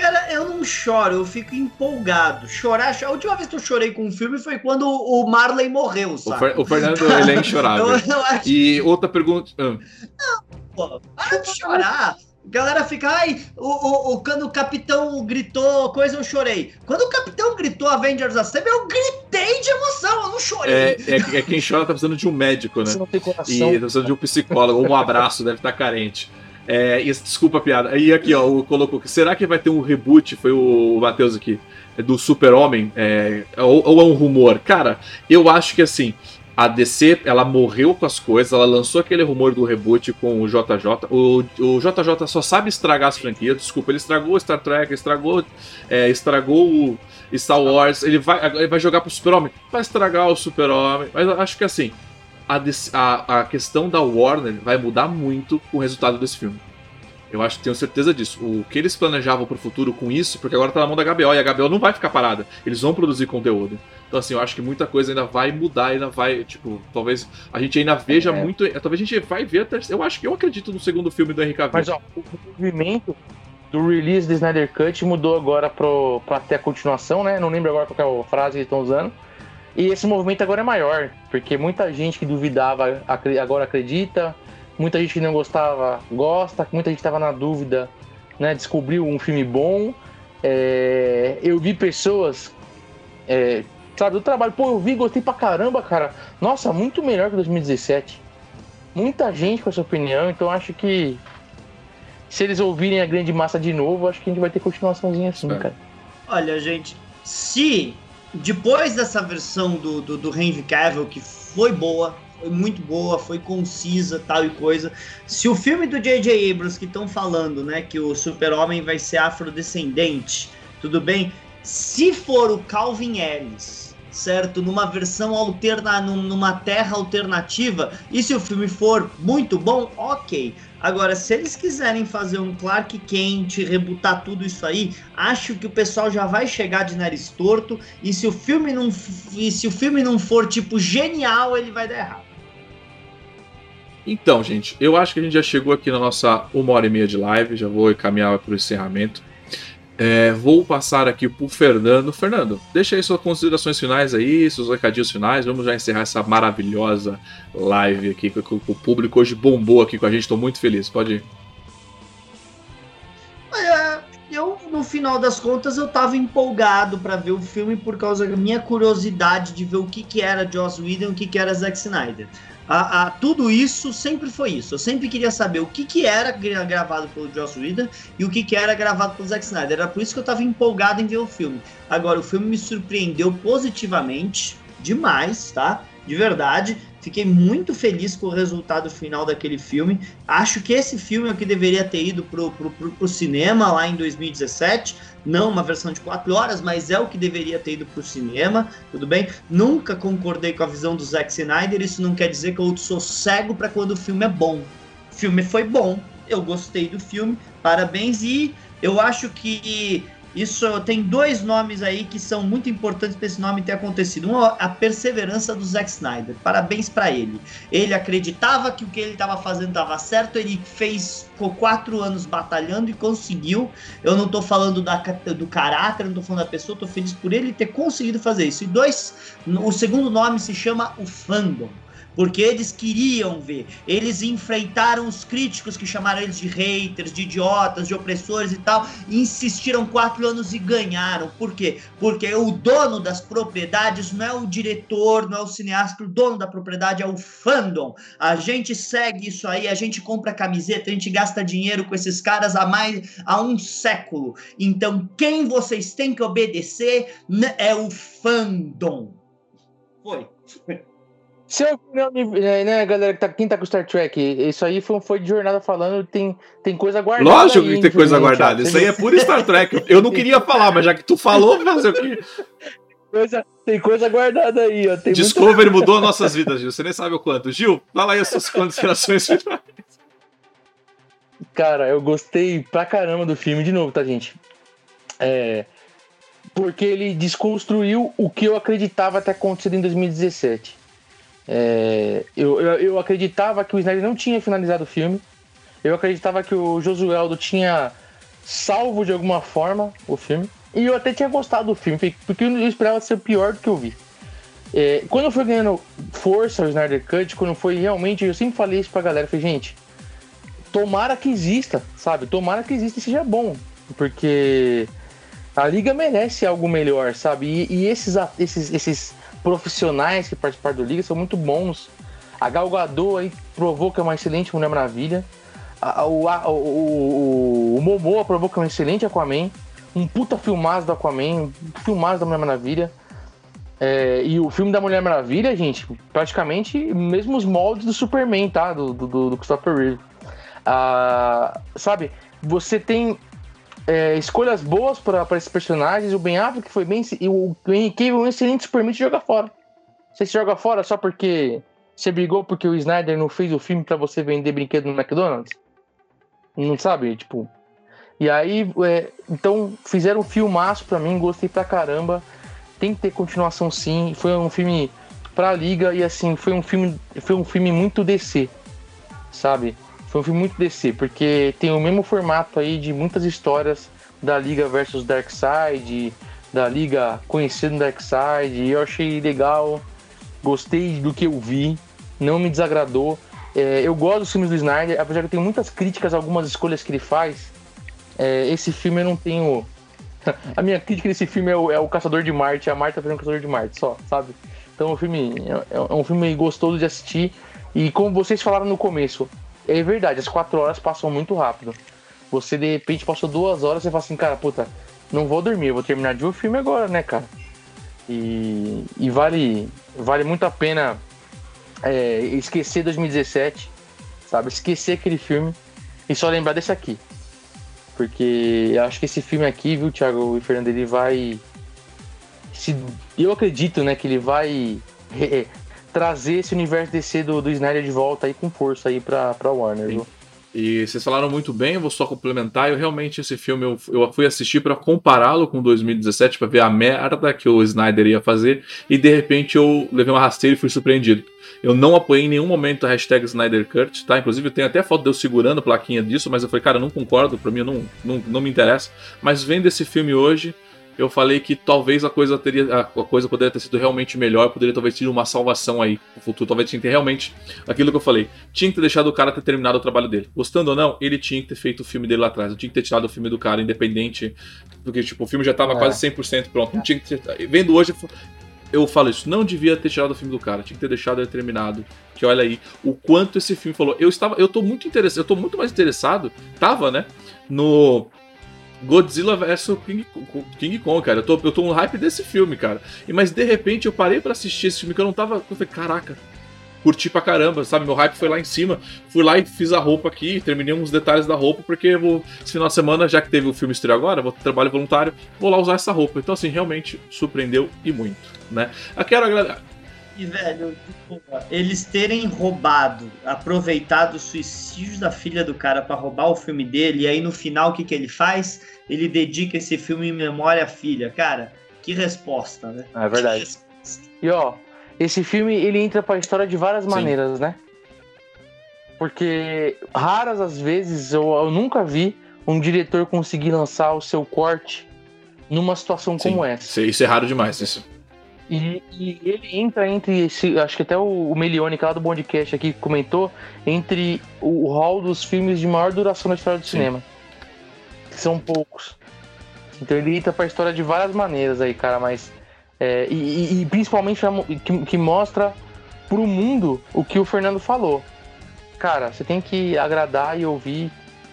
Cara, eu não choro, eu fico empolgado. Chorar, a última vez que eu chorei com um filme foi quando o Marley morreu, O, sabe? Fer- o Fernando, ele é inchorável. Eu, eu acho E outra pergunta. ah, pô, para de chorar. Galera fica, ai, o, o, o- quando o capitão gritou coisa, eu chorei. Quando o capitão gritou Avengers Assemble, eu gritei de emoção, eu não chorei. é, é, é quem chora tá precisando de um médico, né? Você não tem coração. E tá precisando de um psicólogo, ou um abraço, deve estar carente. É, e- desculpa a piada. E aqui, ó, o- colocou será que vai ter um reboot? Foi o Matheus aqui, é do Super-Homem? É, ou, ou é um rumor? Cara, eu acho que assim. A DC, ela morreu com as coisas, ela lançou aquele rumor do reboot com o JJ. O, o JJ só sabe estragar as franquias, desculpa, ele estragou Star Trek, estragou, é, estragou o Star Wars, ele vai, ele vai jogar pro Super-Homem, vai estragar o Super-Homem, mas acho que assim, a, a, a questão da Warner vai mudar muito com o resultado desse filme. Eu acho que tenho certeza disso. O que eles planejavam pro futuro com isso, porque agora tá na mão da HBO e a HBO não vai ficar parada. Eles vão produzir conteúdo. Então, assim, eu acho que muita coisa ainda vai mudar, ainda vai, tipo, talvez a gente ainda veja É. muito. Talvez a gente vai ver até. Eu acho que eu acredito no segundo filme do Henry Cavill. Mas ó, o movimento do release do Snyder Cut mudou agora pro, pra ter a continuação, né? Não lembro agora qual é a frase que eles estão usando. E esse movimento agora é maior, porque muita gente que duvidava agora acredita, muita gente que não gostava gosta, muita gente estava na dúvida, né? Descobriu um filme bom. É, eu vi pessoas, é, sabe, do trabalho, pô, eu vi, gostei pra caramba, cara. Nossa, muito melhor que 2017. Muita gente com essa opinião, então acho que se eles ouvirem a grande massa de novo, acho que a gente vai ter continuaçãozinha assim, Espero. cara. Olha, gente, se depois dessa versão do, do, do Henry Cavill, que foi boa, foi muito boa, foi concisa, tal e coisa, se o filme do J.J. Abrams que estão falando, né, que o super-homem vai ser afrodescendente, tudo bem? Se for o Calvin Ellis, certo? Numa versão alterna, num- numa terra alternativa, e se o filme for muito bom, ok. Agora, se eles quiserem fazer um Clark Kent, rebutar tudo isso aí, acho que o pessoal já vai chegar de nariz torto. E se o filme não, e se o filme não for tipo genial, ele vai dar errado. Então, gente, eu acho que a gente já chegou aqui na nossa uma hora e meia de live, já vou encaminhar para o encerramento. É, vou passar aqui pro Fernando. Fernando, deixa aí suas considerações finais aí, seus recadinhos finais. Vamos já encerrar essa maravilhosa live aqui, que, o público hoje bombou aqui com a gente. Estou muito feliz. Pode ir. Olha, eu, no final das contas, eu tava empolgado pra ver o filme por causa da minha curiosidade de ver o que, que era Joss Whedon e o que, que era Zack Snyder. A, a, tudo isso sempre foi isso. Eu sempre queria saber o que, que era gravado pelo Joss Whedon e o que, que era gravado pelo Zack Snyder. Era por isso que eu estava empolgado em ver o filme. Agora, o filme me surpreendeu positivamente, demais, tá? De verdade. Fiquei muito feliz com o resultado final daquele filme. Acho que esse filme é o que deveria ter ido pro, pro, pro, pro cinema lá em 2017. Não uma versão de 4 horas, mas é o que deveria ter ido pro cinema, tudo bem? Nunca concordei com a visão do Zack Snyder. Isso não quer dizer que eu sou cego para quando o filme é bom. O filme foi bom, eu gostei do filme, parabéns. E eu acho que isso tem dois nomes aí que são muito importantes para esse nome ter acontecido. Um, a perseverança do Zack Snyder. Parabéns para ele. Ele acreditava que o que ele estava fazendo estava certo. Ele fez ficou quatro anos batalhando e conseguiu. Eu não estou falando da, do caráter, não estou falando da pessoa. Estou feliz por ele ter conseguido fazer isso. E dois, o segundo nome se chama o fandom porque eles queriam ver. Eles enfrentaram os críticos que chamaram eles de haters, de idiotas, de opressores e tal, e insistiram quatro anos e ganharam. Por quê? Porque o dono das propriedades não é o diretor, não é o cineasta, o dono da propriedade é o fandom. A gente segue isso aí, a gente compra camiseta, a gente gasta dinheiro com esses caras há mais há um século. Então, quem vocês têm que obedecer é o fandom. Foi. Seu opinião, é, né, galera, que tá, quem tá com Star Trek, isso aí foi, foi de jornada falando, tem, tem coisa guardada. Lógico que tem coisa guardada, isso aí é puro Star Trek. Eu não queria falar, mas já que tu falou, fazer o quê? Coisa, tem coisa guardada aí, ó. Tem Discovery muita... mudou nossas vidas, Gil. Você nem sabe o quanto. Gil, fala aí as suas considerações finais. Cara, eu gostei pra caramba do filme, de novo, tá, gente? É. Porque ele desconstruiu o que eu acreditava ter acontecido em 2017. É, eu, eu, eu, acreditava que o Snyder não tinha finalizado o filme. Eu acreditava que o Josueldo tinha salvo de alguma forma o filme. E eu até tinha gostado do filme, porque eu esperava ser pior do que eu vi. É, quando foi ganhando força o Snyder Cut, quando foi realmente. Eu sempre falei isso pra galera: falei, gente, tomara que exista, sabe? Tomara que exista e seja bom. Porque a liga merece algo melhor, sabe? E, e esses, esses, esses profissionais que participaram do Liga são muito bons. A Gal Gadot aí provou que é uma excelente Mulher Maravilha. A, o, a, o, o, o Momoa provou que é um excelente Aquaman. Um puta filmado do Aquaman, um filmado da Mulher Maravilha. É, e o filme da Mulher Maravilha, gente, praticamente mesmos moldes do Superman, tá? Do, do, do Christopher Reeve. Ah, sabe, você tem é, escolhas boas para esses personagens. O Ben Affleck foi bem. E o Cavill, um excelente permite jogar fora. Você se joga fora só porque você brigou porque o Snyder não fez o filme para você vender brinquedo no McDonald's? Não sabe? Tipo. E aí, é, então, fizeram um filmaço pra mim, gostei pra caramba. Tem que ter continuação sim. Foi um filme pra liga e assim, foi um filme, foi um filme muito DC, sabe? Foi um filme muito DC, porque tem o mesmo formato aí de muitas histórias da Liga versus Darkseid, da Liga conhecendo Darkseid, e eu achei legal, gostei do que eu vi, não me desagradou. É, eu gosto dos filmes do Snyder, apesar de eu ter muitas críticas a algumas escolhas que ele faz, é, esse filme eu não tenho. a minha crítica desse filme é o, é o, Caçador de Marte, a Marta fazendo o Caçador de Marte, só, sabe? Então o filme é, é um filme gostoso de assistir. E como vocês falaram no começo, é verdade, as quatro horas passam muito rápido. Você de repente passou duas horas e fala assim, cara, puta, não vou dormir, eu vou terminar de ver o filme agora, né, cara? E, e vale, vale muito a pena é, esquecer 2017, sabe? Esquecer aquele filme e só lembrar desse aqui. Porque eu acho que esse filme aqui, viu, Thiago e Fernando, ele vai. Se, eu acredito, né, que ele vai trazer esse universo DC do, do Snyder de volta aí com força aí pra, pra Warner, viu? E vocês falaram muito bem, eu vou só complementar. Eu realmente, esse filme, eu, eu fui assistir para compará-lo com 2017, para ver a merda que o Snyder ia fazer, e de repente eu levei uma rasteira e fui surpreendido. Eu não apoiei em nenhum momento a hashtag SnyderCut, tá? Inclusive, tem até foto de eu segurando a plaquinha disso, mas eu falei, cara, eu não concordo, pra mim não, não, não me interessa. Mas vendo esse filme hoje, eu falei que talvez a coisa teria a coisa poderia ter sido realmente melhor, poderia talvez ter uma salvação aí no futuro, talvez tinha que ter realmente aquilo que eu falei, tinha que ter deixado o cara ter terminado o trabalho dele. Gostando ou não, ele tinha que ter feito o filme dele lá atrás, não tinha que ter tirado o filme do cara independente, porque tipo, o filme já tava é. quase 100% pronto, não tinha que ter, vendo hoje eu falo isso, não devia ter tirado o filme do cara, tinha que ter deixado ele terminado. Que olha aí o quanto esse filme falou. Eu estava, eu tô muito interessado, eu tô muito mais interessado, tava, né, no Godzilla vs King, King Kong, cara. Eu tô, eu tô no hype desse filme, cara. E, mas de repente eu parei para assistir esse filme que eu não tava. Eu falei, caraca, curti pra caramba, sabe? Meu hype foi lá em cima. Fui lá e fiz a roupa aqui, terminei uns detalhes da roupa, porque vou, esse final de semana, já que teve o filme estreio agora, vou trabalho voluntário, vou lá usar essa roupa. Então, assim, realmente surpreendeu e muito, né? Eu quero agradecer. E, velho, eles terem roubado, aproveitado o suicídio da filha do cara para roubar o filme dele, e aí no final o que, que ele faz? Ele dedica esse filme em memória à filha. Cara, que resposta, né? É verdade. E ó, esse filme ele entra pra história de várias Sim. maneiras, né? Porque raras as vezes eu, eu, nunca vi um diretor conseguir lançar o seu corte numa situação Sim. como essa. Isso é raro demais, isso. E, e, ele entra entre esse. Acho que até o, o Melione, que é lá do Bondcast aqui, comentou, entre o, o hall dos filmes de maior duração da história do Sim. cinema. Que são poucos. Então ele entra pra história de várias maneiras aí, cara, mas. É, e, e, principalmente que, que mostra pro mundo o que o Fernando falou. Cara, você tem que agradar e ouvir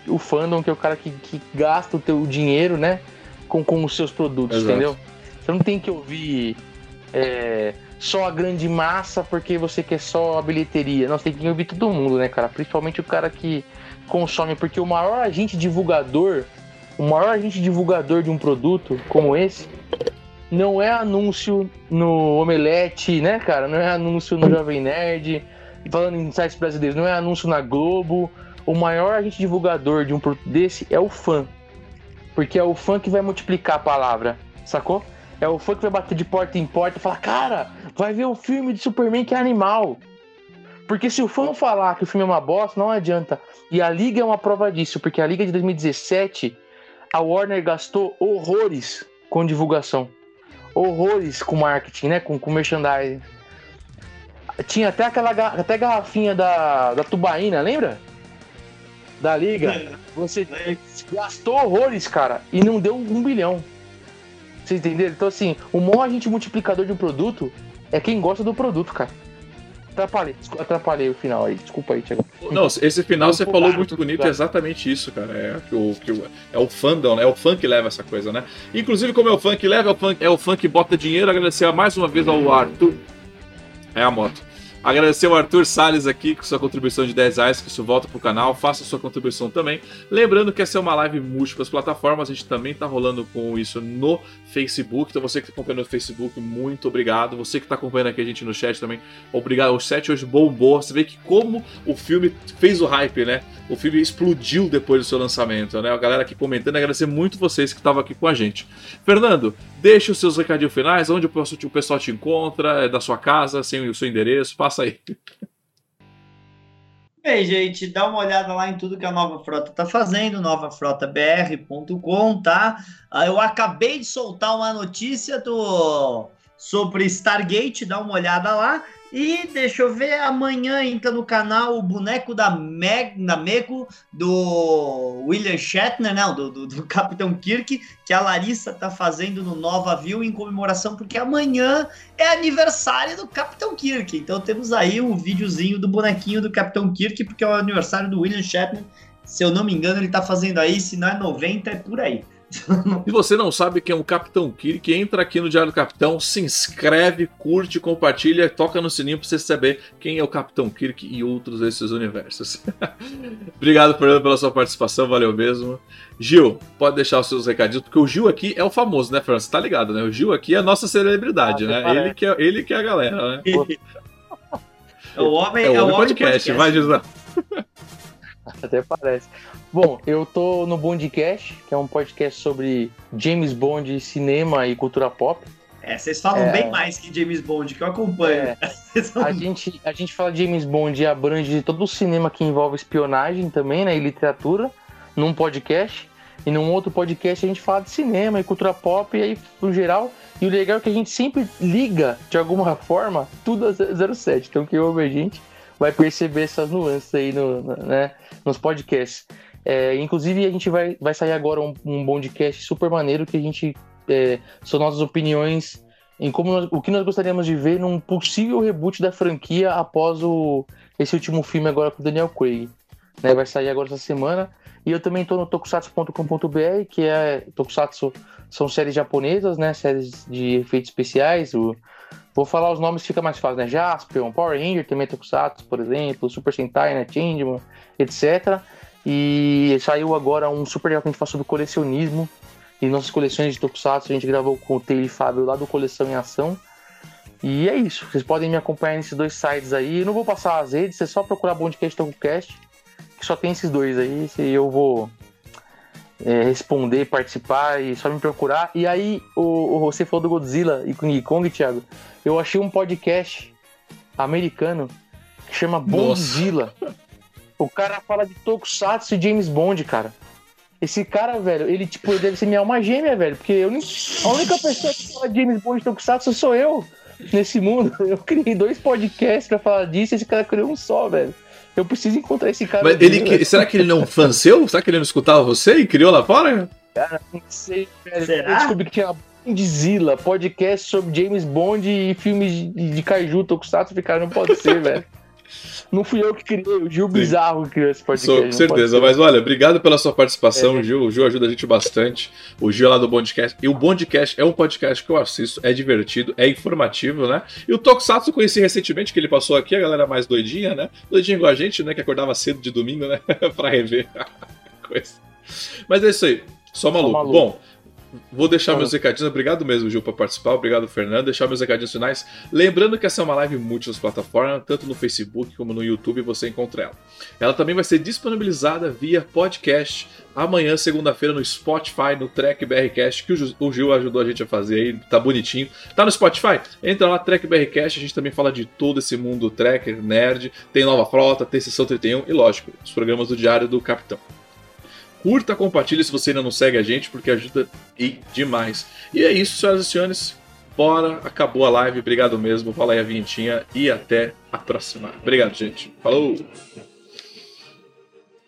o fandom, que é o cara que, que gasta o teu dinheiro, né? Com, com os seus produtos, Exato. entendeu? Você não tem que ouvir é, só a grande massa porque você quer só a bilheteria. Nós tem que ouvir todo mundo, né, cara? Principalmente o cara que consome, porque o maior agente divulgador, o maior agente divulgador de um produto como esse, não é anúncio no Omelete, né, cara? Não é anúncio no Jovem Nerd, falando em sites brasileiros, não é anúncio na Globo. O maior agente divulgador de um produto desse é o fã. Porque é o fã que vai multiplicar a palavra, sacou? É o fã que vai bater de porta em porta e falar, cara, vai ver o filme de Superman que é animal. Porque se o fã falar que o filme é uma bosta, não adianta. E a Liga é uma prova disso, porque a Liga de 2017, a Warner gastou horrores com divulgação. Horrores com marketing, né? Com, com merchandising. Tinha até aquela até garrafinha da, da tubaína, lembra? Da Liga. Você gastou horrores, cara, e não deu um bilhão. Vocês entenderam? Então, assim, o maior agente multiplicador de um produto é quem gosta do produto, cara. Atrapalhei, atrapalhei o final aí. Desculpa aí, Thiago. Não, esse final você falou muito bonito, é exatamente isso, cara. É o, que é o fandom, né? É o fã que leva essa coisa, né? Inclusive, como é o fã que leva, é o fã, é o fã que bota dinheiro. Agradecer mais uma vez ao Arthur. É a moto. Agradecer o Arthur Salles aqui com sua contribuição de 10 reais, que isso volta pro canal. Faça sua contribuição também. Lembrando que essa é uma live múltiplas plataformas. A gente também tá rolando com isso no Facebook. Então você que tá acompanhando no Facebook, muito obrigado. Você que tá acompanhando aqui a gente no chat também, obrigado. O chat hoje bombou. Você vê que como o filme fez o hype, né? O filme explodiu depois do seu lançamento, né? A galera aqui comentando. Agradecer muito vocês que estavam aqui com a gente. Fernando, deixe os seus recadinhos finais, onde o pessoal te encontra, é da sua casa, sem o seu endereço. Passa aí. Bem, gente, dá uma olhada lá em tudo que a Nova Frota está fazendo, novafrotabr.com, tá? Ah, eu acabei de soltar uma notícia do sobre Stargate, dá uma olhada lá. E deixa eu ver, amanhã entra no canal o boneco da, Meg, da Mego, do William Shatner, não, do, do, do, Capitão Kirk, que a Larissa tá fazendo no Nova View em comemoração, porque amanhã é aniversário do Capitão Kirk. Então temos aí um videozinho do bonequinho do Capitão Kirk, porque é o aniversário do William Shatner. Se eu não me engano, ele tá fazendo aí, se não é 90, é por aí. Se você não sabe quem é o Capitão Kirk, entra aqui no Diário do Capitão, se inscreve, curte, compartilha, toca no sininho pra você saber quem é o Capitão Kirk e outros desses universos. Obrigado, Fernando, pela sua participação, valeu mesmo. Gil, pode deixar os seus recadinhos, porque o Gil aqui é o famoso, né, Fernando? Você tá ligado, né? O Gil aqui é a nossa celebridade, ah, né? Ele que, é, ele que é a galera, né? É o homem, é o, é o homem podcast, podcast. vai, Gisela. Até parece. Bom, eu tô no Bondcast, que é um podcast sobre James Bond, cinema e cultura pop. É, vocês falam é... bem mais que James Bond, que eu acompanho. É... a, gente, a gente fala de James Bond e abrange todo o cinema que envolve espionagem também, né? E literatura, num podcast. E num outro podcast a gente fala de cinema e cultura pop, e aí, no geral. E o legal é que a gente sempre liga, de alguma forma, tudo a 07. Então, quem ouve a gente vai perceber essas nuances aí no, né, nos podcasts. É, inclusive, a gente vai, vai sair agora um, um podcast super maneiro que a gente. É, são nossas opiniões em como nós, o que nós gostaríamos de ver num possível reboot da franquia após o, esse último filme agora com o Daniel Craig. Né, vai sair agora essa semana. E eu também estou no tokusatsu.com.br, que é Tokusatsu são séries japonesas, né? Séries de efeitos especiais. O, vou falar os nomes, fica mais fácil, né? Jaspion, Power Ranger, também Tokusatsu, por exemplo, Super Sentai, né? Changeman, etc. E saiu agora um super legal que a gente fala sobre colecionismo e nossas coleções de Tokusatsu. A gente gravou com o Taylor e Fábio lá do Coleção em Ação. E é isso. Vocês podem me acompanhar nesses dois sites aí. Eu não vou passar as redes, é só procurar Bondcast Tokocast, que só tem esses dois aí. E eu vou é, responder, participar e só me procurar. E aí, o, o, você falou do Godzilla e King Kong, Thiago. Eu achei um podcast americano que chama Bondzilla. O cara fala de Tokusatsu e James Bond, cara. Esse cara, velho, ele, tipo, ele deve ser minha alma gêmea, velho. Porque eu, a única pessoa que fala de James Bond e Tokusatsu sou eu nesse mundo. Eu criei dois podcasts pra falar disso e esse cara criou um só, velho. Eu preciso encontrar esse cara. Mas ele, que, será que ele não é um fã seu? Será que ele não escutava você e criou lá fora? Cara, não sei, velho. Será? Eu descobri que tinha Bondzilla, podcast sobre James Bond e filmes de, de Kaiju, Tokusatsu. Ficaram, não pode ser, velho. Não fui eu que criei, o Gil Sim. Bizarro que criou esse podcast. com certeza, mas olha, obrigado pela sua participação, é. Gil. O Gil ajuda a gente bastante. O Gil é lá do Bondcast. E o Bondcast é um podcast que eu assisto, é divertido, é informativo, né? E o Tokusatsu eu conheci recentemente, que ele passou aqui, a galera mais doidinha, né? Doidinha igual a gente, né? Que acordava cedo de domingo, né? pra rever. Coisa. Mas é isso aí. Só maluco. Só maluco. Bom, Vou deixar meus recadinhos. Obrigado mesmo, Gil, por participar. Obrigado, Fernando. Deixar meus recadinhos finais. Lembrando que essa é uma live múltiplas plataformas, tanto no Facebook como no YouTube, você encontra ela. Ela também vai ser disponibilizada via podcast amanhã, segunda-feira, no Spotify, no Track BRCast, que o Gil ajudou a gente a fazer aí. Tá bonitinho. Tá no Spotify? Entra lá, Track BRCast. A gente também fala de todo esse mundo tracker, nerd. Tem Nova Frota, tem Sessão 31 e, lógico, os programas do Diário do Capitão. Curta, compartilhe se você ainda não segue a gente, porque ajuda e demais. E é isso, senhoras e senhores. Bora, acabou a live. Obrigado mesmo. Fala aí a vintinha e até a próxima. Obrigado, gente. Falou!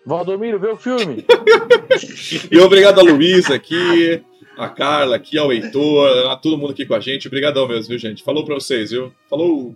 Valdomiro, vê o filme! e obrigado a Luísa aqui, a Carla aqui, ao Heitor, a todo mundo aqui com a gente. Obrigadão mesmo, viu, gente? Falou pra vocês, viu? Falou!